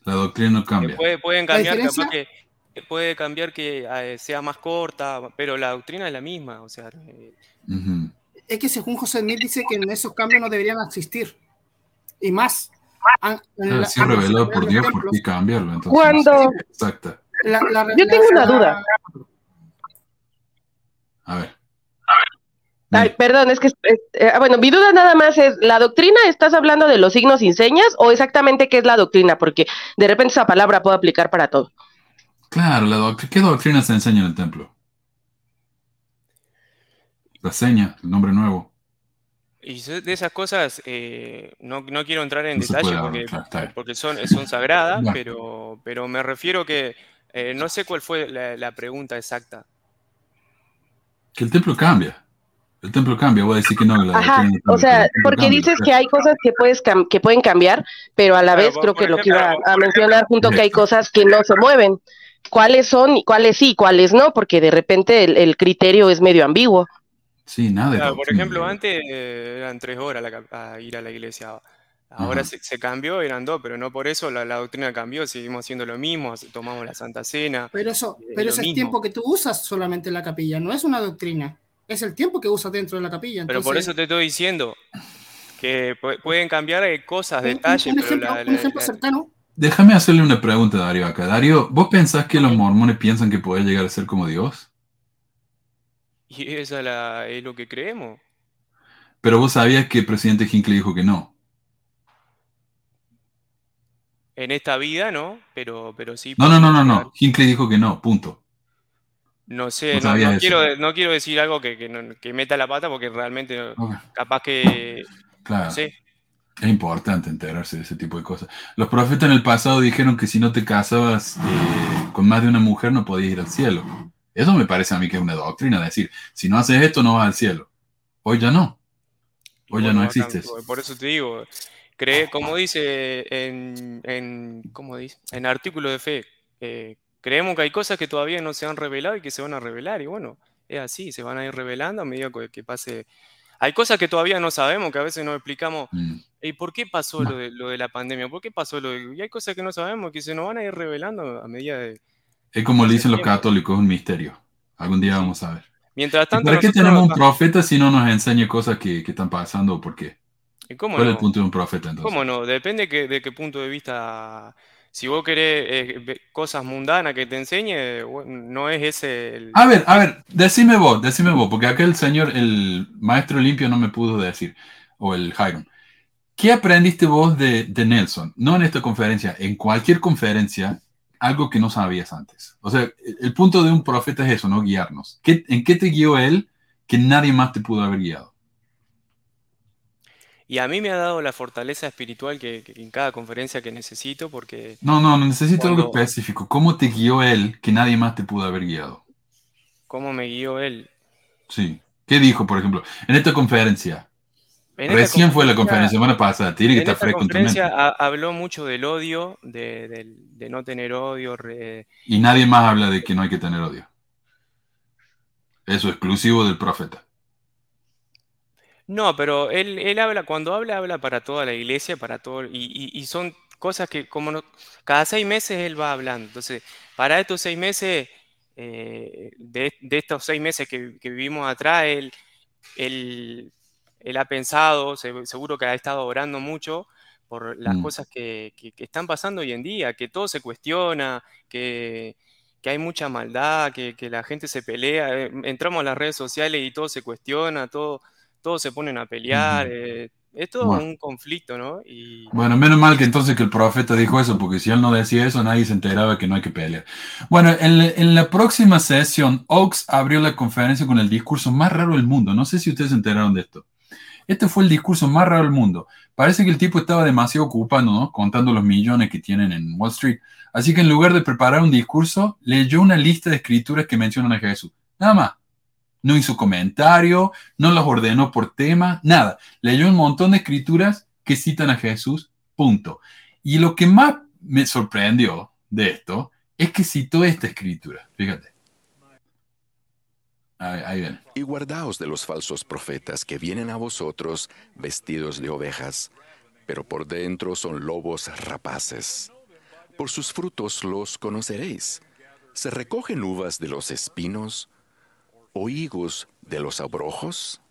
La doctrina no cambia. puede- pueden ¿La cambiar, capaz que puede cambiar que eh, sea más corta, pero la doctrina es la misma, o sea, eh. Es que según José Smith dice que en esos cambios no deberían existir. Y más. an- en Claro, la- revelado por Dios, ¿por qué cambiarlo? Entonces, Cuando- Exacta. la- la- Yo la- tengo una duda. A ver. Ay, perdón, es que, eh, ah, bueno, mi duda nada más es, ¿la doctrina estás hablando de los signos y señas o exactamente qué es la doctrina? Porque de repente esa palabra puede aplicar para todo. Claro, la doc- ¿qué doctrina se enseña en el templo? La seña, el nombre nuevo. y de esas cosas eh, no, no quiero entrar en No detalle porque, hablar, son, son sagradas, pero, pero me refiero que eh, no sé cuál fue la, la pregunta exacta. Que el templo cambia. El templo cambia, voy a decir que no. La Ajá, doctrina no o sea, porque cambia. dices que hay cosas que puedes cam- que pueden cambiar, pero a la Claro, vez creo que lo que ejemplo, iba a mencionar junto que hay cosas que no se mueven. ¿Cuáles son y cuáles sí, cuáles no? Porque de repente el, el criterio es medio ambiguo. Sí, nada de Claro, por ejemplo, antes eh, eran tres horas la a ir a la iglesia. Ahora se, se cambió, eran dos, pero no por eso la, la doctrina cambió, seguimos haciendo lo mismo, tomamos la Santa Cena. Pero eso, eh, pero ese es mismo. tiempo que tú usas solamente en la capilla, no es una doctrina. Es el tiempo que usas dentro de la capilla. Pero por eso te estoy diciendo que pu- pueden cambiar eh, cosas, Un- detalles, un pero ejemplo, la- un la- ejemplo la- cercano. Déjame hacerle una pregunta a Darío acá. Darío, ¿vos pensás que los mormones piensan que podés llegar a ser como Dios? y esa la- es lo que creemos. Pero vos sabías que el presidente Hinckley dijo que no. en esta vida, ¿no? Pero, pero sí. No, no, no, no, no. Hinckley dijo que no, punto. No sé, no, quiero, no quiero decir algo que, que meta la pata porque realmente capaz que. Claro. No sé. Es importante enterarse de ese tipo de cosas. Los profetas en el pasado dijeron que si no te casabas eh, con más de una mujer no podías ir al cielo. Eso me parece a mí que es una doctrina, decir, si no haces esto no vas al cielo. Hoy ya no. Hoy ya no acá- existe eso. Por eso te digo, cree, como dice en, en, ¿cómo dice? en artículo de fe, eh, creemos que hay cosas que todavía no se han revelado y que se van a revelar. Y bueno, es así, se van a ir revelando a medida que, que pase. Hay cosas que todavía no sabemos, que a veces nos explicamos, Mm. ¿y por qué pasó lo de, lo de la pandemia? ¿Por qué pasó lo de.? Y hay cosas que no sabemos que se nos van a ir revelando a medida de. Es como le dicen los católicos, es un misterio. Algún día vamos a ver. Mientras ¿Y tanto, ¿Para qué tenemos un profeta si no nos enseña cosas que, que están pasando o por qué? ¿Y cómo ¿Cuál es no? el punto de un profeta entonces? ¿Cómo no? Depende que- de qué punto de vista. Si vos querés eh, cosas mundanas que te enseñe, no es ese el. A ver, a ver, decime vos, decime vos, porque acá el señor, el maestro limpio no me pudo decir, o el Jairon. ¿Qué aprendiste vos de, de Nelson? No en esta conferencia, en cualquier conferencia, algo que no sabías antes. O sea, el punto de un profeta es eso, ¿no? Guiarnos. ¿Qué- ¿En qué te guió él que nadie más te pudo haber guiado? Y a mí me ha dado la fortaleza espiritual que, que en cada conferencia que necesito, porque No, no, necesito algo específico. ¿Cómo te guió él que nadie más te pudo haber guiado? cómo me guió él. Sí. ¿Qué dijo, por ejemplo, en esta conferencia? En esta Recién fue la conferencia- conferencia, semana pasada, tiene que estar esta fresco en tu mente. conferencia ha- habló mucho del odio, de, no tener odio. re- Y nadie más habla de que no hay que tener odio. Eso exclusivo del profeta. No, pero él, él habla, cuando habla, habla para toda la iglesia, para todo, y, y- y son cosas que como no- cada seis meses él va hablando. Entonces, para estos seis meses, eh, de, de estos seis meses que, que vivimos atrás, él, él, él ha pensado, se- seguro que ha estado orando mucho por las Mm. cosas que, que- que están pasando hoy en día, que todo se cuestiona, que, que hay mucha maldad, que, que la gente se pelea. eh, Entramos a las redes sociales y todo se cuestiona, todo, todos se ponen a pelear. Eh, es todo Bueno. un conflicto, ¿no? Y Bueno, menos mal que entonces que el profeta dijo eso, porque si él no decía eso, nadie se enteraba que no hay que pelear. Bueno, en, la- en la próxima sesión, Oaks abrió la conferencia con el discurso más raro del mundo. No sé si ustedes se enteraron de esto. Este fue el discurso más raro del mundo. Parece que el tipo estaba demasiado ocupado, ¿no? Contando los millones que tienen en Wall Street. Así que en lugar de preparar un discurso, leyó una lista de escrituras que mencionan a Jesús. Nada más. No hizo comentario, no los ordenó por tema, nada. Leyó un montón de escrituras que citan a Jesús, punto. Y lo que más me sorprendió de esto es que citó esta escritura. Fíjate. Ahí, ahí ven. Y guardaos de los falsos profetas que vienen a vosotros vestidos de ovejas, pero por dentro son lobos rapaces. Por sus frutos los conoceréis. ¿Se recogen uvas de los espinos o higos de los abrojos?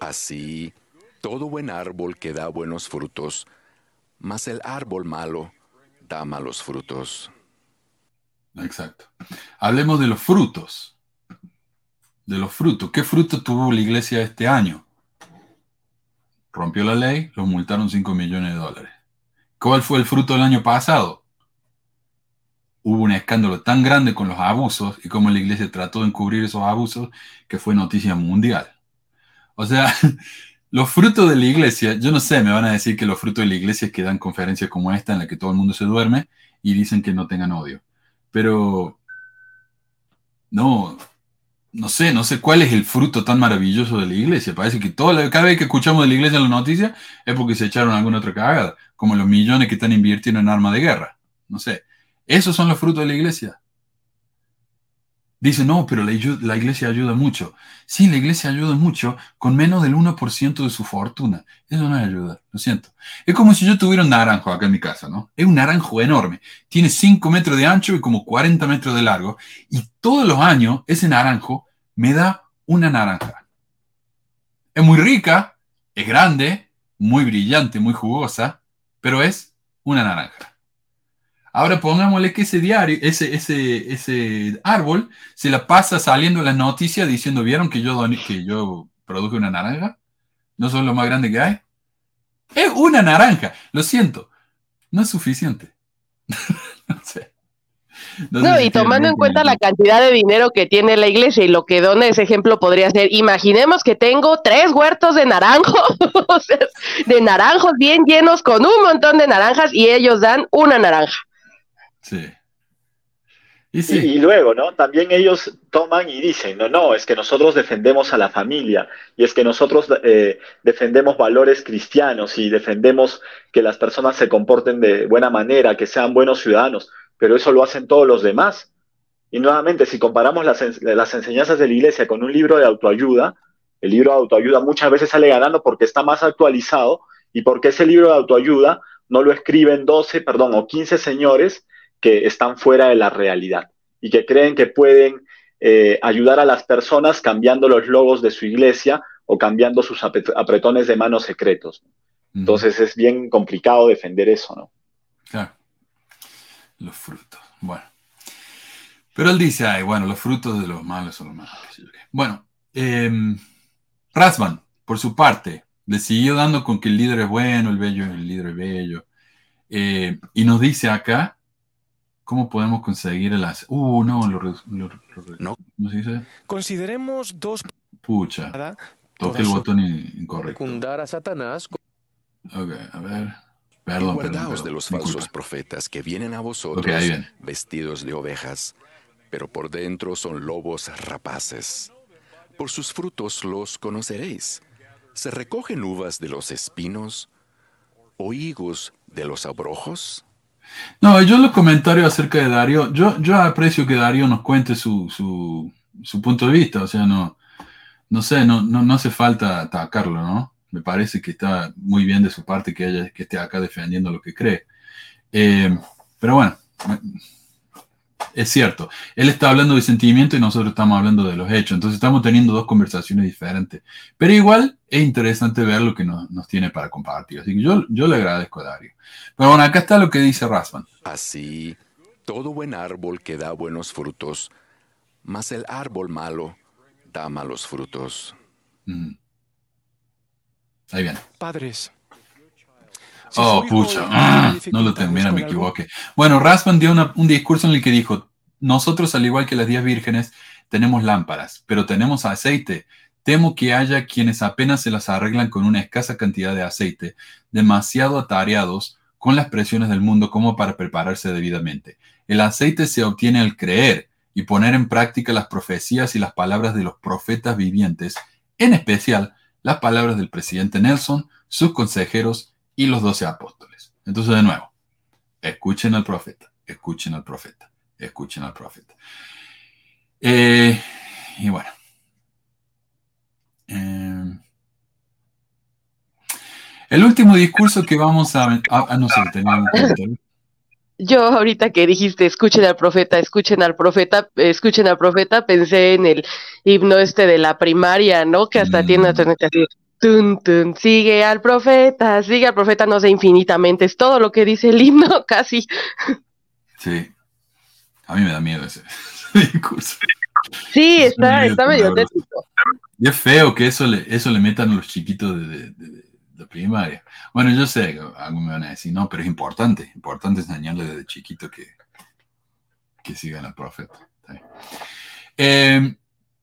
Así, todo buen árbol que da buenos frutos, mas el árbol malo da malos frutos. Exacto. Hablemos de los frutos. De los frutos. ¿Qué fruto tuvo la iglesia este año? Rompió la ley, los multaron 5 millones de dólares. ¿Cuál fue el fruto del año pasado? Hubo un escándalo tan grande con los abusos y cómo la iglesia trató de encubrir esos abusos que fue noticia mundial. O sea, los frutos de la iglesia, yo no sé, me van a decir que los frutos de la iglesia es que dan conferencias como esta en la que todo el mundo se duerme y dicen que no tengan odio. Pero no, no sé, no sé cuál es el fruto tan maravilloso de la iglesia. Parece que toda cada vez que escuchamos de la iglesia en la noticia es porque se echaron alguna otra cagada, como los millones que están invirtiendo en armas de guerra. No sé, esos son los frutos de la iglesia. Dice, no, pero la, iglesia ayuda mucho. Sí, la iglesia ayuda mucho con menos del 1% de su fortuna. Eso no ayuda, lo siento. Es como si yo tuviera un naranjo acá en mi casa, ¿no? Es un naranjo enorme. Tiene 5 metros de ancho y como 40 metros de largo. Y todos los años ese naranjo me da una naranja. Es muy rica, es grande, muy brillante, muy jugosa, pero es una naranja. Ahora pongámosle que ese diario, ese, ese, ese árbol, se la pasa saliendo en las noticias diciendo, ¿vieron que yo, doné- que yo produje una naranja? ¿No son lo más grande que hay? Es una naranja, lo siento. no es suficiente. no sé. No, sé y tomando en cuenta la cantidad de dinero que tiene la iglesia y lo que dona ese ejemplo podría ser, imaginemos que tengo tres huertos de naranjos, de naranjos bien llenos con un montón de naranjas y ellos dan una naranja. Sí. Y, luego, ¿no? También ellos toman y dicen, no, no, es que nosotros defendemos a la familia y es que nosotros eh, defendemos valores cristianos y defendemos que las personas se comporten de buena manera, que sean buenos ciudadanos, pero eso lo hacen todos los demás. Y nuevamente, si comparamos las, las enseñanzas de la iglesia con un libro de autoayuda, el libro de autoayuda muchas veces sale ganando porque está más actualizado y porque ese libro de autoayuda no lo escriben 12, perdón, o 15 señores que están fuera de la realidad y que creen que pueden eh, ayudar a las personas cambiando los logos de su iglesia o cambiando sus apret- apretones de manos secretos. Entonces es bien complicado defender eso, ¿no? Claro. Los frutos. Bueno. Pero él dice, ay, bueno, los frutos de los malos son los malos. Bueno, eh, Rasman, por su parte, le siguió dando con que el líder es bueno, el bello, el líder es bello. Eh, y nos dice acá cómo podemos conseguir el... as- Uh, no, lo, re- lo- lo- No. ¿Cómo se dice? Consideremos dos Pucha. Toqué el botón in- incorrecto. Secundar a Satanás Ok, a ver. Perdón, guardaos perdón, de perdón. los Mi falsos culpa. profetas que vienen a vosotros Ok, ahí viene. vestidos de ovejas, pero por dentro son lobos rapaces. Por sus frutos los conoceréis. ¿Se recogen uvas de los espinos o higos de los abrojos? No, yo los comentarios acerca de Darío, yo, yo aprecio que Darío nos cuente su, su, su punto de vista, o sea, no, no sé, no, no, no hace falta atacarlo, ¿no? Me parece que está muy bien de su parte que, ella, que esté acá defendiendo lo que cree. Eh, pero bueno, es cierto, él está hablando de sentimiento y nosotros estamos hablando de los hechos, entonces estamos teniendo dos conversaciones diferentes, pero igual es interesante ver lo que nos, nos tiene para compartir, así que yo, yo le agradezco a Darío. Pero bueno, acá está lo que dice Rasman. Así, todo buen árbol que da buenos frutos, mas el árbol malo da malos frutos. Mm. Ahí viene. padres. Oh, pucha, ah, no lo termina, me equivoqué. Bueno, Rasman dio una- un discurso en el que dijo, nosotros al igual que las diez vírgenes tenemos lámparas, pero tenemos aceite. Temo que haya quienes apenas se las arreglan con una escasa cantidad de aceite, demasiado atareados con las presiones del mundo como para prepararse debidamente. El aceite se obtiene al creer y poner en práctica las profecías y las palabras de los profetas vivientes, en especial las palabras del presidente Nelson, sus consejeros y los doce apóstoles. Entonces, de nuevo, escuchen al profeta, escuchen al profeta, escuchen al profeta. Eh, y bueno. Eh, el último discurso que vamos a... Ah, ah, no sé. Yo ahorita que dijiste escuchen al profeta, escuchen al profeta, escuchen al profeta, pensé en el himno este de la primaria, ¿no? Que hasta tiene una tun, tun, sigue al profeta, sigue al profeta, no sé, infinitamente, es todo lo que dice el himno, casi. Sí. A mí me da miedo ese, ese discurso. Sí, está, medio está medio tétrico. Y es feo que eso le, eso le metan a los chiquitos de, de- de- de primaria. Bueno, yo sé, que algo me van a decir, no, pero es importante, importante enseñarle desde chiquito que, que sigan al profeta. Eh,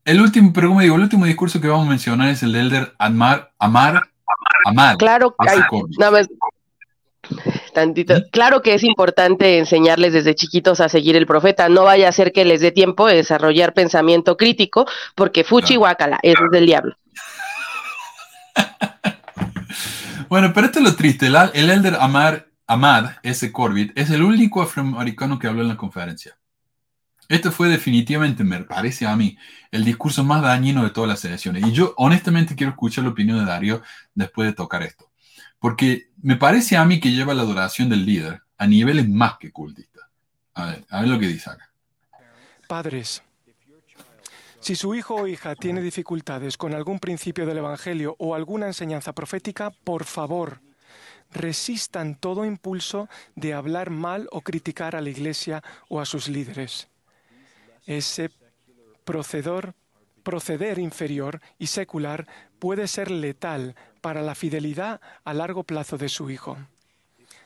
el último, pero como digo, el último discurso que vamos a mencionar es el del elder Amar, Amar, Amar. Claro, Ese ay, Corbin. nada más, tantito. Claro que es importante enseñarles desde chiquitos a seguir el profeta. No vaya a ser que les dé tiempo de desarrollar pensamiento crítico, porque fuchi guacala, eso es del diablo. Bueno, pero esto es lo triste. El, el elder Amar, Ahmad S. Corbett es el único afroamericano que habló en la conferencia. Este fue definitivamente, me parece a mí, el discurso más dañino de todas las sesiones. Y yo honestamente quiero escuchar la opinión de Darío después de tocar esto. Porque me parece a mí que lleva la adoración del líder a niveles más que cultistas. A ver, a ver lo que dice acá. Padres, si su hijo o hija tiene dificultades con algún principio del Evangelio o alguna enseñanza profética, por favor, resistan todo impulso de hablar mal o criticar a la Iglesia o a sus líderes. Ese procedor, proceder inferior y secular puede ser letal para la fidelidad a largo plazo de su hijo.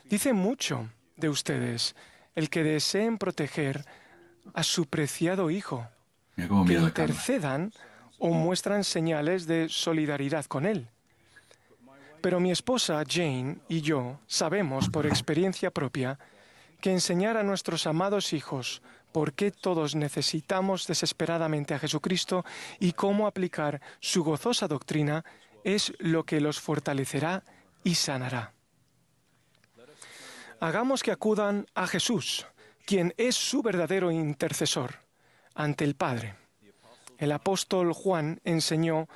Dice mucho de ustedes el que deseen proteger a su preciado hijo, que intercedan o muestran señales de solidaridad con él. Pero mi esposa Jane y yo sabemos por experiencia propia que enseñar a nuestros amados hijos por qué todos necesitamos desesperadamente a Jesucristo y cómo aplicar su gozosa doctrina es lo que los fortalecerá y sanará. Hagamos que acudan a Jesús, quien es su verdadero intercesor ante el Padre. El apóstol Juan enseñó,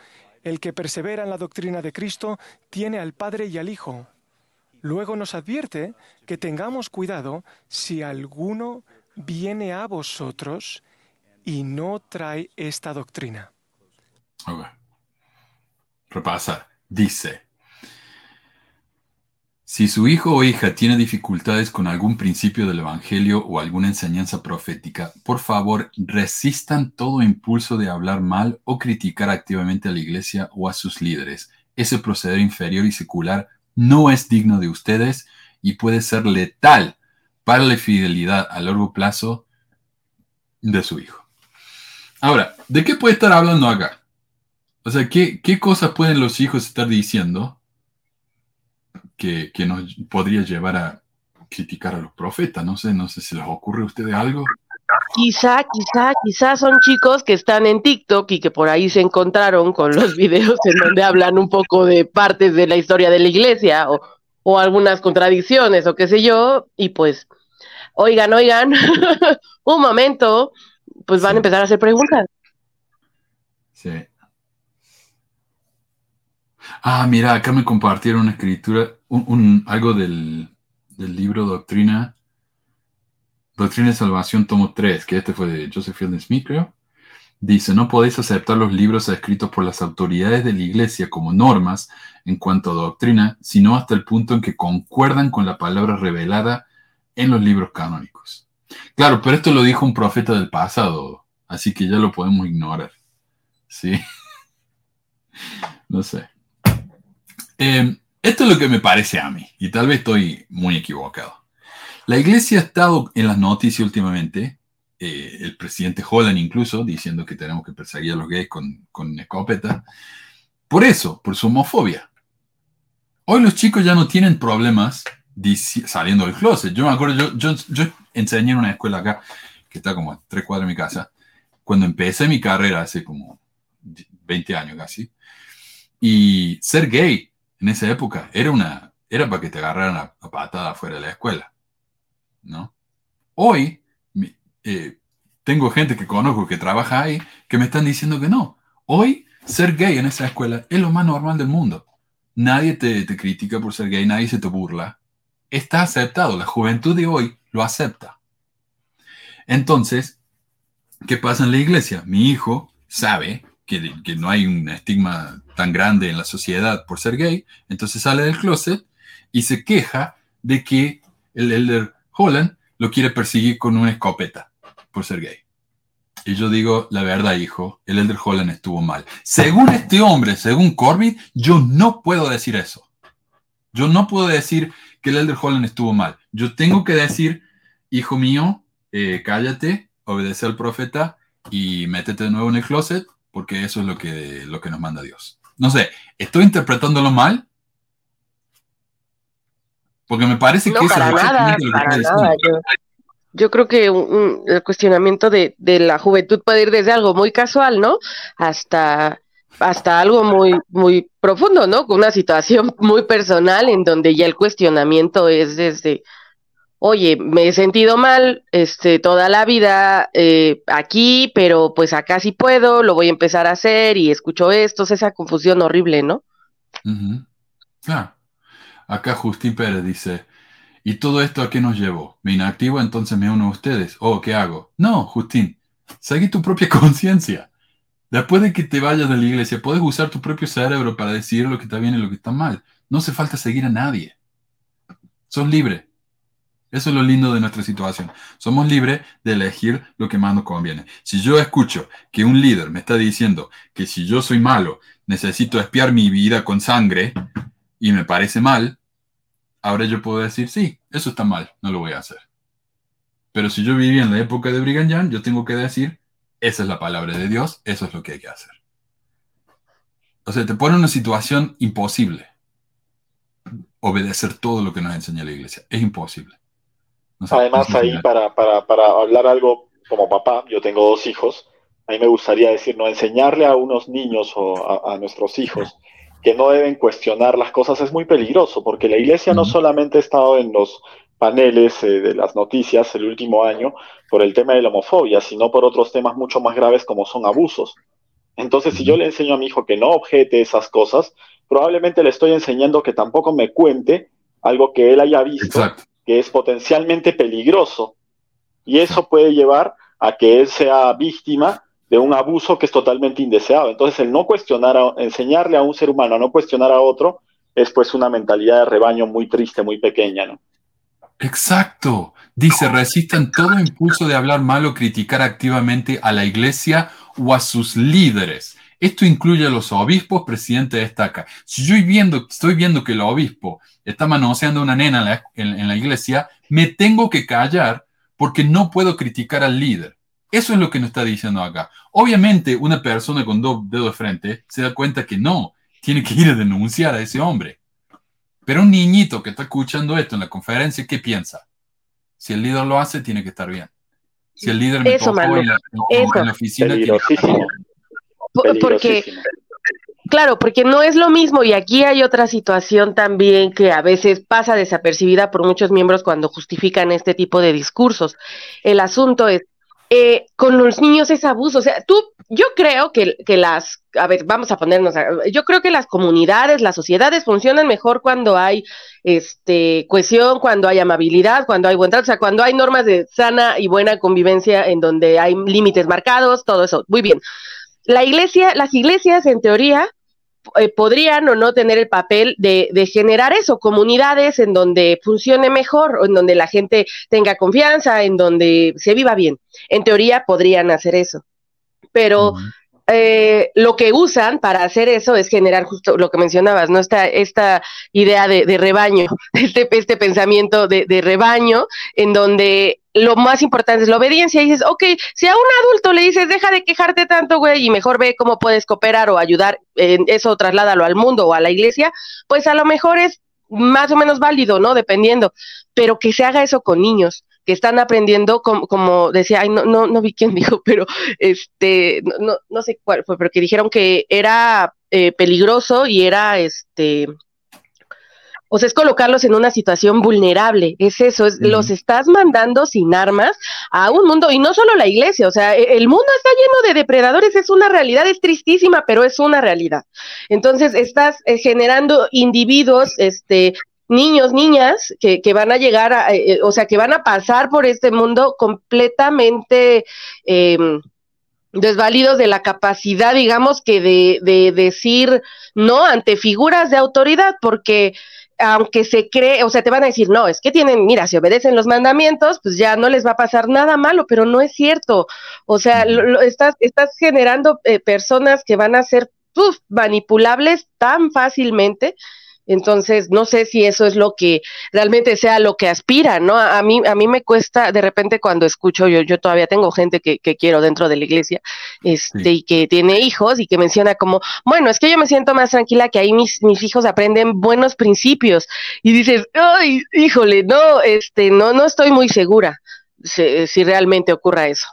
el que persevera en la doctrina de Cristo tiene al Padre y al Hijo. Luego nos advierte que tengamos cuidado si alguno viene a vosotros y no trae esta doctrina. Ok. Repasa. Dice, si su hijo o hija tiene dificultades con algún principio del Evangelio o alguna enseñanza profética, por favor resistan todo impulso de hablar mal o criticar activamente a la iglesia o a sus líderes. Ese proceder inferior y secular no es digno de ustedes y puede ser letal para la fidelidad a largo plazo de su hijo. Ahora, ¿de qué puede estar hablando acá? O sea, ¿qué, qué cosas pueden los hijos estar diciendo que, que nos podría llevar a criticar a los profetas? No sé, no sé si les ocurre a ustedes algo. Quizá, quizá, quizá son chicos que están en TikTok y que por ahí se encontraron con los videos en donde hablan un poco de partes de la historia de la iglesia o, o algunas contradicciones o qué sé yo, y pues, oigan, oigan, un momento, pues van a empezar a hacer preguntas. Sí. Ah, mira, acá me compartieron una escritura, un, un- algo del, del libro Doctrina, Doctrina de Salvación, tomo 3, que este fue de Joseph Fielding Smith, creo. Dice, no podéis aceptar los libros escritos por las autoridades de la Iglesia como normas en cuanto a doctrina, sino hasta el punto en que concuerdan con la palabra revelada en los libros canónicos. Claro, pero esto lo dijo un profeta del pasado, así que ya lo podemos ignorar. ¿Sí? No sé. Eh, esto es lo que me parece a mí, y tal vez estoy muy equivocado. La iglesia ha estado en las noticias últimamente, eh, el presidente Holland incluso, diciendo que tenemos que perseguir a los gays con, con escopeta, por eso, por su homofobia. Hoy los chicos ya no tienen problemas saliendo del closet. Yo me acuerdo, yo, yo, yo enseñé en una escuela acá, que está como a tres cuadras de mi casa, cuando empecé mi carrera hace como 20 años casi, y ser gay en esa época era una era para que te agarraran a, a patada fuera de la escuela, ¿no? Hoy eh, tengo gente que conozco que trabaja ahí que me están diciendo que no. Hoy ser gay en esa escuela es lo más normal del mundo. Nadie te, te critica por ser gay, nadie se te burla. Está aceptado, la juventud de hoy lo acepta. Entonces, ¿qué pasa en la iglesia? Mi hijo sabe que, no hay un estigma tan grande en la sociedad por ser gay, entonces sale del closet y se queja de que el elder Holland lo quiere perseguir con una escopeta por ser gay. Y yo digo, la verdad, hijo, el elder Holland estuvo mal. Según este hombre, según Corbett, yo no puedo decir eso. Yo no puedo decir que el elder Holland estuvo mal. Yo tengo que decir, hijo mío, eh, cállate, obedece al profeta y métete de nuevo en el closet, porque eso es lo que, lo que nos manda Dios. No sé, ¿estoy interpretándolo mal? Porque me parece No, que eso para es nada, que para nada. Yo, yo creo que un- un- el cuestionamiento de, de la juventud puede ir desde algo muy casual, ¿no? Hasta, hasta algo muy, muy profundo, ¿no? Con una situación muy personal en donde ya el cuestionamiento es desde, oye, me he sentido mal este, toda la vida eh, aquí, pero pues acá sí puedo, lo voy a empezar a hacer y escucho esto, es esa confusión horrible, ¿no? Ujú. Claro. Acá Justín Pérez dice, ¿y todo esto a qué nos llevó? ¿Me inactivo entonces me uno a ustedes? ¿O qué hago? No, Justín, seguí tu propia conciencia. Después de que te vayas de la iglesia, puedes usar tu propio cerebro para decidir lo que está bien y lo que está mal. No hace falta seguir a nadie. Sos libre. Eso es lo lindo de nuestra situación. Somos libres de elegir lo que más nos conviene. Si yo escucho que un líder me está diciendo que si yo soy malo, necesito espiar mi vida con sangre y me parece mal, ahora yo puedo decir, sí, eso está mal, no lo voy a hacer. Pero si yo vivía en la época de Brigham Young, yo tengo que decir, esa es la palabra de Dios, eso es lo que hay que hacer. O sea, te pone en una situación imposible. Obedecer todo lo que nos enseña la iglesia. Es imposible. No sé, Además, no sé ahí para, para hablar algo como papá, yo tengo dos hijos, a mí me gustaría decir, no enseñarle a unos niños o a, a nuestros hijos que no deben cuestionar las cosas es muy peligroso, porque la iglesia no solamente ha estado en los paneles eh, de las noticias el último año por el tema de la homofobia, sino por otros temas mucho más graves como son abusos. Entonces, si yo le enseño a mi hijo que no objete esas cosas, probablemente le estoy enseñando que tampoco me cuente algo que él haya visto que es potencialmente peligroso. Y eso puede llevar a que él sea víctima de un abuso que es totalmente indeseado. Entonces, el no cuestionar, a- enseñarle a un ser humano a no cuestionar a otro, es pues una mentalidad de rebaño muy triste, muy pequeña, ¿no? Exacto. Dice, resistan todo impulso de hablar mal o criticar activamente a la iglesia o a sus líderes. Esto incluye a los obispos, presidente destaca. Si yo viendo, estoy viendo que el obispo está manoseando a una nena en la, en- la iglesia, me tengo que callar porque no puedo criticar al líder. Eso es lo que nos está diciendo acá. Obviamente, una persona con dos dedos de frente se da cuenta que no, tiene que ir a denunciar a ese hombre. Pero un niñito que está escuchando esto en la conferencia, ¿qué piensa? Si el líder lo hace, tiene que estar bien. Si el líder me Eso, tocó Manu, en la, en- la oficina, tiene que estar bien. Po- Porque, claro, porque no es lo mismo y aquí hay otra situación también que a veces pasa desapercibida por muchos miembros cuando justifican este tipo de discursos. El asunto es, eh, con los niños es abuso, o sea, tú, yo creo que, que las, a ver, vamos a ponernos, a- yo creo que las comunidades, las sociedades funcionan mejor cuando hay este, cohesión, cuando hay amabilidad, cuando hay buen trato, o sea, cuando hay normas de sana y buena convivencia en donde hay límites marcados, todo eso, muy bien la iglesia, las iglesias en teoría eh, podrían o no tener el papel de, de generar eso, comunidades en donde funcione mejor, en donde la gente tenga confianza, en donde se viva bien. En teoría podrían hacer eso. Pero eh, lo que usan para hacer eso es generar justo lo que mencionabas, ¿no? Esta, esta idea de, de rebaño, este, este pensamiento de, de rebaño, en donde lo más importante es la obediencia. Y dices, ok, si a un adulto le dices, deja de quejarte tanto, güey, y mejor ve cómo puedes cooperar o ayudar, en eso trasládalo al mundo o a la iglesia, pues a lo mejor es más o menos válido, ¿no? Dependiendo. Pero que se haga eso con niños que están aprendiendo, como, como decía, ay, no, no, no vi quién dijo, pero este, no, no, no sé cuál fue, pero que dijeron que era eh, peligroso y era este, o sea, es colocarlos en una situación vulnerable, es eso, es, los estás mandando sin armas a un mundo, y no solo la iglesia, o sea, e- el mundo está lleno de depredadores, es una realidad, es tristísima, pero es una realidad. Entonces, estás eh, generando individuos, este, niños, niñas, que, que van a llegar a, eh, o sea, que van a pasar por este mundo completamente... em, desvalidos de la capacidad, digamos, que de, de decir no ante figuras de autoridad, porque aunque se cree, o sea, te van a decir, no, es que tienen, mira, si obedecen los mandamientos, pues ya no les va a pasar nada malo, pero no es cierto. O sea, lo, lo- estás, estás generando eh, personas que van a ser uf, manipulables tan fácilmente. Entonces, no sé si eso es lo que realmente sea lo que aspira, ¿no? A, mí, a mí me cuesta, de repente cuando escucho, yo, yo todavía tengo gente que, que quiero dentro de la iglesia, este, y que tiene hijos y que menciona como, bueno, es que yo me siento más tranquila que ahí mis, mis hijos aprenden buenos principios. Y dices, ay, híjole, no, este, no, no estoy muy segura si, si realmente ocurra eso.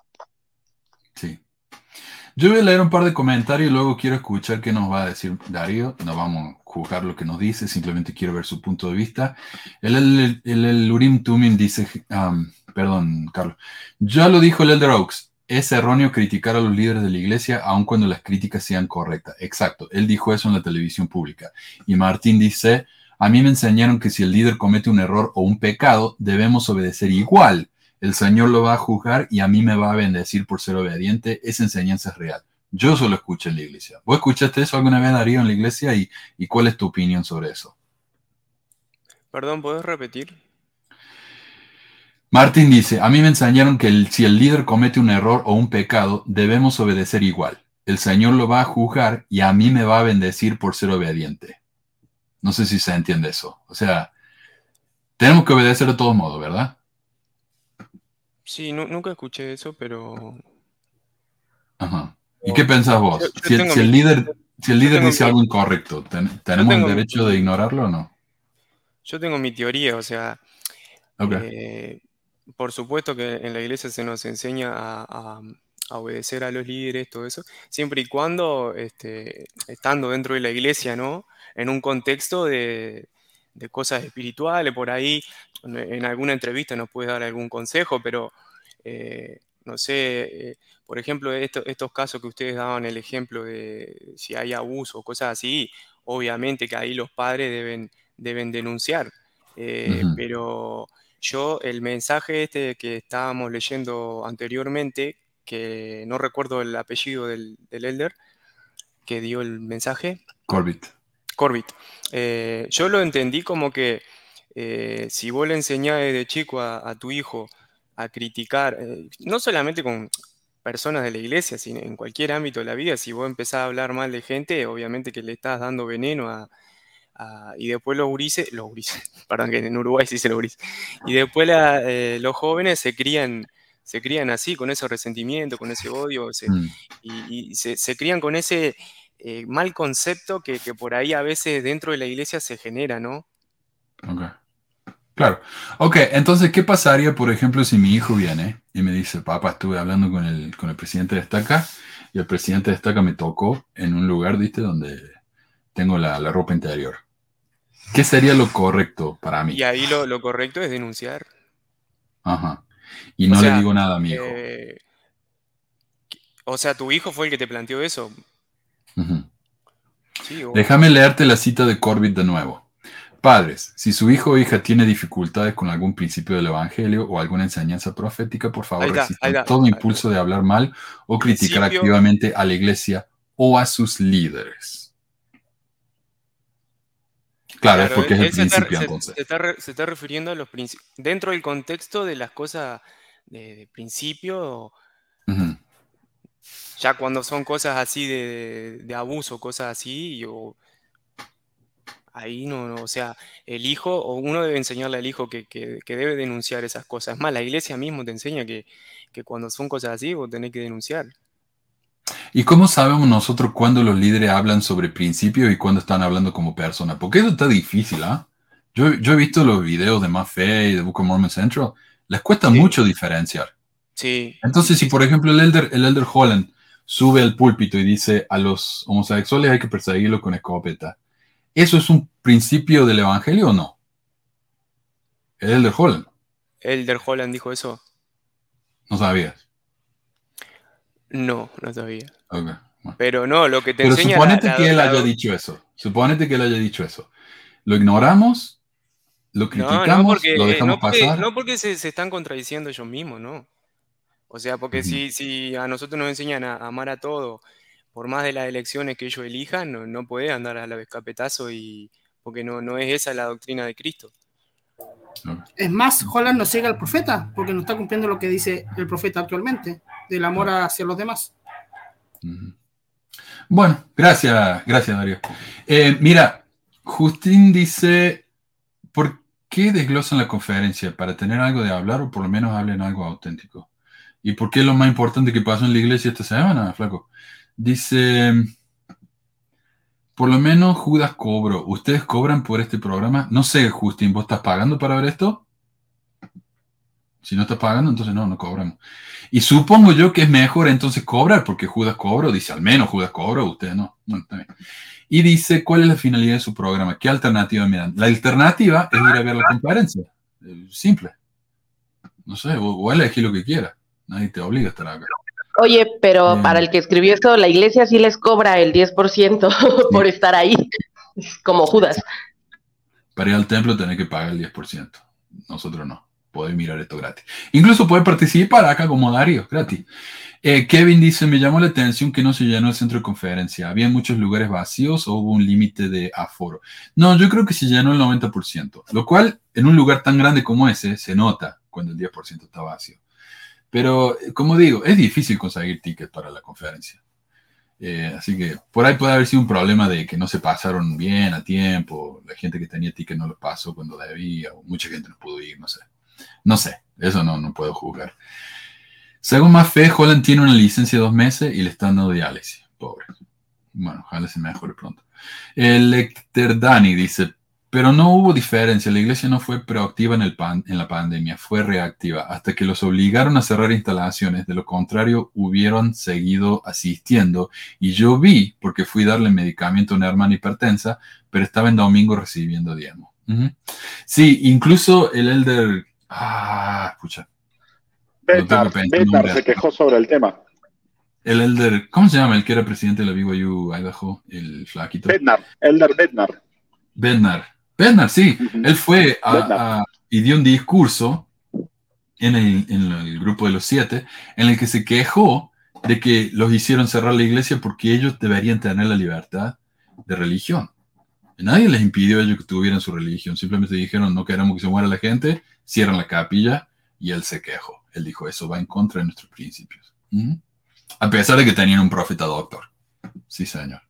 Yo voy a leer un par de comentarios y luego quiero escuchar qué nos va a decir Darío. No vamos juzgar lo que nos dice, simplemente quiero ver su punto de vista. El, el, el, Urim Tumim dice, um, perdón, Carlos, ya lo dijo el Elder Oaks, es erróneo criticar a los líderes de la iglesia aun cuando las críticas sean correctas. Exacto, él dijo eso en la televisión pública. Y Martín dice, a mí me enseñaron que si el líder comete un error o un pecado, debemos obedecer igual. El Señor lo va a juzgar y a mí me va a bendecir por ser obediente. Esa enseñanza es real. Yo solo escucho en la iglesia. ¿Vos escuchaste eso alguna vez, Darío, en la iglesia? ¿Y, y cuál es tu opinión sobre eso? Perdón, ¿puedes repetir? Martín dice, a mí me enseñaron que el- si el líder comete un error o un pecado, debemos obedecer igual. El Señor lo va a juzgar y a mí me va a bendecir por ser obediente. No sé si se entiende eso. O sea, tenemos que obedecer de todos modos, ¿verdad? Sí, nu- nunca escuché eso, pero Ajá. ¿Y qué pensás vos? Yo- yo si, el- si líder, si el líder dice mi- algo incorrecto, ten- ¿tenemos el mi- derecho de ignorarlo o no? yo tengo mi teoría, o sea, eh, por supuesto que en la iglesia se nos enseña a, a- a obedecer a los líderes, todo eso, siempre y cuando este, estando dentro de la iglesia, ¿no? En un contexto de, de cosas espirituales, por ahí, en, en alguna entrevista nos puede dar algún consejo, pero eh, no sé, eh, por ejemplo, esto- estos casos que ustedes daban el ejemplo de si hay abuso o cosas así, obviamente que ahí los padres deben, deben denunciar. Eh, pero yo, el mensaje este que estábamos leyendo anteriormente, que no recuerdo el apellido del, del elder que dio el mensaje, Corbett. Corbett. Eh, yo lo entendí como que eh, si vos le enseñás desde chico a, a tu hijo a criticar, eh, no solamente con personas de la iglesia, sino en cualquier ámbito de la vida, si vos empezás a hablar mal de gente, obviamente que le estás dando veneno a, a- y después los gurises, los gurises, perdón que en Uruguay sí se los gurises, y después la- eh, los jóvenes se crían, se crían así, con ese resentimiento, con ese odio, se- Mm. y, y se, se crían con ese eh, mal concepto que, que por ahí a veces dentro de la iglesia se genera, ¿no? Claro. Ok, entonces, ¿qué pasaría, por ejemplo, si mi hijo viene y me dice, papá, estuve hablando con el, con el presidente de Estaca y el presidente de Estaca me tocó en un lugar, ¿viste? Donde tengo la, la ropa interior. ¿Qué sería lo correcto para mí? Y ahí lo, lo correcto es denunciar. Ajá. Y O no sea, le digo nada a mi hijo. eh, o sea, tu hijo fue el que te planteó eso. Sí, o- Déjame leerte la cita de Corbett de nuevo. Padres, si su hijo o hija tiene dificultades con algún principio del Evangelio o alguna enseñanza profética, por favor, está, resistan ahí está. todo impulso de hablar mal o criticar Principio- activamente a la iglesia o a sus líderes. Claro, es porque es el se está- principio se- entonces. Se está, re- se está refiriendo a los principios. Dentro del contexto de las cosas de, de principio, ya cuando son cosas así de, de abuso, cosas así, yo, ahí no, no, o sea, el hijo, o uno debe enseñarle al hijo que, que- que debe denunciar esas cosas. Es más, la iglesia mismo te enseña que, que cuando son cosas así, vos tenés que denunciar. ¿Y cómo sabemos nosotros cuándo los líderes hablan sobre principios y cuándo están hablando como persona? Porque eso está difícil, ¿ah? Yo, yo he visto los videos de Más Fe y de Book of Mormon Central. Les cuesta mucho diferenciar. Sí. Entonces, si por ejemplo el elder, el elder Holland sube al púlpito y dice a los homosexuales hay que perseguirlos con escopeta, ¿eso es un principio del evangelio o no? El elder Holland, Elder Holland dijo eso. no sabías. No, no sabía. Pero no, lo que te Pero enseña suponete la- que él la- haya dicho eso. Suponete que él haya dicho eso. Lo ignoramos, lo criticamos, no porque, lo eh, dejamos no porque, pasar. no porque se, se están contradiciendo ellos mismos, ¿no? O sea, porque si, si a nosotros nos enseñan a amar a todo, por más de las elecciones que ellos elijan, no, no puede andar a la escapetazo y porque no, no es esa la doctrina de Cristo. Es más, Holland no sigue al profeta, porque no está cumpliendo lo que dice el profeta actualmente, del amor hacia los demás. Bueno, gracias, gracias Darío. Eh, mira, Justín dice, ¿por qué desglosan la conferencia? ¿Para tener algo de hablar o por lo menos hablen algo auténtico? ¿Y por qué es lo más importante que pasó en la iglesia esta semana, flaco? Dice, por lo menos Judas cobró. ¿Ustedes cobran por este programa? No sé, Justín, ¿vos estás pagando para ver esto? Si no estás pagando, entonces no, no cobramos. Y supongo yo que es mejor entonces cobrar, porque Judas cobró, dice al menos Judas cobró, ustedes no. no está bien. Y dice, ¿cuál es la finalidad de su programa? ¿Qué alternativa miran? La alternativa es ir a ver la conferencia. Eh, Simple. No sé, o, o elegir lo que quiera. Nadie te obliga a estar acá. Oye, pero Eh. para el que escribió esto, la iglesia sí les cobra el 10% por estar ahí, como Judas. Para ir al templo tenés que pagar el 10%. Nosotros no. Podés mirar esto gratis. Incluso puedes participar acá como Darío, gratis. Eh, Kevin dice, me llamó la atención que no se llenó el centro de conferencia. ¿Había muchos lugares vacíos o hubo un límite de aforo? No, yo creo que se llenó el 90%, lo cual en un lugar tan grande como ese se nota cuando el 10% está vacío. Pero, como digo, es difícil conseguir tickets para la conferencia. Eh, así que por ahí puede haber sido un problema de que no se pasaron bien a tiempo, la gente que tenía ticket no lo pasó cuando debía, o mucha gente no pudo ir, no sé. No sé, eso no, no puedo juzgar. Según más fe, Holland tiene una licencia de dos meses y le están dando diálisis. Pobre. Bueno, ojalá se mejore pronto. El Lecter Dani dice, pero no hubo diferencia, la iglesia no fue proactiva en, el pan, en la pandemia, fue reactiva, hasta que los obligaron a cerrar instalaciones, de lo contrario hubieron seguido asistiendo. Y yo vi, porque fui a darle medicamento a una hermana hipertensa, pero estaba en domingo recibiendo diezmo. Sí, incluso el elder... Ah, escucha. Bednar se quejó sobre el tema. El elder, ¿cómo se llama el que era presidente de la BYU Idaho? El flaquito. Bednar, elder Bednar. Bednar. Bednar, sí. Él fue y dio un discurso en el, grupo de los siete en el que se quejó de que los hicieron cerrar la iglesia porque ellos deberían tener la libertad de religión. Nadie les impidió a ellos que tuvieran su religión. Simplemente dijeron, no queremos que se muera la gente, cierran la capilla y él se quejó. Él dijo, eso va en contra de nuestros principios. A pesar de que tenían un profeta doctor. Sí, señor.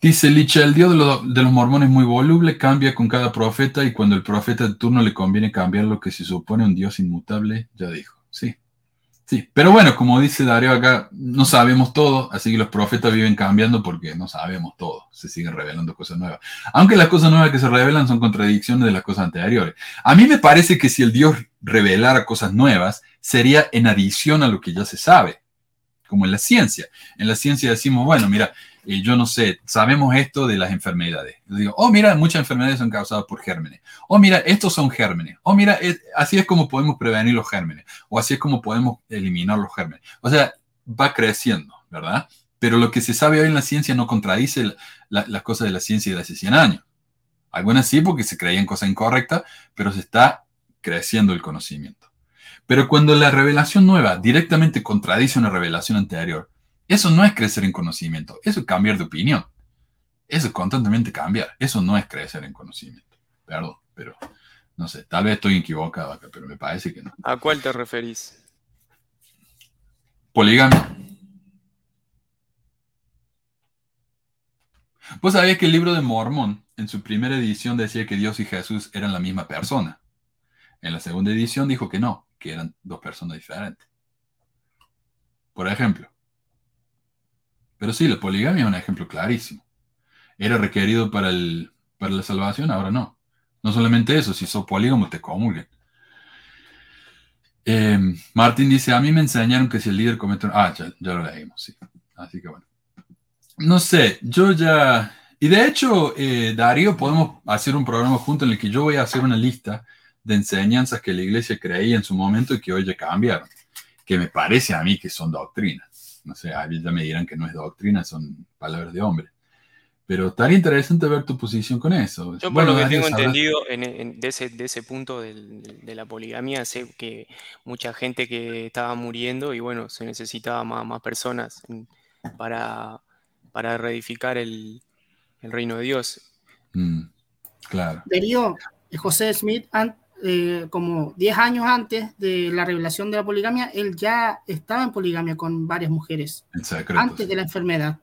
Dice Licha, el Dios de, los mormones es muy voluble, cambia con cada profeta y cuando el profeta de turno le conviene cambiar lo que se supone un Dios inmutable, ya dijo. Sí, sí. Pero bueno, como dice Darío acá, no sabemos todo, así que los profetas viven cambiando porque no sabemos todo, se siguen revelando cosas nuevas. Aunque las cosas nuevas que se revelan son contradicciones de las cosas anteriores. A mí me parece que si el Dios revelara cosas nuevas, sería en adición a lo que ya se sabe, como en la ciencia. En la ciencia decimos, bueno, mira, yo no sé, sabemos esto de las enfermedades. digo, oh, mira, muchas enfermedades son causadas por gérmenes. Oh, mira, estos son gérmenes. Oh, mira, así es como podemos prevenir los gérmenes. O así es como podemos eliminar los gérmenes. O sea, va creciendo, ¿verdad? Pero lo que se sabe hoy en la ciencia no contradice las cosas de la ciencia de hace 100 años. Algunas sí porque se creían cosas incorrectas, pero se está creciendo el conocimiento. Pero cuando la revelación nueva directamente contradice una revelación anterior, eso no es crecer en conocimiento, eso es cambiar de opinión. Eso es constantemente cambiar. Eso no es crecer en conocimiento. Perdón, pero no sé, tal vez estoy equivocado acá, pero me parece que no. ¿A cuál te referís? Poligamia. Vos sabías que el libro de Mormón, en su primera edición, decía que Dios y Jesús eran la misma persona. En la segunda edición dijo que no, que eran dos personas diferentes. Por ejemplo, pero sí, la poligamia es un ejemplo clarísimo. Era requerido para, el, para la salvación, ahora no. No solamente eso, si sos polígamo te comulguen. Eh, Martín dice, a mí me enseñaron que si el líder comete... Ah, ya, lo leímos, sí. Así que bueno. No sé, yo ya... Y de hecho, eh, Darío, podemos hacer un programa junto en el que yo voy a hacer una lista de enseñanzas que la iglesia creía en su momento y que hoy ya cambiaron, que me parece a mí que son doctrinas no sé, ya me dirán que no es doctrina, son palabras de hombre. Pero estaría interesante ver tu posición con eso. Yo por lo que tengo entendido de, ese, punto de la poligamia, sé que mucha gente que estaba muriendo y bueno, se necesitaba más, personas para, para reedificar el, reino de Dios. Mm, claro. Darío, José Smith, eh, como 10 años antes de la revelación de la poligamia, él ya estaba en poligamia con varias mujeres antes de la enfermedad.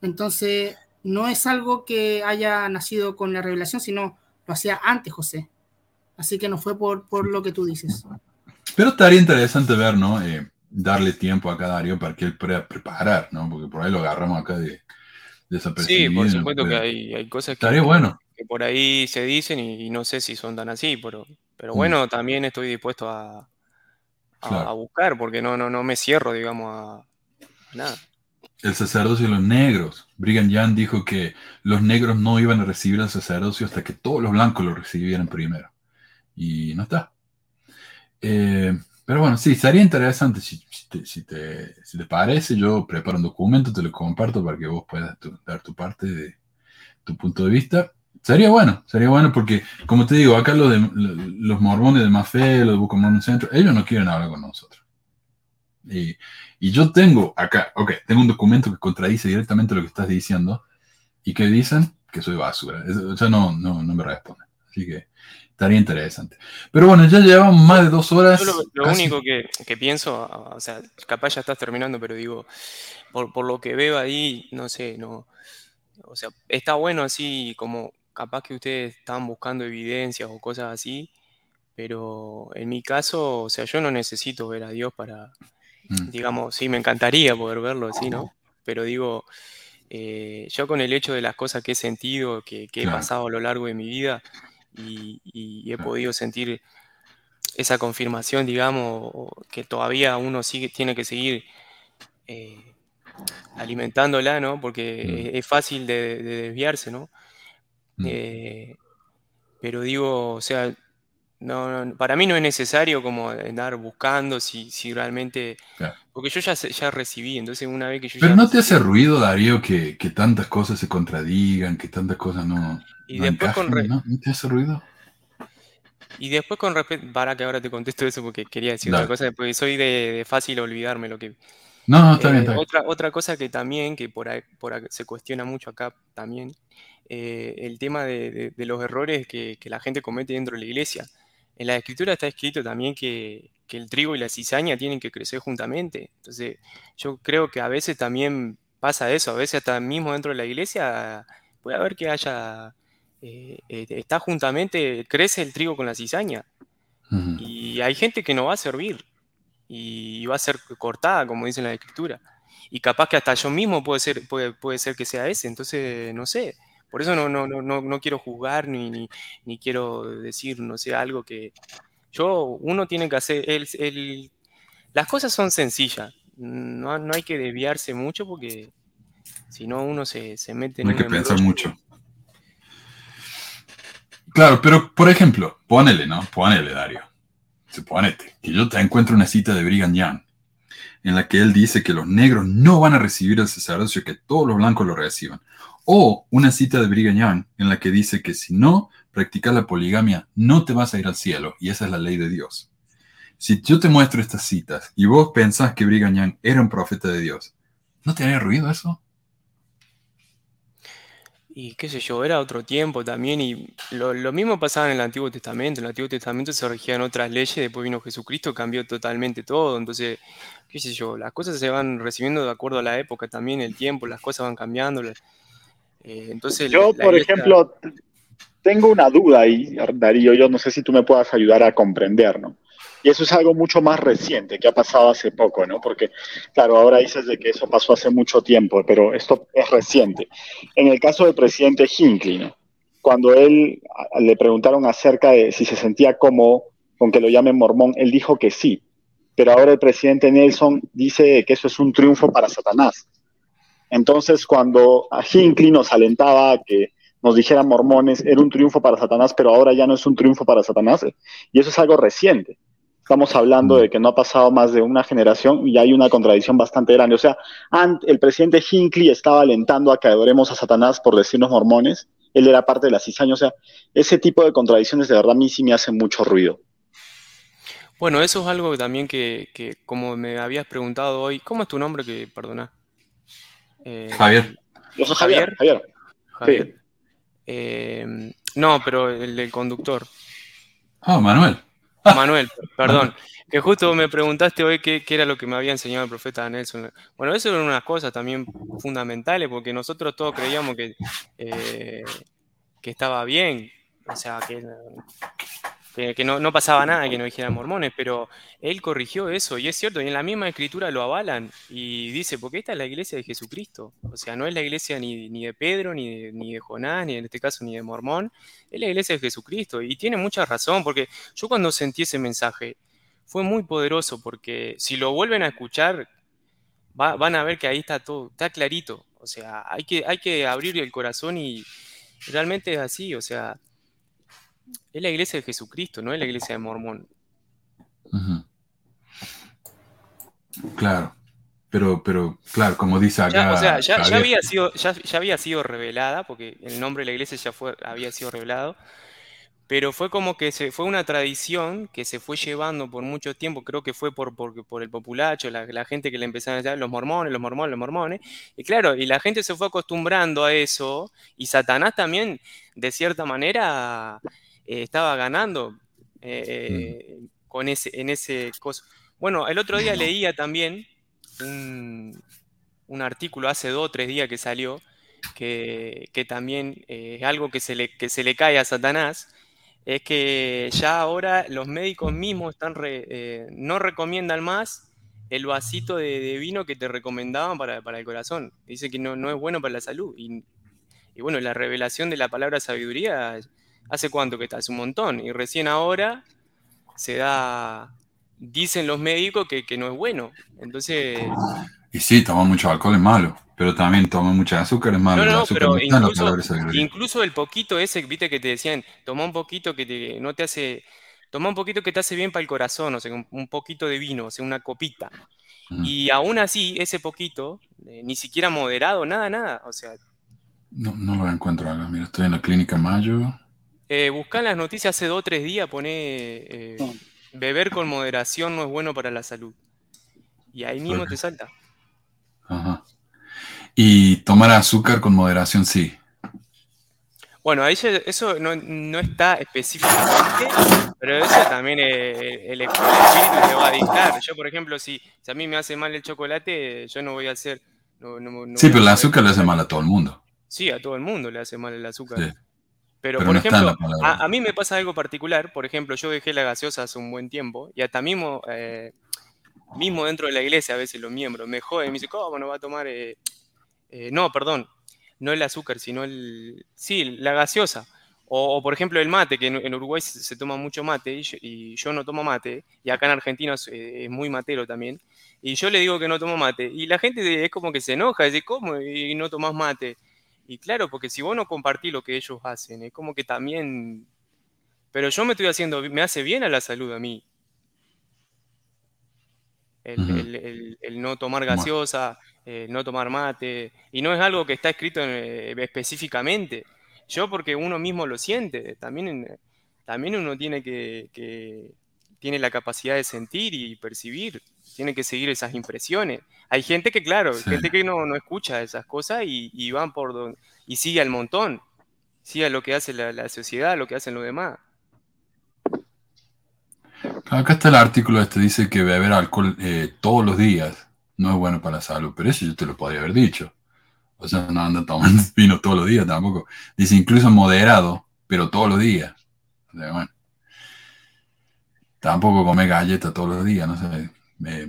Entonces, no es algo que haya nacido con la revelación, sino lo hacía antes José. Así que no fue por, por lo que tú dices. Pero estaría interesante ver, ¿no? Eh, darle tiempo a cada Darío para que él pueda preparar, ¿no? Porque por ahí lo agarramos acá de, de Sí, por supuesto que hay, hay cosas que, estaría bueno. que por ahí se dicen y, no sé si son tan así, pero pero mm. bueno, también estoy dispuesto a, a, buscar, porque no, no, no me cierro, digamos, a, nada. El sacerdocio de los negros. Brigham Young dijo que los negros no iban a recibir el sacerdocio hasta que todos los blancos lo recibieran primero. Y no está. Eh, pero bueno, sí, sería interesante. Si, te, si, te, parece, yo preparo un documento, te lo comparto para que vos puedas dar tu parte de tu punto de vista. Sería bueno, sería bueno porque, como te digo, acá los, de, los mormones de Mafé, los de Book Mormon Centro, ellos no quieren hablar con nosotros. Y, y, yo tengo acá, ok, tengo un documento que contradice directamente lo que estás diciendo y que dicen que soy basura. o sea, no, no, no me responden. Así que estaría interesante. Pero bueno, ya llevamos más de dos horas. Yo lo, lo único que, que pienso, o sea, capaz ya estás terminando, pero digo, por, por lo que veo ahí, no sé, no. O sea, está bueno así como capaz que ustedes están buscando evidencias o cosas así, pero en mi caso, o sea, yo no necesito ver a Dios para, Mm. digamos, sí, me encantaría poder verlo así, ¿no? Pero digo, eh, yo con el hecho de las cosas que he sentido, que, que he Claro. pasado a lo largo de mi vida y, y he podido sentir esa confirmación, digamos, que todavía uno sigue, tiene que seguir eh, alimentándola, ¿no? Porque es, es fácil de, de desviarse, ¿no? Eh, pero digo, o sea, no, no, para mí no es necesario como andar buscando si, si realmente... Claro. Porque yo ya, ya recibí, entonces una vez que yo Pero ya no te recibí- hace ruido, Darío, que, que tantas cosas se contradigan, que tantas cosas no, Y no después con encajan, re- ¿no? ¿No te hace ruido? Y después con respecto, para que ahora te contesto eso porque quería decir Dale. otra cosa, porque soy de, de fácil olvidarme lo que... No, no, está Eh, bien, está bien. Otra, otra cosa que también, que por ahí, por ahí se cuestiona mucho acá también, eh, el tema de, de- de los errores que, que la gente comete dentro de la iglesia. En la escritura está escrito también que, que el trigo y la cizaña tienen que crecer juntamente. Entonces, yo creo que a veces también pasa eso, a veces hasta mismo dentro de la iglesia puede haber que haya, eh, eh, está juntamente, crece el trigo con la cizaña. Y hay gente que no va a servir y va a ser cortada, como dice en la escritura. Y capaz que hasta yo mismo puede ser, puede, puede ser que sea ese, entonces no sé. Por eso no, no, no, no, no quiero juzgar ni, ni, ni quiero decir, no sé, algo que yo, uno tiene que hacer, el, el- las cosas son sencillas, no, no hay que desviarse mucho porque si no uno se, se mete en No hay que pensar mucho. Claro, pero por ejemplo, ponele, ¿no? Ponele, Dario. Suponete que yo te encuentro una cita de Brigham Young en la que él dice que los negros no van a recibir el sacerdocio, que todos los blancos lo reciban. O una cita de Brigham Young en la que dice que si no practicas la poligamia, no te vas a ir al cielo, y esa es la ley de Dios. Si yo te muestro estas citas y vos pensás que Brigham Young era un profeta de Dios, ¿no te haría ruido eso? Y qué sé yo, era otro tiempo también, y lo, lo mismo pasaba en el Antiguo Testamento. En el Antiguo Testamento se regían otras leyes, después vino Jesucristo, cambió totalmente todo. Entonces, qué sé yo, las cosas se van recibiendo de acuerdo a la época también, el tiempo, las cosas van cambiando. Eh, entonces, Yo, por ejemplo, tengo una duda ahí, Darío, yo no sé si tú me puedas ayudar a comprender, ¿no? Y eso es algo mucho más reciente, que ha pasado hace poco, ¿no? Porque, claro, ahora dices de que eso pasó hace mucho tiempo, pero esto es reciente. En el caso del presidente Hinckley, ¿no? Cuando él le preguntaron acerca de si se sentía cómodo con que lo llamen mormón, él dijo que sí. Pero ahora el presidente Nelson dice que eso es un triunfo para Satanás. Entonces, cuando a Hinckley nos alentaba a que nos dijeran mormones, era un triunfo para Satanás, pero ahora ya no es un triunfo para Satanás. Y eso es algo reciente. Estamos hablando de que no ha pasado más de una generación y hay una contradicción bastante grande. O sea, el presidente Hinckley estaba alentando a que adoremos a Satanás por decirnos mormones. Él era parte de la cizaña. O sea, ese tipo de contradicciones de verdad a mí sí me hacen mucho ruido. Bueno, eso es algo también que, que, como me habías preguntado hoy, ¿cómo es tu nombre? Que, perdona. Eh, Javier. Javier. Javier. Javier. Eh, no, pero el del conductor. Ah, Manuel. Manuel, perdón. Que justo me preguntaste hoy qué, qué era lo que me había enseñado el profeta Nelson. Bueno, eso eran unas cosas también fundamentales, porque nosotros todos creíamos que, eh, que estaba bien, o sea, que, que, que no, pasaba nada que no dijeran mormones, pero él corrigió eso, y es cierto, y en la misma escritura lo avalan, y dice, porque esta es la iglesia de Jesucristo, o sea, no es la iglesia ni, ni de Pedro, ni de, ni de Jonás, ni en este caso ni de Mormón, es la iglesia de Jesucristo, y tiene mucha razón, porque yo cuando sentí ese mensaje, fue muy poderoso, porque si lo vuelven a escuchar, va- van a ver que ahí está todo, está clarito, o sea, hay que, hay que abrir el corazón y realmente es así, o sea, es la iglesia de Jesucristo, no es la iglesia de Mormón. Claro. Pero, pero, claro, como dice acá. Ya, o sea, ya, había sido, ya, ya había sido revelada, porque el nombre de la iglesia ya fue, había sido revelado, pero fue como que se, fue una tradición que se fue llevando por mucho tiempo, creo que fue por, por, por el populacho, la, la gente que le empezaron a decir los mormones, los mormones, los mormones, y claro, y la gente se fue acostumbrando a eso, y Satanás también, de cierta manera, eh, estaba ganando eh, con ese, en ese coso. Bueno, el otro día leía también un, un artículo hace dos o tres días que salió, que, que también eh, es algo que se, le, que se le cae a Satanás, es que ya ahora los médicos mismos están eh, no recomiendan más el vasito de, de, vino que te recomendaban para, para el corazón. Dice que no, no, es bueno para la salud. Y, y, bueno, la revelación de la palabra sabiduría, ¿hace cuánto que está? Hace un montón. Y recién ahora se da, dicen los médicos que, que no es bueno. Entonces... Y sí, tomar mucho alcohol es malo, pero también tomar mucha azúcar es malo. No, no, azúcar pero incluso, incluso el poquito ese, viste, que te decían, toma un poquito que te, no te hace, toma un poquito que te hace bien para el corazón, o sea, un, un poquito de vino, o sea, una copita. Ujú. Y aún así, ese poquito, eh, ni siquiera moderado, nada, nada. O sea, No, no lo encuentro acá. Mira, estoy en la clínica Mayo. Eh, buscá en las noticias hace dos o tres días, pone eh, beber con moderación no es bueno para la salud. Y ahí mismo te salta. Ajá. Y tomar azúcar con moderación, sí. Bueno, ahí eso no, no está específicamente, pero eso también eh, el, el espíritu te va a dictar. Yo, por ejemplo, si, si a mí me hace mal el chocolate, yo no voy a hacer... No, no- no Sí, pero el azúcar le hace mal a todo el mundo. Sí, a todo el mundo le hace mal el azúcar. Sí. Pero, Pero por no ejemplo, a, a mí me pasa algo particular. Por ejemplo, yo dejé la gaseosa hace un buen tiempo y hasta mismo, eh, mismo dentro de la iglesia, a veces los miembros me joden, me dicen, ¿cómo no va a tomar? eh, eh, no, perdón, no el azúcar, sino el. Sí, la gaseosa. O, o, por ejemplo, el mate, que en, en Uruguay se, se toma mucho mate y yo, y yo no tomo mate, y acá en Argentina es, eh, es muy matero también. Y yo le digo que no tomo mate, y la gente es como que se enoja, dice, ¿cómo? Y no tomás mate. Y claro, porque si vos no compartís lo que ellos hacen, es como que también... Pero yo me estoy haciendo, me hace bien a la salud a mí. El, Ujú. el- el- el no tomar gaseosa, el no tomar mate. Y no es algo que está escrito en, eh, específicamente. Yo porque uno mismo lo siente. También, también uno tiene que, que- tiene la capacidad de sentir y percibir. Tiene que seguir esas impresiones. Hay gente que, claro, Sí. gente que no, no escucha esas cosas y, y van por don- y sigue al montón. Sigue lo que hace la, la sociedad, lo que hacen los demás. Acá está el artículo este, dice que beber alcohol eh, todos los días no es bueno para la salud, pero eso yo te lo podría haber dicho. O sea, no anda tomando vino todos los días tampoco. Dice incluso moderado, pero todos los días. O sea, bueno. Tampoco comer galletas todos los días, no sé. eh,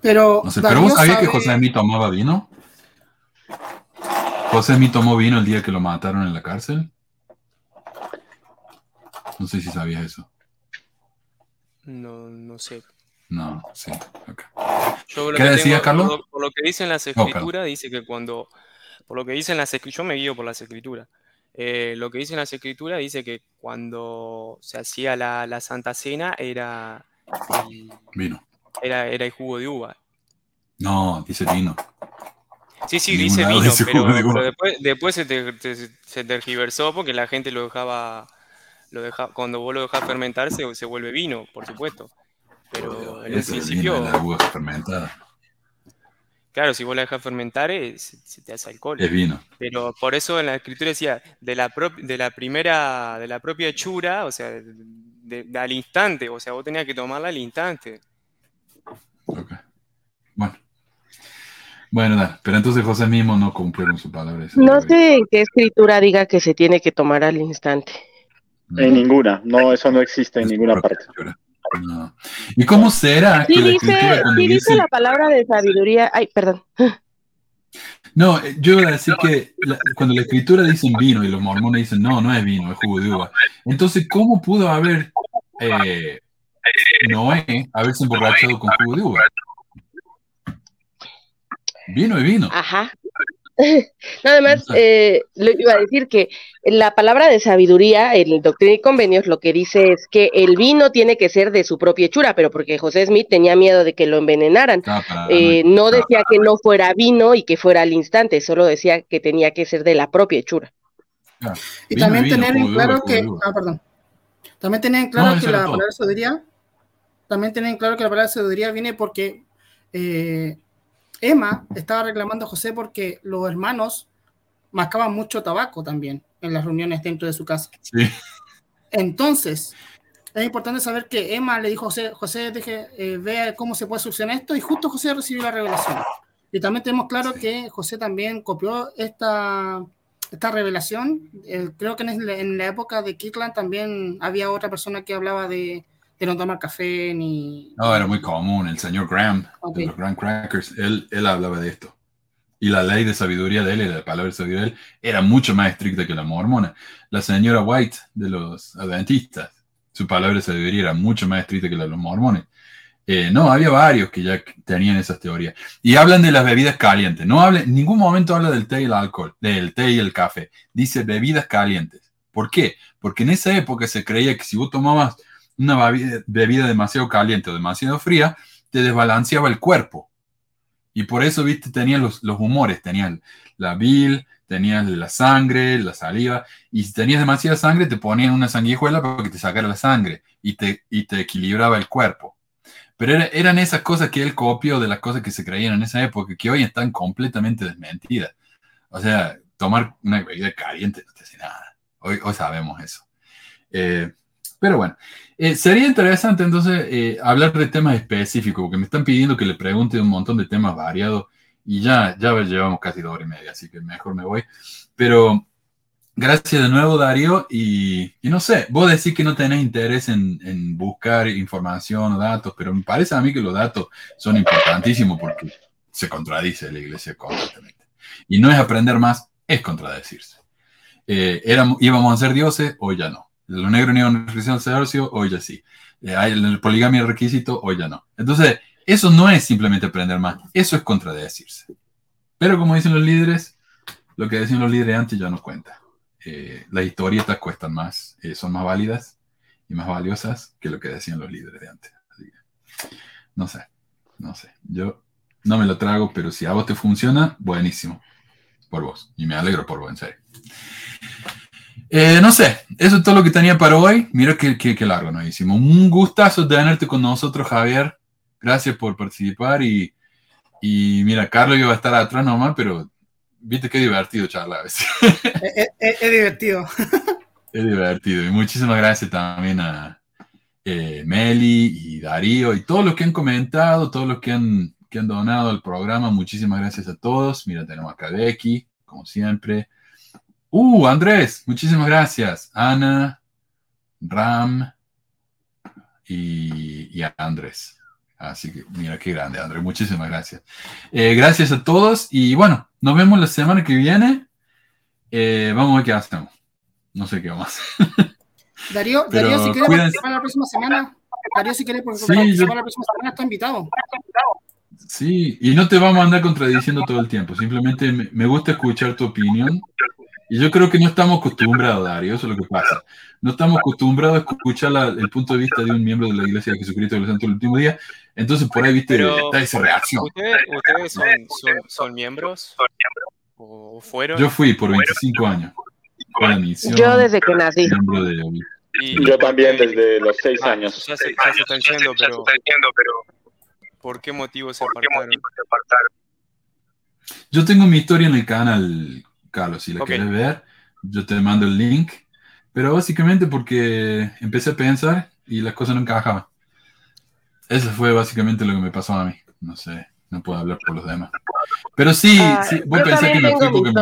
Pero, no sé, pero Darío vos sabías que José Mí tomaba vino. José Mí tomó vino el día que lo mataron en la cárcel. No sé si sabías eso. No, no sé. No, sí. ok. Yo ¿Qué decías, tengo- Carlos? Por lo, por lo que dicen las perdón. escrituras, dice que cuando, por lo que dicen las escrituras, yo me guío por las escrituras. Eh, lo que dicen las escrituras dice que cuando se hacía la, la Santa Cena era el, Vino. era, era el jugo de uva. No, dice vino. Sí, sí, dice vino, dice pero, de después, después se, te- te- se tergiversó porque la gente lo dejaba, lo deja, cuando vos lo dejás fermentar se, vuelve vino, por supuesto. Pero en el principio, vino, la uva fermentada. Claro, si vos la dejas fermentar eh, se, te hace alcohol. Es vino. Pero por eso en la escritura decía, de la, de la primera, de la propia hechura, o sea, de- de- al instante, o sea, vos tenías que tomarla al instante. Bueno, dale. pero entonces José mismo no cumplió con su palabra. No sé en qué escritura diga que se tiene que tomar al instante. En ninguna, no, eso no existe en ninguna parte. No. ¿Y cómo será Sí dice, sí dice dice... la palabra de sabiduría. Ay, perdón. No, eh, yo iba a decir que la- cuando la escritura dicen vino y los mormones dicen no, no es vino, es jugo de uva. Entonces, ¿cómo pudo haber eh, Noé haberse emborrachado con jugo de uva? Vino y vino. Ajá. Nada más, eh, lo iba a decir que la palabra de sabiduría, en Doctrina y Convenios, lo que dice es que el vino tiene que ser de su propia hechura, pero porque José Smith tenía miedo de que lo envenenaran. para- Eh, no decía que no fuera vino y que fuera al instante, solo decía que tenía que ser de la propia hechura. Y Vino, también vino, tener en claro que. Ah, perdón. También tener en claro No, que la todo. palabra sabiduría. También tener en claro que la palabra sabiduría viene porque eh, Emma estaba reclamando a José porque los hermanos mascaban mucho tabaco también en las reuniones dentro de su casa. Sí. Entonces, es importante saber que Emma le dijo a José, José, deje, eh, vea cómo se puede solucionar esto, y justo José recibió la revelación. Y también tenemos claro que José también copió esta, esta revelación. Eh, creo que en la, en la época de Kirtland también había otra persona que hablaba de, de no tomar café ni... No, era muy común. El señor Graham, Ok. de los Graham Crackers, él, él hablaba de esto. Y la ley de sabiduría de él, y la palabra de sabiduría de él, era mucho más estricta que la mormona. La señora White, de los adventistas, su palabra de sabiduría era mucho más estricta que la de los mormones. Eh, no, había varios que ya tenían esas teorías. Y hablan de las bebidas calientes. No habla, en ningún momento habla del té y el alcohol, del té y el café. Dice bebidas calientes. ¿Por qué? Porque en esa época se creía que si vos tomabas una bebida, demasiado caliente o demasiado fría, te desbalanceaba el cuerpo. Y por eso, viste, tenías los, los humores, tenías la bil, tenías la sangre, la saliva, y si tenías demasiada sangre, te ponían una sanguijuela para que te sacara la sangre y te, y te equilibraba el cuerpo. Pero era- eran esas cosas que él copió de las cosas que se creían en esa época, que hoy están completamente desmentidas. O sea, tomar una bebida caliente no te hace nada. Hoy, hoy sabemos eso. Eh, pero bueno, eh, sería interesante entonces eh, hablar de temas específicos, porque me están pidiendo que le pregunte un montón de temas variados y ya, ya llevamos casi dos horas y media, así que mejor me voy. Pero gracias de nuevo, Darío, y, no sé, vos decís que no tenés interés en, buscar información o datos, pero me parece a mí que los datos son importantísimos porque se contradice la iglesia completamente. Y no es aprender más, es contradecirse. Eh, íbamos a ser dioses, hoy ya no. Los negros no iban a requisito al sacerdocio, hoy ya sí. Eh, hay el poligamia requisito, hoy ya no. Entonces, eso no es simplemente aprender más, eso es contradecirse. Pero como dicen los líderes, lo que decían los líderes antes ya no cuenta. Eh, las historietas cuestan más, eh, son más válidas y más valiosas que lo que decían los líderes de antes. Que, no sé, no sé. Yo no me lo trago, pero si a vos te funciona, buenísimo. Por vos. Y me alegro por vos, en serio. Eh, no sé, eso es todo lo que tenía para hoy. Mira qué, qué, qué largo nos hicimos. Un gustazo tenerte con nosotros, Javier. Gracias por participar. Y, y mira, Carlos iba a estar atrás nomás, pero viste qué divertido charlar a veces. Es, es- es divertido. Es divertido. Y muchísimas gracias también a eh, Meli y Darío y todos los que han comentado, todos los que han, que han donado al programa. Muchísimas gracias a todos. Mira, tenemos a Becky, como siempre. Uh, Andrés, muchísimas gracias. Ana, Ram y, y a Andrés. Así que mira qué grande, Andrés. Muchísimas gracias. Eh, gracias a todos y bueno, nos vemos la semana que viene. Eh, vamos a ver qué hacemos. No sé qué vamos a hacer. Darío, Pero Darío, si quiere participar la próxima semana, Darío, si quiere Sí, participar yo- la próxima semana, está invitado. Sí, y no te vamos a andar contradiciendo todo el tiempo. Simplemente me, me gusta escuchar tu opinión. Y yo creo que no estamos acostumbrados, Darío, eso es lo que pasa. No estamos acostumbrados a escuchar la- el punto de vista de un miembro de la Iglesia de Jesucristo de los Santos del último día. Entonces, por ahí, viste, Pero, está esa reacción. ¿Ustedes, ustedes son, son, son miembros? ¿O fueron? Yo fui por 25 años. Con la misión, Yo desde que nací. miembro de Y- Yo también desde los seis años. Ya se, ya se están yendo, pero, ¿por qué motivo se apartaron? Yo tengo mi historia en el canal, Carlos, si la Ok. quieres ver, yo te mando el link. Pero básicamente porque empecé a pensar y las cosas no encajaban. Eso fue básicamente lo que me pasó a mí. No sé, no puedo hablar por los demás. Pero sí, Ah, sí vos yo pensás que también me tengo fui mi porque me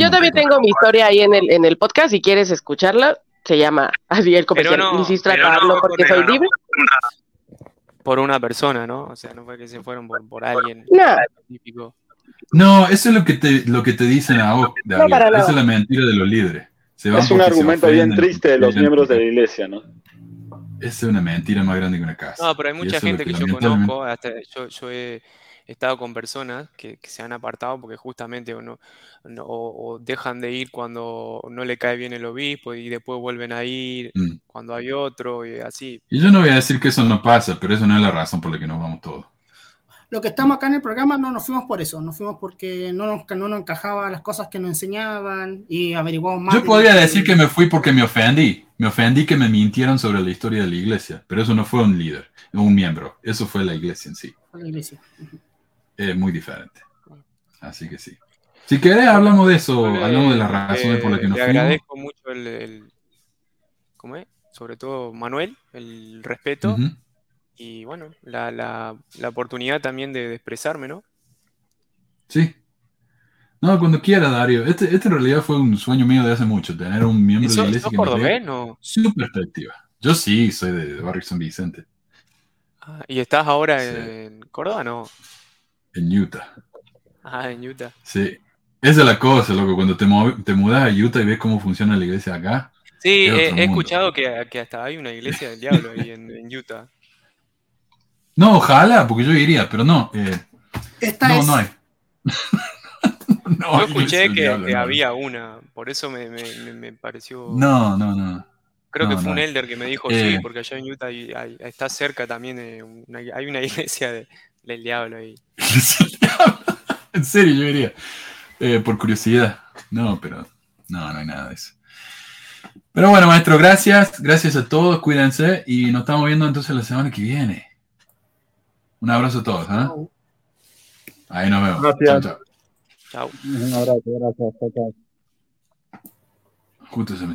yo, también te- tengo mi historia ahí en el, en el podcast. Si quieres escucharla, se llama así el comercial. no, Insisto pero acabarlo no, porque pero soy no. Por una persona, ¿no? O sea, no fue que se fueron por, por alguien No. específico. No, eso es lo que te, lo que te dicen a vos, nada. Esa es la mentira de los líderes. Se van Es un argumento bien triste de los miembros de la iglesia, ¿no? Esa es una mentira más grande que una casa. No, pero hay mucha gente que, yo lamentablemente- conozco, hasta yo, yo he estado con personas que, que se han apartado porque justamente o, no, no- o, o dejan de ir cuando no le cae bien el obispo y después vuelven a ir Mm. cuando hay otro y así. Y yo no voy a decir que eso no pasa, pero eso no es la razón por la que nos vamos todos. Lo que estamos acá en el programa no nos fuimos por eso, nos fuimos porque no nos, no nos encajaban las cosas que nos enseñaban y averiguamos más. Yo de- podría decir que me fui porque me ofendí. Me ofendí que me mintieron sobre la historia de la iglesia, pero eso no fue un líder, un miembro. Eso fue la iglesia en sí. la iglesia. Ujú. Es muy diferente. Así que sí. Si querés, hablamos de eso, hablamos de las razones por las que le nos fuimos. agradezco mucho el, el- ¿cómo es? Sobre todo Manuel, el respeto y bueno, la, la, la oportunidad también de, de expresarme, ¿no? Sí. No, cuando quiera, Dario. Este, este en realidad fue un sueño mío de hace mucho, tener un miembro ¿Y de la iglesia sos que cordobés, no? su perspectiva. Yo sí, soy de, de Barrio San Vicente, Ah, ¿Y estás ahora Sí. en Córdoba, no? En Utah. Ah, en Utah. Sí. Esa es la cosa, loco. Cuando te, mudas a Utah y ves cómo funciona la iglesia acá. Sí, he, escuchado que, que hasta hay una iglesia del diablo ahí en, en Utah. No, ojalá, porque yo iría, pero no. eh, Esta no, es. no hay. No Yo escuché que, diablo, que no. había una, por eso me, me, me- me pareció... No, no, no. Creo que no, fue un elder que me dijo, Eh. sí, porque allá en Utah hay- hay- está cerca también, eh, una- hay una iglesia de- del diablo ahí. En serio, yo iría. Eh, por curiosidad. No, pero no, no hay nada de eso. Pero bueno, maestro, gracias. Gracias a todos. Cuídense. Y nos estamos viendo entonces la semana que viene. Un abrazo a todos. ¿ah? Ahí nos vemos. Gracias. Chao, chao. Chao. Un abrazo, gracias. Chao, chao. Justo se me